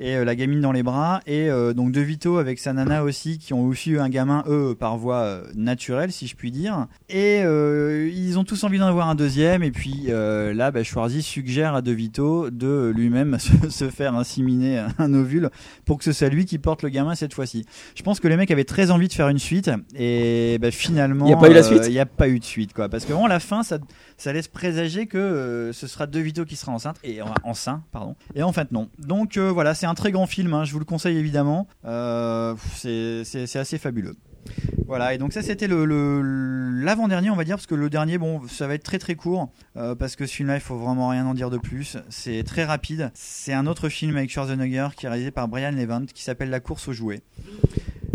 et euh, la gamine dans les bras, et euh, donc De Vito avec sa nana aussi, qui ont aussi eu un gamin eux par voie euh, naturelle, si je puis dire. Et ils ont tous envie d'en avoir un deuxième. Et puis là, bah, Schwarzy suggère à De Vito de lui-même se, se faire inséminer un ovule pour que ce soit lui qui porte le gamin cette fois-ci. Je pense que les mecs avaient très envie de faire une suite, et bah, finalement, Il y a pas eu la suite? Il n'y a pas eu de suite, quoi. Parce que vraiment, la fin, ça, ça laisse présager que ce sera De Vito qui sera enceinte et en- enceint, pardon. Et en fait, non. Donc voilà, c'est un très grand film. hein, je vous le conseille évidemment. Euh, c'est assez fabuleux. Voilà, et donc ça c'était l'avant-dernier, on va dire, parce que le dernier, bon, ça va être très très court, euh, parce que ce film-là, il faut vraiment rien en dire de plus. C'est très rapide. C'est un autre film avec Schwarzenegger qui est réalisé par Brian Levant, qui s'appelle La course aux jouets.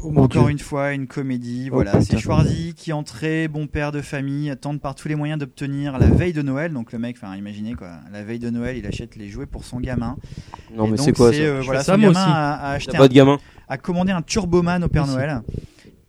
Encore Dieu. une fois, une comédie. Oh, voilà, c'est Schwarzy qui, en très bon père de famille, tente par tous les moyens d'obtenir la veille de Noël. Donc le mec, enfin, imaginez quoi, la veille de Noël, il achète les jouets pour son gamin. Non, Et mais c'est quoi ça euh, voilà, ça, son moi gamin aussi. a, a acheté pas de gamin a commandé un Turboman au Père. Noël.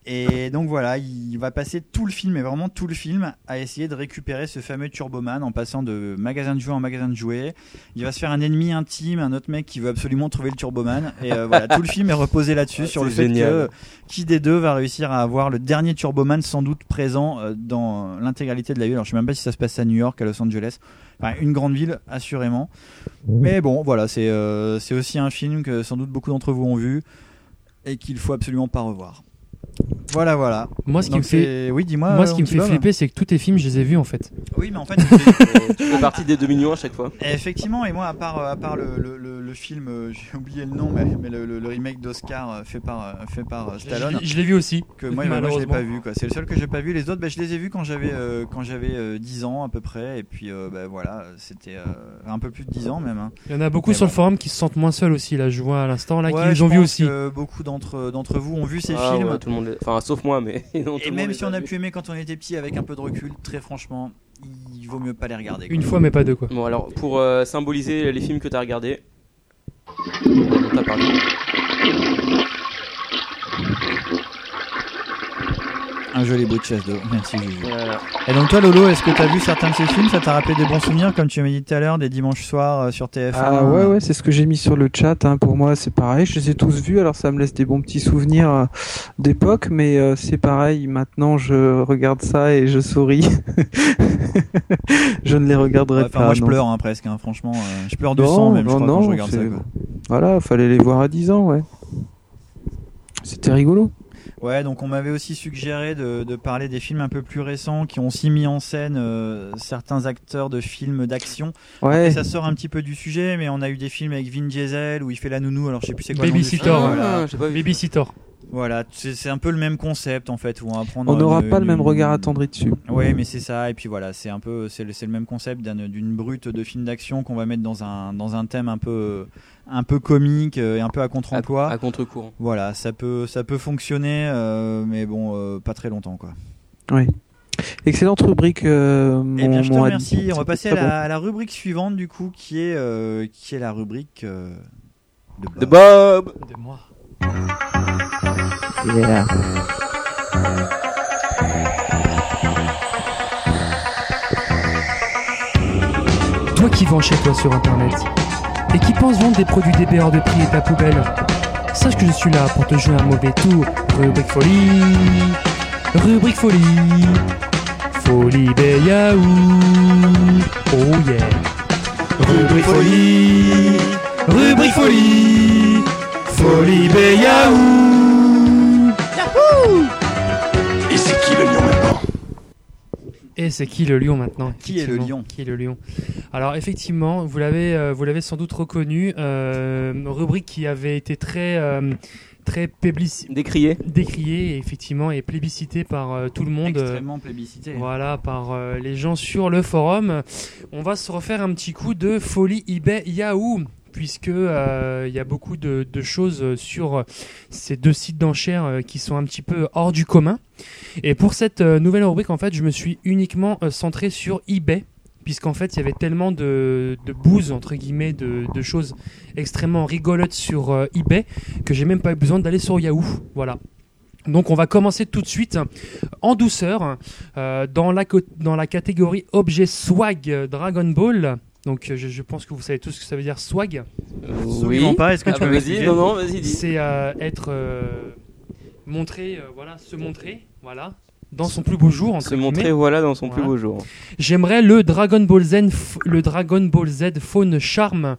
Et donc voilà, il va passer tout le film, et vraiment tout le film, à essayer de récupérer ce fameux Turboman en passant de magasin de jouets en magasin de jouets. Il va se faire un ennemi intime, un autre mec qui veut absolument trouver le Turboman. Et euh, voilà, tout le film est reposé là-dessus, sur le fait que qui des deux va réussir à avoir le dernier Turboman sans doute présent euh, dans l'intégralité de la ville. Alors je sais même pas si ça se passe à New York, à Los Angeles. Enfin, une grande ville, assurément. Mais bon, voilà, c'est euh, c'est aussi un film que sans doute beaucoup d'entre vous ont vu et qu'il faut absolument pas revoir. Voilà, voilà. Moi, ce qui Donc me fait, oui, dis-moi. moi, ce qui me fait flipper, c'est que tous tes films, je les ai vus en fait. Oui, mais en fait, Tu fais partie des 2 millions à chaque fois. Et effectivement, et moi, à part, euh, à part le, le- le- le film, euh, j'ai oublié le nom, mais, mais le, le- le remake d'Oscar euh, fait par, fait par Stallone. Je, je l'ai vu aussi. que moi, moi, je l'ai pas vu quoi. C'est le seul que j'ai pas vu. Les autres, bah, je les ai vus quand j'avais euh, quand j'avais euh, 10 ans à peu près. Et puis euh, bah, voilà, c'était euh, un peu plus de 10 ans même. hein. Il y en a beaucoup Mais sur bon. le forum qui se sentent moins seuls aussi. Là, je vois à l'instant là Ouais, qui les ont vus pense aussi. que beaucoup d'entre d'entre vous ont vu ces Ah, films. ouais, tout le monde Enfin, sauf moi, mais. non, Et même si on a pu aimer quand on était petit avec un peu de recul, très franchement, il vaut mieux pas les regarder. quoi. Une fois, mais pas deux quoi. Bon, alors, pour euh, symboliser les films que t'as regardés, dont t'as parlé. Un joli bout de chasse d'eau. Merci Juju. Voilà. Et donc toi Lolo, est-ce que t'as vu certains de ces films? Ça t'a rappelé des bons souvenirs comme tu m'as dit tout à l'heure des dimanches soirs euh, sur TF1 Ah ouais, ouais, c'est ce que j'ai mis sur le chat. hein. Pour moi, c'est pareil. Je les ai tous vus, alors ça me laisse des bons petits souvenirs euh, d'époque, mais euh, c'est pareil. Maintenant, je regarde ça et je souris. je ne les regarderai Ouais, enfin, pas. moi je pleure hein, presque, hein, franchement. euh, je pleure du Non, sang même, je non, crois, quand non, je regarde ça. quoi. Voilà, fallait les voir à 10 ans, ouais. C'était rigolo. Ouais, donc on m'avait aussi suggéré de, de parler des films un peu plus récents qui ont aussi mis en scène euh, certains acteurs de films d'action. Ouais. Ça sort un petit peu du sujet, mais on a eu des films avec Vin Diesel où il fait la nounou. Alors je sais plus c'est quoi. du Babysitter. Voilà, Ah, pas. Babysitter. Voilà, c'est un peu le même concept en fait où on va prendre. On n'aura une- pas le même regard attendri dessus. Oui, mais c'est ça. Et puis voilà, c'est un peu, c'est le, le même concept d'un- d'une brute de film d'action qu'on va mettre dans un dans un thème un peu un peu comique euh, et un peu à contre-emploi. À contre-courant. Voilà, ça peut ça peut fonctionner, euh, mais bon, euh, pas très longtemps quoi. Oui. Excellente rubrique. euh, Eh mon- bien, je te remercie. On va passer à la, bon. à la rubrique suivante du coup, qui est euh, qui est la rubrique euh, de Bob. De Bob De moi. Yeah. Toi qui vends chez toi sur internet et qui pense vendre des produits DB hors de prix et ta poubelle, sache que je suis là pour te jouer un mauvais tour. Rubrique folie, rubrique folie, folie Béyaou. Oh yeah. Rubrique folie, rubrique folie, folie Béyaou. Et c'est qui le lion maintenant? Et c'est qui le lion maintenant? Qui est le lion? Qui est le lion? Alors effectivement, vous l'avez, euh, vous l'avez sans doute reconnu, euh, rubrique qui avait été très, euh, très Décrié. décriée, effectivement, et plébiscitée par euh, tout le monde. Extrêmement plébiscité. voilà, par euh, les gens sur le forum. On va se refaire un petit coup de folie eBay Yahoo puisque euh, il y a beaucoup de, de choses sur ces deux sites d'enchères qui sont un petit peu hors du commun. Et pour cette nouvelle rubrique, en fait, je me suis uniquement centré sur eBay puisqu'en fait il y avait tellement de, de bouse entre guillemets de, de choses extrêmement rigolotes sur euh, eBay que j'ai même pas eu besoin d'aller sur Yahoo. Voilà. Donc on va commencer tout de suite en douceur euh, dans, la co- dans la catégorie objet swag Dragon Ball. Donc euh, je, je pense que vous savez tous ce que ça veut dire swag. Absolument pas. Est-ce que Ah tu bah peux vas-y, m'expliquer non, non, vas-y, dis. C'est euh, être euh, montré, euh, voilà, se montrer, voilà, dans son plus beau jour. entre Se montrer, guillemets. voilà, dans son plus beau jour. J'aimerais le Dragon Ball Z, le Dragon Ball Z Phone Charm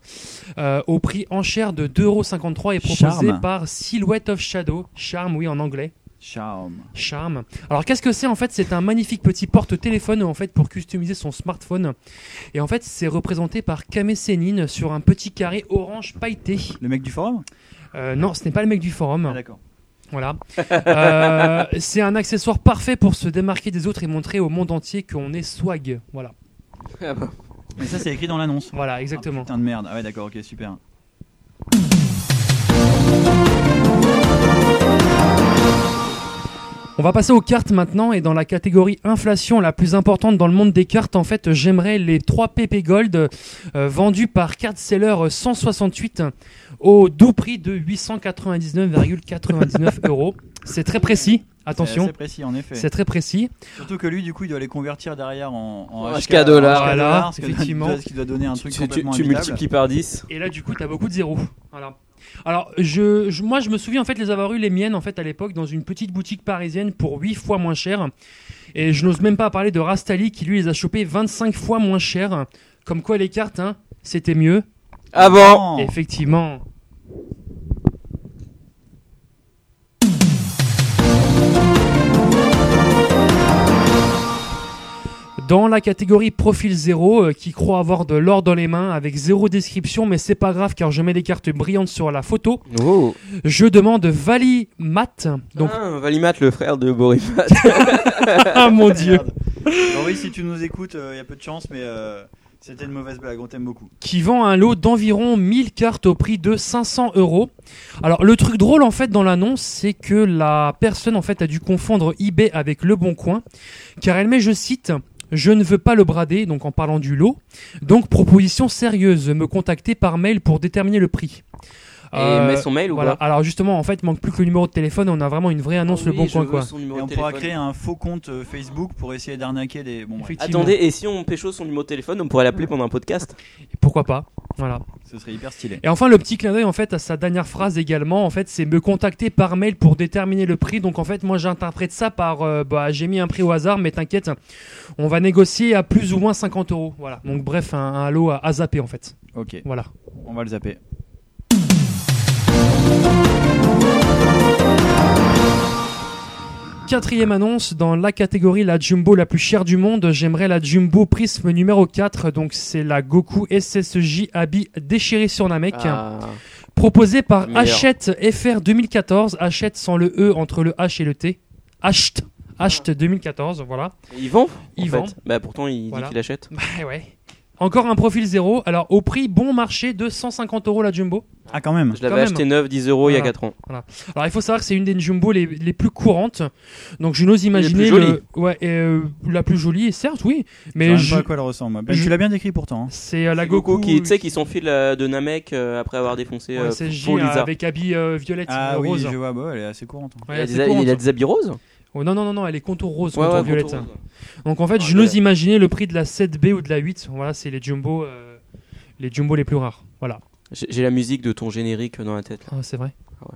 euh, au prix en chair de 2,53€ et proposé Charme. par Silhouette of Shadow. Charm, oui, en anglais. Charme. Charme. Alors qu'est-ce que c'est en fait? C'est un magnifique petit porte-téléphone en fait pour customiser son smartphone. Et en fait c'est représenté par Kame Sennin sur un petit carré orange pailleté. Le mec du forum? Euh, non, ce n'est pas le mec du forum. Ah, d'accord. Voilà. Euh, c'est un accessoire parfait pour se démarquer des autres et montrer au monde entier qu'on est swag. Voilà. Ah bah. Mais ça, c'est écrit dans l'annonce. Voilà, exactement. Ah, putain de merde. Ah ouais, d'accord, ok, super. On va passer aux cartes maintenant et dans la catégorie inflation la plus importante dans le monde des cartes, en fait, j'aimerais les 3 PP Gold euh, vendus par Card Seller 168 au doux prix de 899,99 euros. C'est très précis, C'est attention. assez précis, en effet. C'est très précis. Surtout que lui, du coup, il doit les convertir derrière en, en En HK dollars. en HK Voilà, ce qui effectivement. Ce qui doit donner un truc Tu, tu, complètement tu multiplies par 10. Et là, du coup, tu as beaucoup de zéros. Voilà. Alors, je, je- moi, je me souviens en fait les avoir eu les miennes en fait à l'époque dans une petite boutique parisienne pour 8 fois moins cher. Et je n'ose même pas parler de Rastali qui lui les a chopés 25 fois moins cher. Comme quoi les cartes, hein, c'était mieux. Avant Effectivement. Dans la catégorie profil zéro, euh, qui croit avoir de l'or dans les mains avec zéro description, mais c'est pas grave car je mets des cartes brillantes sur la photo. Oh. Je demande Vali Mat. Donc, Ah, Valimat, le frère de Borimat. ah mon dieu. Merde. Alors oui, si tu nous écoutes, il y a peu de chance, mais euh, c'était une mauvaise blague, on t'aime beaucoup. qui vend un lot d'environ 1000 cartes au prix de 500 euros. Alors le truc drôle en fait dans l'annonce, c'est que la personne en fait a dû confondre eBay avec Le Bon Coin, car elle met, je cite, je ne veux pas le brader, donc en parlant du lot. Donc proposition sérieuse, me contacter par mail pour déterminer le prix. Et Euh, met son mail ou voilà. pas Alors justement, en fait, il manque plus que le numéro de téléphone. On a vraiment une vraie annonce Ah le bon coin quoi. Et on pourra créer un faux compte euh, Facebook pour essayer d'arnaquer des. Bon. Attendez, et si on pécho son numéro de téléphone, on pourrait l'appeler pendant un podcast Pourquoi pas Voilà. ce serait hyper stylé. Et enfin, le petit clin d'œil en fait à sa dernière phrase également, en fait, c'est me contacter par mail pour déterminer le prix. Donc en fait, moi j'interprète ça par, euh, bah, j'ai mis un prix au hasard, mais t'inquiète, on va négocier à plus ou moins 50 euros. Voilà. Donc bref, un, un lot à, à zapper en fait. Ok, Voilà. on va le zapper. Quatrième annonce, dans la catégorie la jumbo la plus chère du monde, j'aimerais la jumbo prisme numéro 4, donc c'est la Goku SSJ Abi déchirée sur Namek. Ah. Proposée par Meilleur. Hachette FR 2014, Hachette sans le E entre le H et le T. Hachette, Hachette 2014, voilà. Ils vendent Ils vendent. Bah pourtant il Voilà. dit qu'il achète. Bah ouais. Encore un profil zéro, alors au prix bon marché de 150 euros la jumbo. Ah, quand même. Je l'avais acheté. 9, 10 euros il y a Voilà. 4 ans. Voilà. Alors il faut savoir que c'est une des jumbo les, les plus courantes. Donc je n'ose imaginer plus jolie. le- ouais, et, euh, la plus jolie, certes, oui. Mais je sais pas à quoi elle ressemble. moi. Ben, je- Tu l'as bien décrit pourtant. hein. c'est euh, la C'est Goku Goku qui, tu sais, qui s'enfile euh, de Namek euh, après avoir défoncé ouais, euh, Lisa. avec habit euh, violette Ah euh, oui, rose. je vois, bah, elle est assez courante. hein. Ouais, il, a assez des, courante. il a des habits roses Oh, non non non non, elle est contour rose, Ouais, contour ouais, violette. contour rose. Donc en fait, Ah, je n'ose imaginer le prix de la 7B ou de la 8. Voilà, c'est les jumbo euh, les jumbo les plus rares. Voilà. J'ai la musique de ton générique dans la tête. Ah, c'est vrai. Ah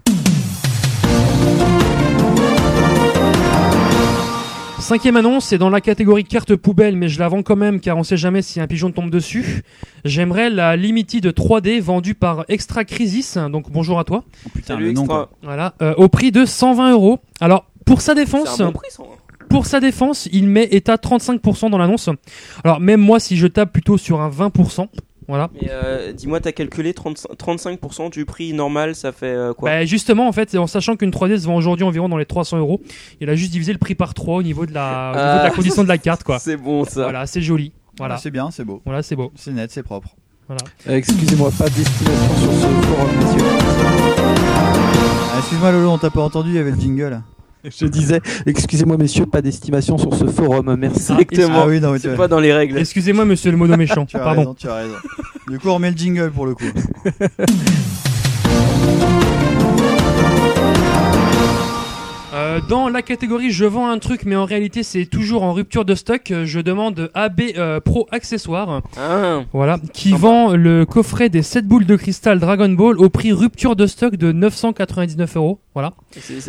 Cinquième annonce, c'est dans la catégorie carte poubelle, mais je la vends quand même car on sait jamais si un pigeon tombe dessus. J'aimerais la Limited 3D vendue par Extra Crisis, donc bonjour à toi. Putain, Salut le nom, Extra. quoi. Voilà, euh, au prix de 120 euros. Alors pour sa défense, C'est un bon prix ça. hein. pour sa défense, il met est à 35% dans l'annonce. Alors même moi, si je tape plutôt sur un 20%, voilà. Mais euh, dis-moi, t'as calculé 30 35% du prix normal, ça fait euh, quoi? Bah, justement, en fait, en sachant qu'une 3D se vend aujourd'hui environ dans les 300 euros, il a juste divisé le prix par 3 au niveau de la, au niveau de la Ah. condition de la carte, quoi. C'est bon ça. Voilà, c'est joli. Voilà, C'est bien, c'est beau. voilà, c'est beau. C'est net, c'est propre. Voilà. Euh, Excusez-moi, pas d'estimation sur ce forum, messieurs. Ah, Excuse-moi Lolo, on t'a pas entendu, il y avait le jingle. Je disais, excusez-moi, messieurs, pas d'estimation sur ce forum. Merci. Exactement. Ah oui, non, mais tu C'est as- pas dans les règles. Excusez-moi, monsieur le mono méchant. Tu as Pardon. raison, tu as raison. Du coup, on remet le jingle pour le coup. Euh, dans la catégorie je vends un truc, mais en réalité c'est toujours en rupture de stock, euh, je demande AB euh, Pro Accessoires, Ah, voilà, qui vend le coffret des 7 boules de cristal Dragon Ball au prix rupture de stock de 999 euros. Voilà.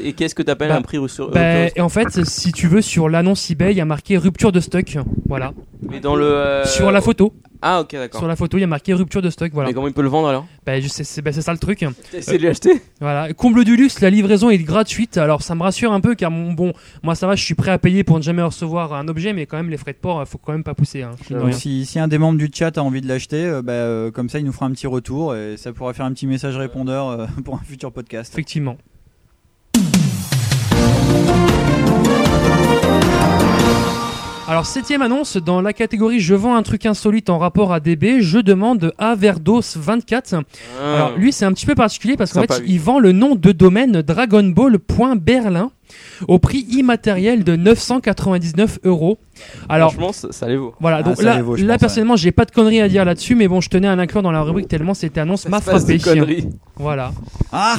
et qu'est-ce que t'appelles Bah, un prix sur Bah, et en fait, si tu veux, sur l'annonce eBay, il y a marqué rupture de stock. Voilà. Mais dans le. euh, Sur la photo. Ah, ok, d'accord. Sur la photo, il y a marqué rupture de stock. Voilà. Mais comment il peut le vendre alors Bah, c'est bah, c'est ça le truc. T'as essayé de l'acheter Voilà. Comble du luxe, la livraison est gratuite. Alors, ça me rassure un peu car mon bon, moi ça va, je suis prêt à payer pour ne jamais recevoir un objet, mais quand même les frais de port, euh, faut quand même pas pousser. Hein, Donc, rien. si, si un des membres du chat a envie de l'acheter, euh, bah, euh, comme ça, il nous fera un petit retour et ça pourra faire un petit message répondeur euh, pour un futur podcast. Effectivement. Alors septième annonce dans la catégorie je vends un truc insolite en rapport à DB, je demande Averdos 24. Ah. Alors lui c'est un petit peu particulier parce qu'en fait lui. il vend le nom de domaine dragonball.berlin au prix immatériel de 999 euros. Alors Franchement, ça, ça les vaut. voilà, Ah, donc là, les vaut, je là pense, personnellement j'ai pas de conneries à dire là-dessus, mais bon je tenais à l'inclure dans la rubrique tellement cette annonce m'a frappé. Voilà, Ah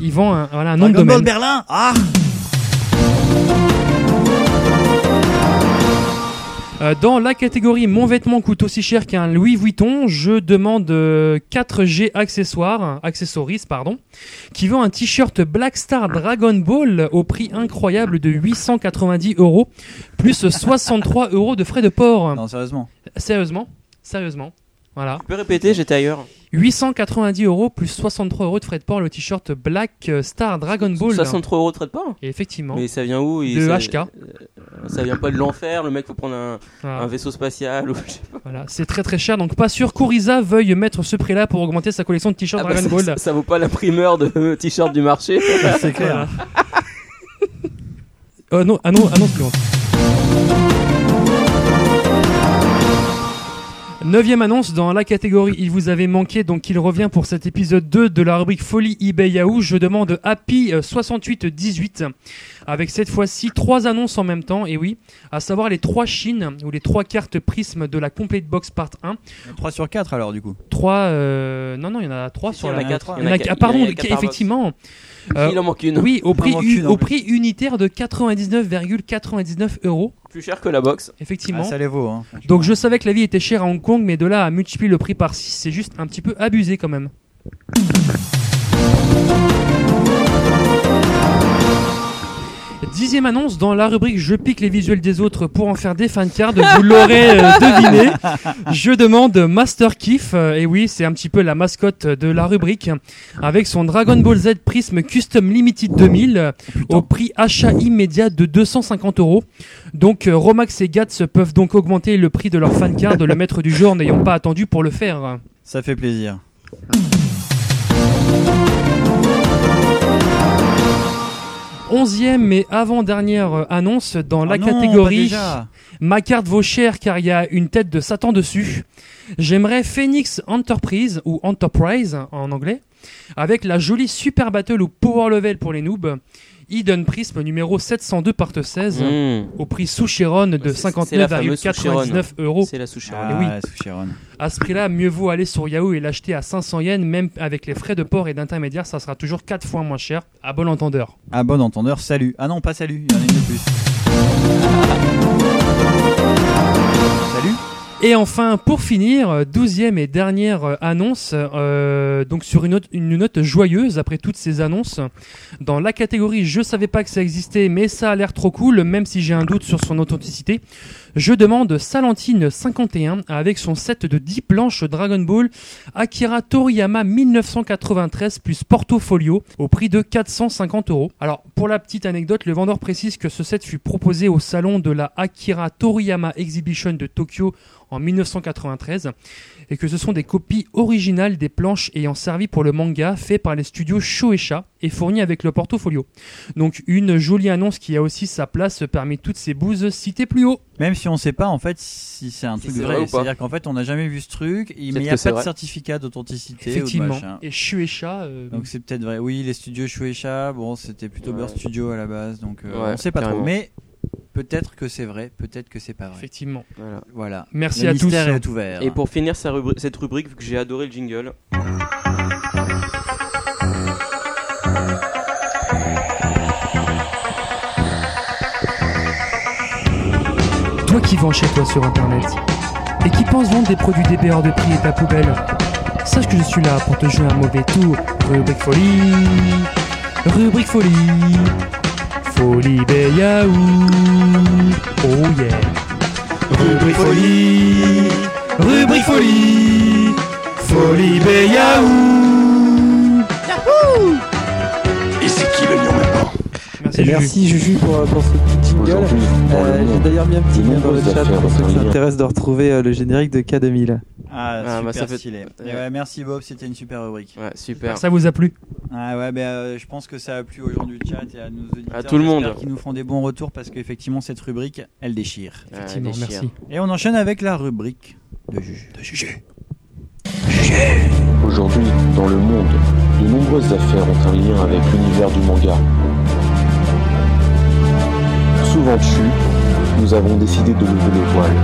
il vend un, voilà, un nom de Dragon Ball domaine. Berlin Ah dans la catégorie Mon vêtement coûte aussi cher qu'un Louis Vuitton, je demande euh, 4G accessoires, accessories, pardon, qui vend un t-shirt Black Star Dragon Ball au prix incroyable de 890 euros, plus 63 euros de frais de port. Non, sérieusement. Sérieusement? Sérieusement Voilà. Tu peux répéter, j'étais ailleurs. 890 euros plus 63 euros de frais de port, le t-shirt Black Star Dragon Ball. 63 euros de frais de port? Et effectivement. Mais ça vient où? Il- De ça- HK. euh, Ça vient pas de l'enfer, le mec faut prendre un, Voilà. un vaisseau spatial ou je sais pas. Voilà, c'est très très cher, donc pas sûr qu'Oriza veuille mettre ce prix-là pour augmenter sa collection de t-shirts Ah bah, Dragon ça, Ball. ça- ça vaut pas la primeur de t-shirt du marché. C'est clair. Euh, non, ah non, annonce suivante. Neuvième annonce dans la catégorie Il vous avait manqué, donc il revient pour cet épisode 2 de la rubrique Folie eBay Yahoo. Je demande Happy euh, 6818 avec cette fois-ci trois annonces en même temps, et oui, à savoir les trois chines ou les trois cartes prisme de la Complete Box Part 1. 3 sur 4 alors du coup. Trois, euh, non, non, il y en a trois sur il y en la a quatre. Il y en a- ah, pardon, effectivement. Euh, Il en manque une. Oui, au prix, manque u- une, en au plus. prix unitaire de 99,99 euros. Plus cher que la box. Effectivement. Ah, ça les vaut. Hein. Donc je savais que la vie était chère à Hong Kong, mais de là à multiplier le prix par 6, c'est juste un petit peu abusé quand même. Dixième annonce dans la rubrique Je pique les visuels des autres pour en faire des fancards. Vous l'aurez euh, deviné. Je demande Master Kiff. euh, et oui, c'est un petit peu la mascotte de la rubrique. Avec son Dragon Ball Z Prism Custom Limited 2000 euh, au prix achat immédiat de 250 euros. Donc euh, Romax et Gats peuvent donc augmenter le prix de leur fancard, le maître du jour n'ayant pas attendu pour le faire. Ça fait plaisir. Onzième et avant-dernière euh, annonce dans la Ah non, pas catégorie. Ma carte vaut cher car il y a une tête de Satan dessus. J'aimerais Phoenix Enterprise ou Enterprise en anglais avec la jolie Super Battle ou Power Level pour les noobs. Eden Prism numéro 702 part 16 Mmh. au prix Souchiron de C'est la fameuse 59,99 Souchiron. euros. C'est la Souchiron. Oui. Ah, Souchiron. À ce prix-là, mieux vaut aller sur Yahoo et l'acheter à 500 yens, même avec les frais de port et d'intermédiaire, ça sera toujours 4 fois moins cher, à bon entendeur. Ah bon entendeur, salut. Ah non, pas salut, il y en a une de plus. Et enfin, pour finir, douzième et dernière euh, annonce, euh, donc sur une note, une note joyeuse après toutes ces annonces, dans la catégorie je savais pas que ça existait, mais ça a l'air trop cool, même si j'ai un doute sur son authenticité, je demande Salantine 51 avec son set de 10 planches Dragon Ball Akira Toriyama 1993 plus Portofolio au prix de 450 euros. Alors, pour la petite anecdote, le vendeur précise que ce set fut proposé au salon de la Akira Toriyama Exhibition de Tokyo en 1993 et que ce sont des copies originales des planches ayant servi pour le manga fait par les studios Shueisha et fournies avec le portfolio. Donc une jolie annonce qui a aussi sa place parmi toutes ces bouses citées plus haut. Même si on sait pas en fait si c'est un Si truc vrai, vrai c'est-à-dire qu'en fait on n'a jamais vu ce truc, mais il n'y a pas de certificat d'authenticité ou de Effectivement. machin. Et Shueisha euh, Donc c'est peut-être vrai. Oui, les studios Shueisha, bon, c'était plutôt Ouais. Studio à la base, donc euh, Ouais, on sait pas carrément. trop. Mais peut-être que c'est vrai, peut-être que c'est pas vrai. effectivement. Voilà. Voilà. Merci Le à mystère tous. est ouvert. Et pour finir sa rubri- cette rubrique, vu que j'ai adoré le jingle, Toi qui vends chez toi sur internet et qui penses vendre des produits DB hors de prix et ta poubelle, sache que je suis là pour te jouer un mauvais tour. Rubrique folie, rubrique folie, folie Béyaou. Oh yeah. Rubrique folie, rubrique folie, folie Béyaou. Et c'est qui le lion maintenant Merci, Juju. merci Juju pour, pour ce petit jingle. Euh, J'ai d'ailleurs mis un petit lien dans le chat pour ceux qui s'intéressent de retrouver euh, le générique de K2000. Ah, Ah, super bah, ça fait- stylé. Et Ouais. ouais, merci Bob, c'était une super rubrique. ouais, super. Ça vous a plu Ah ouais, ben euh, je pense que ça a plu aux gens du chat et à nos auditeurs. À tout le monde. J'espère qu'ils nous feront des bons retours parce qu'effectivement cette rubrique, elle déchire. Ah, Effectivement, déchire. merci. Et on enchaîne avec la rubrique de Juju. De Juju. Aujourd'hui, dans le monde, de nombreuses affaires ont un lien avec l'univers du manga. Souvent dessus, nous avons décidé de lever le voile.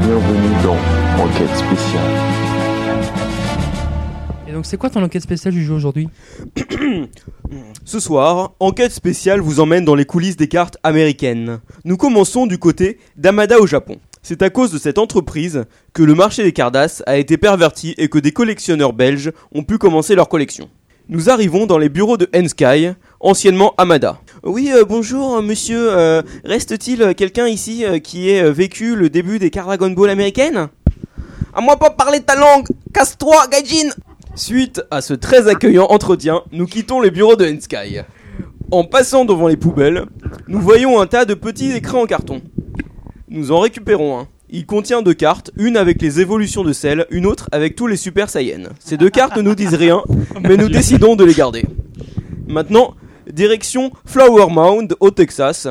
Bienvenue dans Enquête spéciale. Et donc c'est quoi ton enquête spéciale Juju aujourd'hui Ce soir, Enquête spéciale vous emmène dans les coulisses des cartes américaines. Nous commençons du côté d'Amada au Japon. C'est à cause de cette entreprise que le marché des Cardass a été perverti et que des collectionneurs belges ont pu commencer leur collection. Nous arrivons dans les bureaux de Ensky, anciennement Amada. Oui, euh, bonjour euh, monsieur, Euh, reste-t-il quelqu'un ici euh, qui ait euh, vécu le début des cartes Dragon Ball américaines? À moi pas parler ta langue Casse-toi, Gaijin Suite à ce très accueillant entretien, nous quittons les bureaux de Ensky. En passant devant les poubelles, nous voyons un tas de petits écrans en carton. Nous en récupérons un. Il contient deux cartes, une avec les évolutions de Cell, une autre avec tous les Super Saiyans. Ces deux cartes ne nous disent rien, mais nous décidons de les garder. Maintenant, direction Flower Mound au Texas,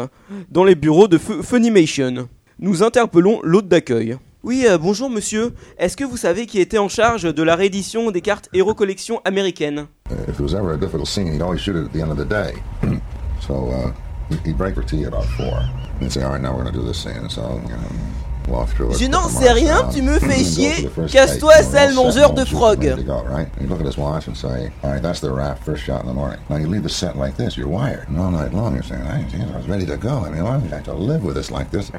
dans les bureaux de Fu- Funimation. Nous interpellons l'hôte d'accueil. Oui, euh, bonjour monsieur. Est-ce que vous savez qui était en charge de la réédition des cartes Hero Collection américaines If there was ever a difficult scene, he'd always shoot it at the end of the day. so uh, he'd- break for tea about four. And say, all right, now we're going to do this scene. So, you know, walk through it. Je n'en sais rien, tu me fais to chier. Casse-toi, sale mangeur de frog. to right? He'd look at his watch and say, all right, that's the wrap, first shot in the morning. Now you leave the set like this, you're wired. And all night long you're saying, geez, I was ready to go. I mean, I have to live with this like this?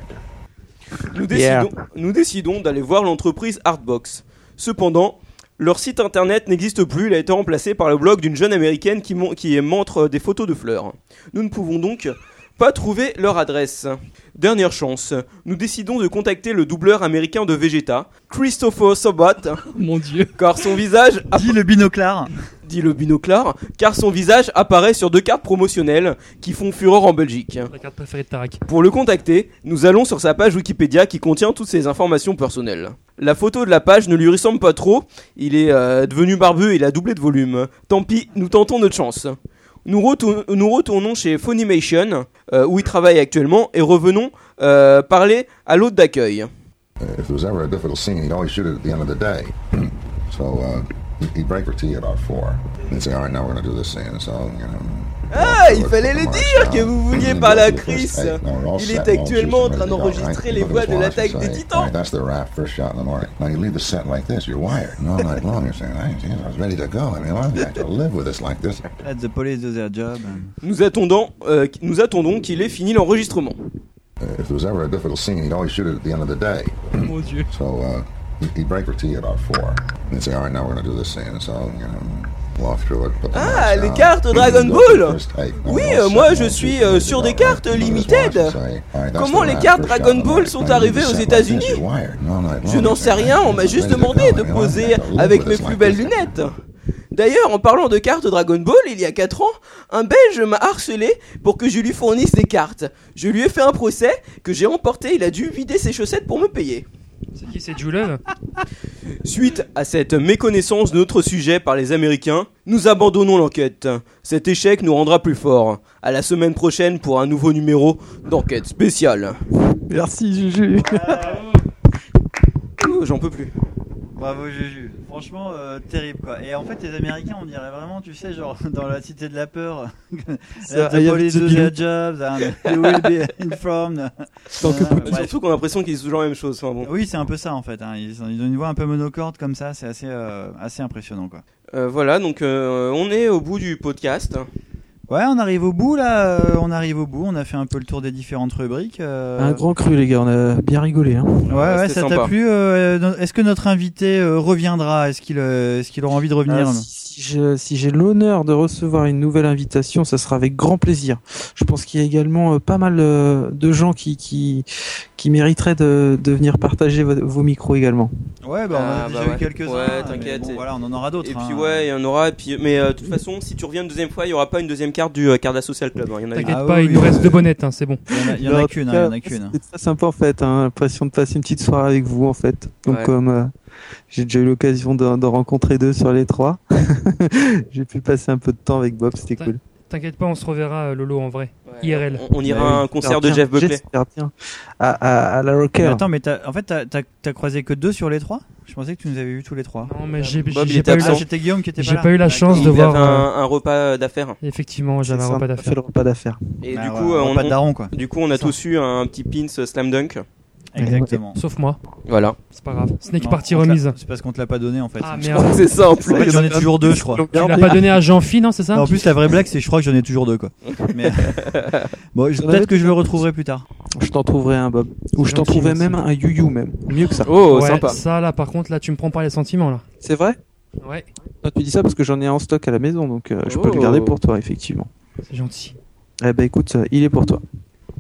Nous Yeah. décidons, nous décidons d'aller voir l'entreprise Artbox. Cependant, Leur site internet n'existe plus, il a été remplacé par le blog d'une jeune américaine qui, mon- qui montre des photos de fleurs. Nous ne pouvons donc pas trouver leur adresse. Dernière chance, nous décidons de contacter le doubleur américain de Vegeta, Christopher Sobat. Mon dieu. Car son visage. Dit le binoclard. Dit le binoclard, car son visage apparaît sur deux cartes promotionnelles qui font fureur en Belgique. La carte préférée de Tarak. Pour le contacter, nous allons sur sa page Wikipédia qui contient toutes ses informations personnelles. La photo de la page ne lui ressemble pas trop, il est euh, devenu barbu et il a doublé de volume. Tant pis, nous tentons notre chance. Nous, retour- nous retournons chez Funimation, euh, où il travaille actuellement, et revenons euh, parler à l'hôte d'accueil. If there was ever a difficult scene, he'd always shoot it at the end of the day. so uh, he'd break for tea at about four. And he'd say, all right, now we're going to do this scene. So, you know. Ah, il fallait le dire que vous vouliez parler à Chris. Il est actuellement en train d'enregistrer les voix de l'attaque des titans. That's the wrap. First shot in the morning. Now you leave the set like this. You're wired. And all night long, you're saying, I was ready to go. I mean, well, I have to live with this like this? Let the police do their job. Nous attendons, euh, nous attendons qu'il ait fini l'enregistrement. If there was ever a difficult scene, he'd always shoot it at the end of the day. Mon dieu. So uh, he'd break for tea at about four. And say, all right, now we're going to do this scene. So, you know, Ah, les cartes Dragon Ball. Oui, euh, moi je suis euh, sur des cartes limited. Comment les cartes Dragon Ball sont arrivées aux États-Unis? Je n'en sais rien, on m'a juste demandé de poser avec mes plus belles lunettes. D'ailleurs, en parlant de cartes Dragon Ball, il y a 4 ans, un Belge m'a harcelé pour que je lui fournisse des cartes. Je lui ai fait un procès que j'ai remporté, il a dû vider ses chaussettes pour me payer. C'est qui c'est Julov Suite à cette méconnaissance de notre sujet par les Américains, nous abandonnons l'enquête. Cet échec nous rendra plus forts. À la semaine prochaine pour un nouveau numéro d'enquête spéciale. Merci Juju. Ouh, J'en peux plus. Bravo Juju. Franchement, euh, terrible quoi. Et en fait, les Américains, on dirait vraiment, tu sais, genre dans la cité de la peur. Have police bill. their jobs and you will be informed. Tant que Euh. Surtout qu'on a l'impression qu'ils disent toujours la même chose. Enfin, bon. Oui, c'est un peu ça en fait. hein. Ils, ont, ils ont une voix un peu monocorde comme ça. C'est assez, euh, assez impressionnant quoi. Euh, voilà, donc euh, on est au bout du podcast. Ouais, on arrive au bout là. euh, on arrive au bout. On a fait un peu le tour des différentes rubriques. euh. Un grand cru les gars, on a bien rigolé. Hein. Ouais, ouais, ça t'a plu euh, Est-ce que notre invité euh, reviendra? Est-ce qu'il euh, est-ce qu'il aura envie de revenir? Ah, si si j'ai l'honneur de recevoir une nouvelle invitation, ça sera avec grand plaisir. Je pense qu'il y a également euh, pas mal euh, de gens qui, qui, qui mériteraient de, de venir partager vo- vos micros également. Ouais, bah, on Ah, a déjà bah eu ouais. quelques-uns. Ouais, mais t'inquiète. bon, voilà, on en aura d'autres. Et puis hein. ouais, il y en aura. et Puis, mais euh, de toute façon, si tu reviens une deuxième fois, il y aura pas une deuxième carte du euh, Carda Social Club. hein. T'inquiète Ah pas, oui, il nous reste euh, deux bonnettes, hein, c'est bon. Il y en a, qu'une, tout hein, il y en cas, a qu'une. C'était très sympa en fait, hein, l'impression de passer une petite soirée avec vous en fait. Donc Ouais. comme euh, j'ai déjà eu l'occasion de, de rencontrer deux sur les trois, j'ai pu passer un peu de temps avec Bob, c'était cool. T'inquiète pas, on se reverra euh, Lolo en vrai. IRL. On, on ira Bah à un concert de Jeff Buckley. bien. À, à, à la Mais Rocker. attends, mais en fait, t'as croisé que deux sur les trois? Je pensais que tu nous avais vus tous les trois. Non, mais j'ai pas, Ah, Guillaume qui était pas pas eu la D'accord. chance de Il voir. euh, un, un repas d'affaires. Effectivement, j'avais un repas on a fait d'affaires. le repas d'affaires. Et Ah, du ouais, coup, un euh, on, repas de daron, quoi. du coup, on a tous eu un petit pins Slam Dunk. Exactement. Sauf moi, Voilà. c'est pas grave. Snake partie l'a- remise. C'est parce qu'on te l'a pas donné en fait. Ah Je merde. C'est ça en plus. j'en ai toujours deux, je crois. Tu l'as pas donné à Jean-Phi, non, c'est ça Non, en plus, la vraie blague, c'est que je crois que j'en ai toujours deux, quoi. Mais bon, peut-être que je le retrouverai plus tard. Je t'en trouverai un Bob. Ou je t'en trouverai même un Yu-Yu même. Mieux que ça. Oh, Ouais, sympa. Ça là, par contre, là, tu me prends par les sentiments là. C'est vrai? Ouais, Non, Tu dis ça parce que j'en ai un en stock à la maison, donc euh, je peux Oh. le garder pour toi, effectivement. c'est gentil. Eh ben écoute, euh, il est pour toi.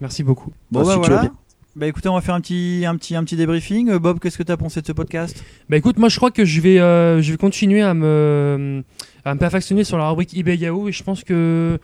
Merci beaucoup. Bon, Ah, bah si tu veux voilà. bien. Bah écoutez, on va faire un petit, un petit, un petit débriefing. Euh, Bob, qu'est-ce que t'as pensé de ce podcast? Bah écoute, moi je crois que je vais, euh, je vais continuer à me, à me perfectionner sur la rubrique eBay Yahoo et je pense que.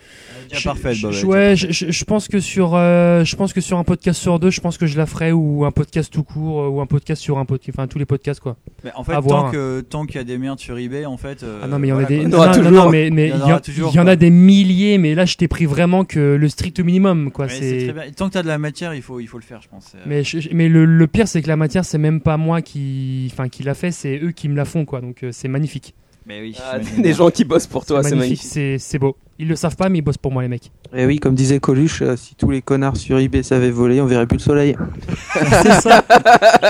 Déjà je- parfait, je- je- Ouais, je, pense que sur, euh, je pense que sur un podcast sur deux, je pense que je la ferai ou un podcast tout court euh, ou un podcast sur un podcast, enfin tous les podcasts quoi. Mais en fait, à tant voir. que tant qu'il y a des merdes sur eBay, en fait. euh, Ah non mais il y en a des, quoi. Il y en aura non, non, toujours. non, mais mais Il y en il y, aura en- toujours, il y en quoi. a des milliers, mais là je t'ai pris vraiment que le strict minimum quoi. Mais c'est très C'est. bien. Tant que t'as de la matière, il faut, il faut le faire, je pense. Euh, Mais, mais le, le pire c'est que la matière c'est même pas moi qui, enfin qui l'a fait, c'est eux qui me la font quoi. Donc euh, c'est magnifique. Mais oui. Ah, des bien. gens qui bossent pour toi, c'est magnifique. C'est c'est beau. Ils le savent pas, mais ils bossent pour moi, les mecs. Et oui, comme disait Coluche, euh, si tous les connards sur eBay savaient voler, on verrait plus le soleil. c'est ça.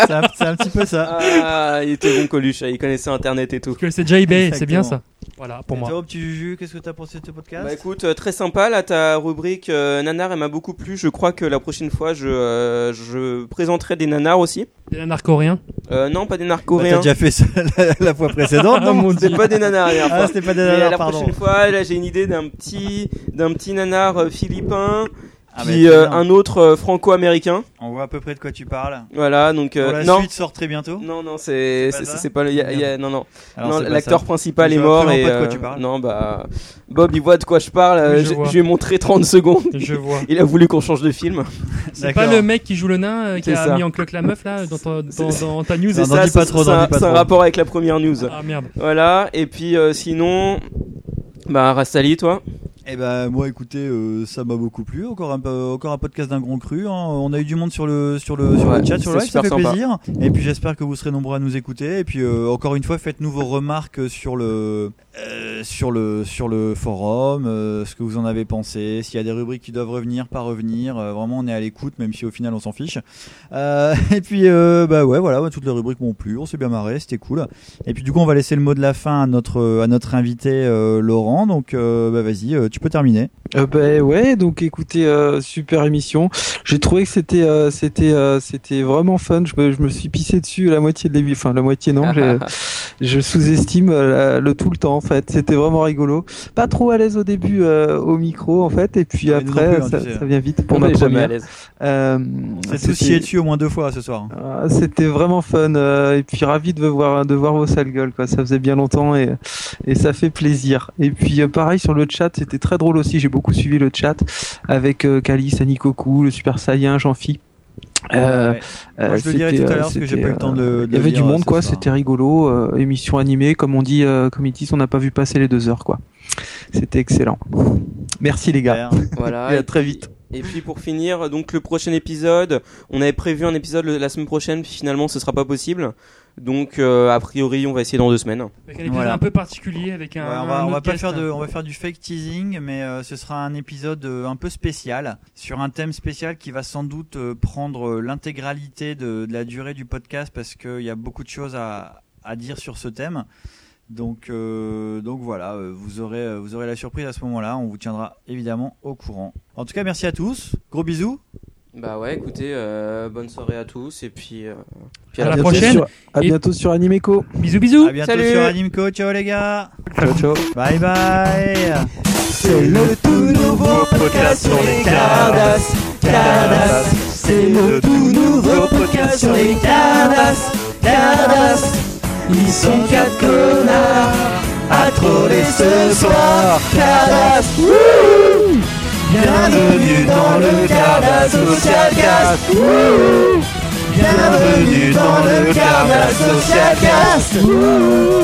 C'est un, petit peu ça. Ah, il était bon Coluche, il connaissait internet et tout. Parce que c'est déjà eBay, c'est bien ça. Voilà, pour Et moi. toi, petit Juju, qu'est-ce que t'as pensé de ce podcast Bah écoute, euh, très sympa là ta rubrique euh, nanar, elle m'a beaucoup plu. Je crois que la prochaine fois je, euh, je présenterai des nanars aussi. Des nanars coréens Euh, non, pas des nanars Bah, coréens. T'as déjà fait ça la, la fois précédente, non mon C'était pas des nanars la Ah, c'était pas des Mais nanars, la pardon. prochaine fois, là j'ai une idée d'un petit d'un petit nanar philippin Ah, bah, puis très euh, un autre euh, franco-américain. On voit à peu près de quoi tu parles. Voilà, donc euh, Pour la non. suite sort très bientôt. Non non, c'est C'est pas le y a- y a- non non. Alors, non, l'acteur principal Je est mort et pas de quoi tu parles. non bah Bob il voit de quoi je parle, Oui, je je, vois. je lui ai montré 30 secondes. Je vois. Il a voulu qu'on change de film. C'est pas le mec qui joue le nain euh, qui a ça. mis en cloque la meuf là dans ta, dans, dans ta news? C'est ça, c'est- trop, c'est n'en un- rapport avec la première news. Ah merde. Voilà, et puis sinon, bah Rastali, toi Eh ben moi écoutez euh, ça m'a beaucoup plu. Encore un peu- encore un podcast d'un grand cru hein. on a eu du monde sur le sur le sur Ouais, le chat sur le live ça fait sympa. plaisir. Et puis j'espère que vous serez nombreux à nous écouter. Et puis euh, encore une fois faites-nous vos remarques sur le euh, sur le sur le forum ce que vous en avez pensé s'il y a des rubriques qui doivent revenir pas revenir. Vraiment on est à l'écoute même si au final on s'en fiche. Et puis bah ouais voilà toutes les rubriques m'ont plu on s'est bien marré c'était cool. Et puis du coup on va laisser le mot de la fin à notre à notre invité euh, Donc euh, bah vas-y euh, tu peux terminer Euh, ben ouais, donc écoutez, euh, super émission. J'ai trouvé que c'était euh, c'était euh, c'était vraiment fun. Je me, je me suis pissé dessus la moitié de l'émission, enfin la moitié non. je, sous-estime euh, le tout le temps en fait. C'était vraiment rigolo. Pas trop à l'aise au début euh, au micro en fait, et puis Ah, non après plus, hein, ça, vient vite pour On ma première. Euh, C'est tous chier dessus au moins deux fois ce soir. ah, C'était vraiment fun euh, et puis ravi de voir de voir vos sales gueules quoi. Ça faisait bien longtemps et et ça fait plaisir. Et puis euh, pareil sur le chat, c'était très drôle aussi. J'ai beaucoup suivi le chat avec euh, Calice, Anikoku, le Super Saiyan, Jean-Phi. Euh, Ouais. Moi, je le dirai c'était, tout à euh, l'heure parce que j'ai pas eu le temps de le- Il de y avait du monde quoi, c'était rigolo. euh, émission animée, comme on dit, euh, comme ils disent, on n'a pas vu passer les deux heures quoi. C'était excellent. Merci les gars. Voilà. Et à très vite. Et puis pour finir, donc le prochain épisode, on avait prévu un épisode la semaine prochaine, puis finalement ce sera pas possible. Donc euh, a priori, on va essayer dans deux semaines. Avec un épisode Voilà. un peu particulier avec un. Ouais, on va, un on va autre pas faire de, on va faire du fake teasing, mais euh, ce sera un épisode euh, un peu spécial sur un thème spécial qui va sans doute euh, prendre euh, l'intégralité de, de la durée du podcast parce qu'il y a beaucoup de choses à, à dire sur ce thème. Donc, euh, donc voilà, euh, vous aurez, euh, vous aurez la surprise à ce moment-là. On vous tiendra évidemment au courant. En tout cas, merci à tous. Gros bisous. Bah ouais, écoutez, euh, bonne soirée à tous et puis, euh, puis À la prochaine. sur- à Et- bientôt sur Animeco. Bisous bisous. À bientôt Salut. sur Animco. Ciao les gars. Ciao ciao. Bye bye. C'est le tout nouveau podcast sur les. Cardass. C'est le tout nouveau podcast sur les Cardass. Cardass. Ils sont quatre connards à troller ce soir. Cardass. Wouh Bienvenue dans le Cardass Social Cast. Bienvenue dans le Cardass Social Cast.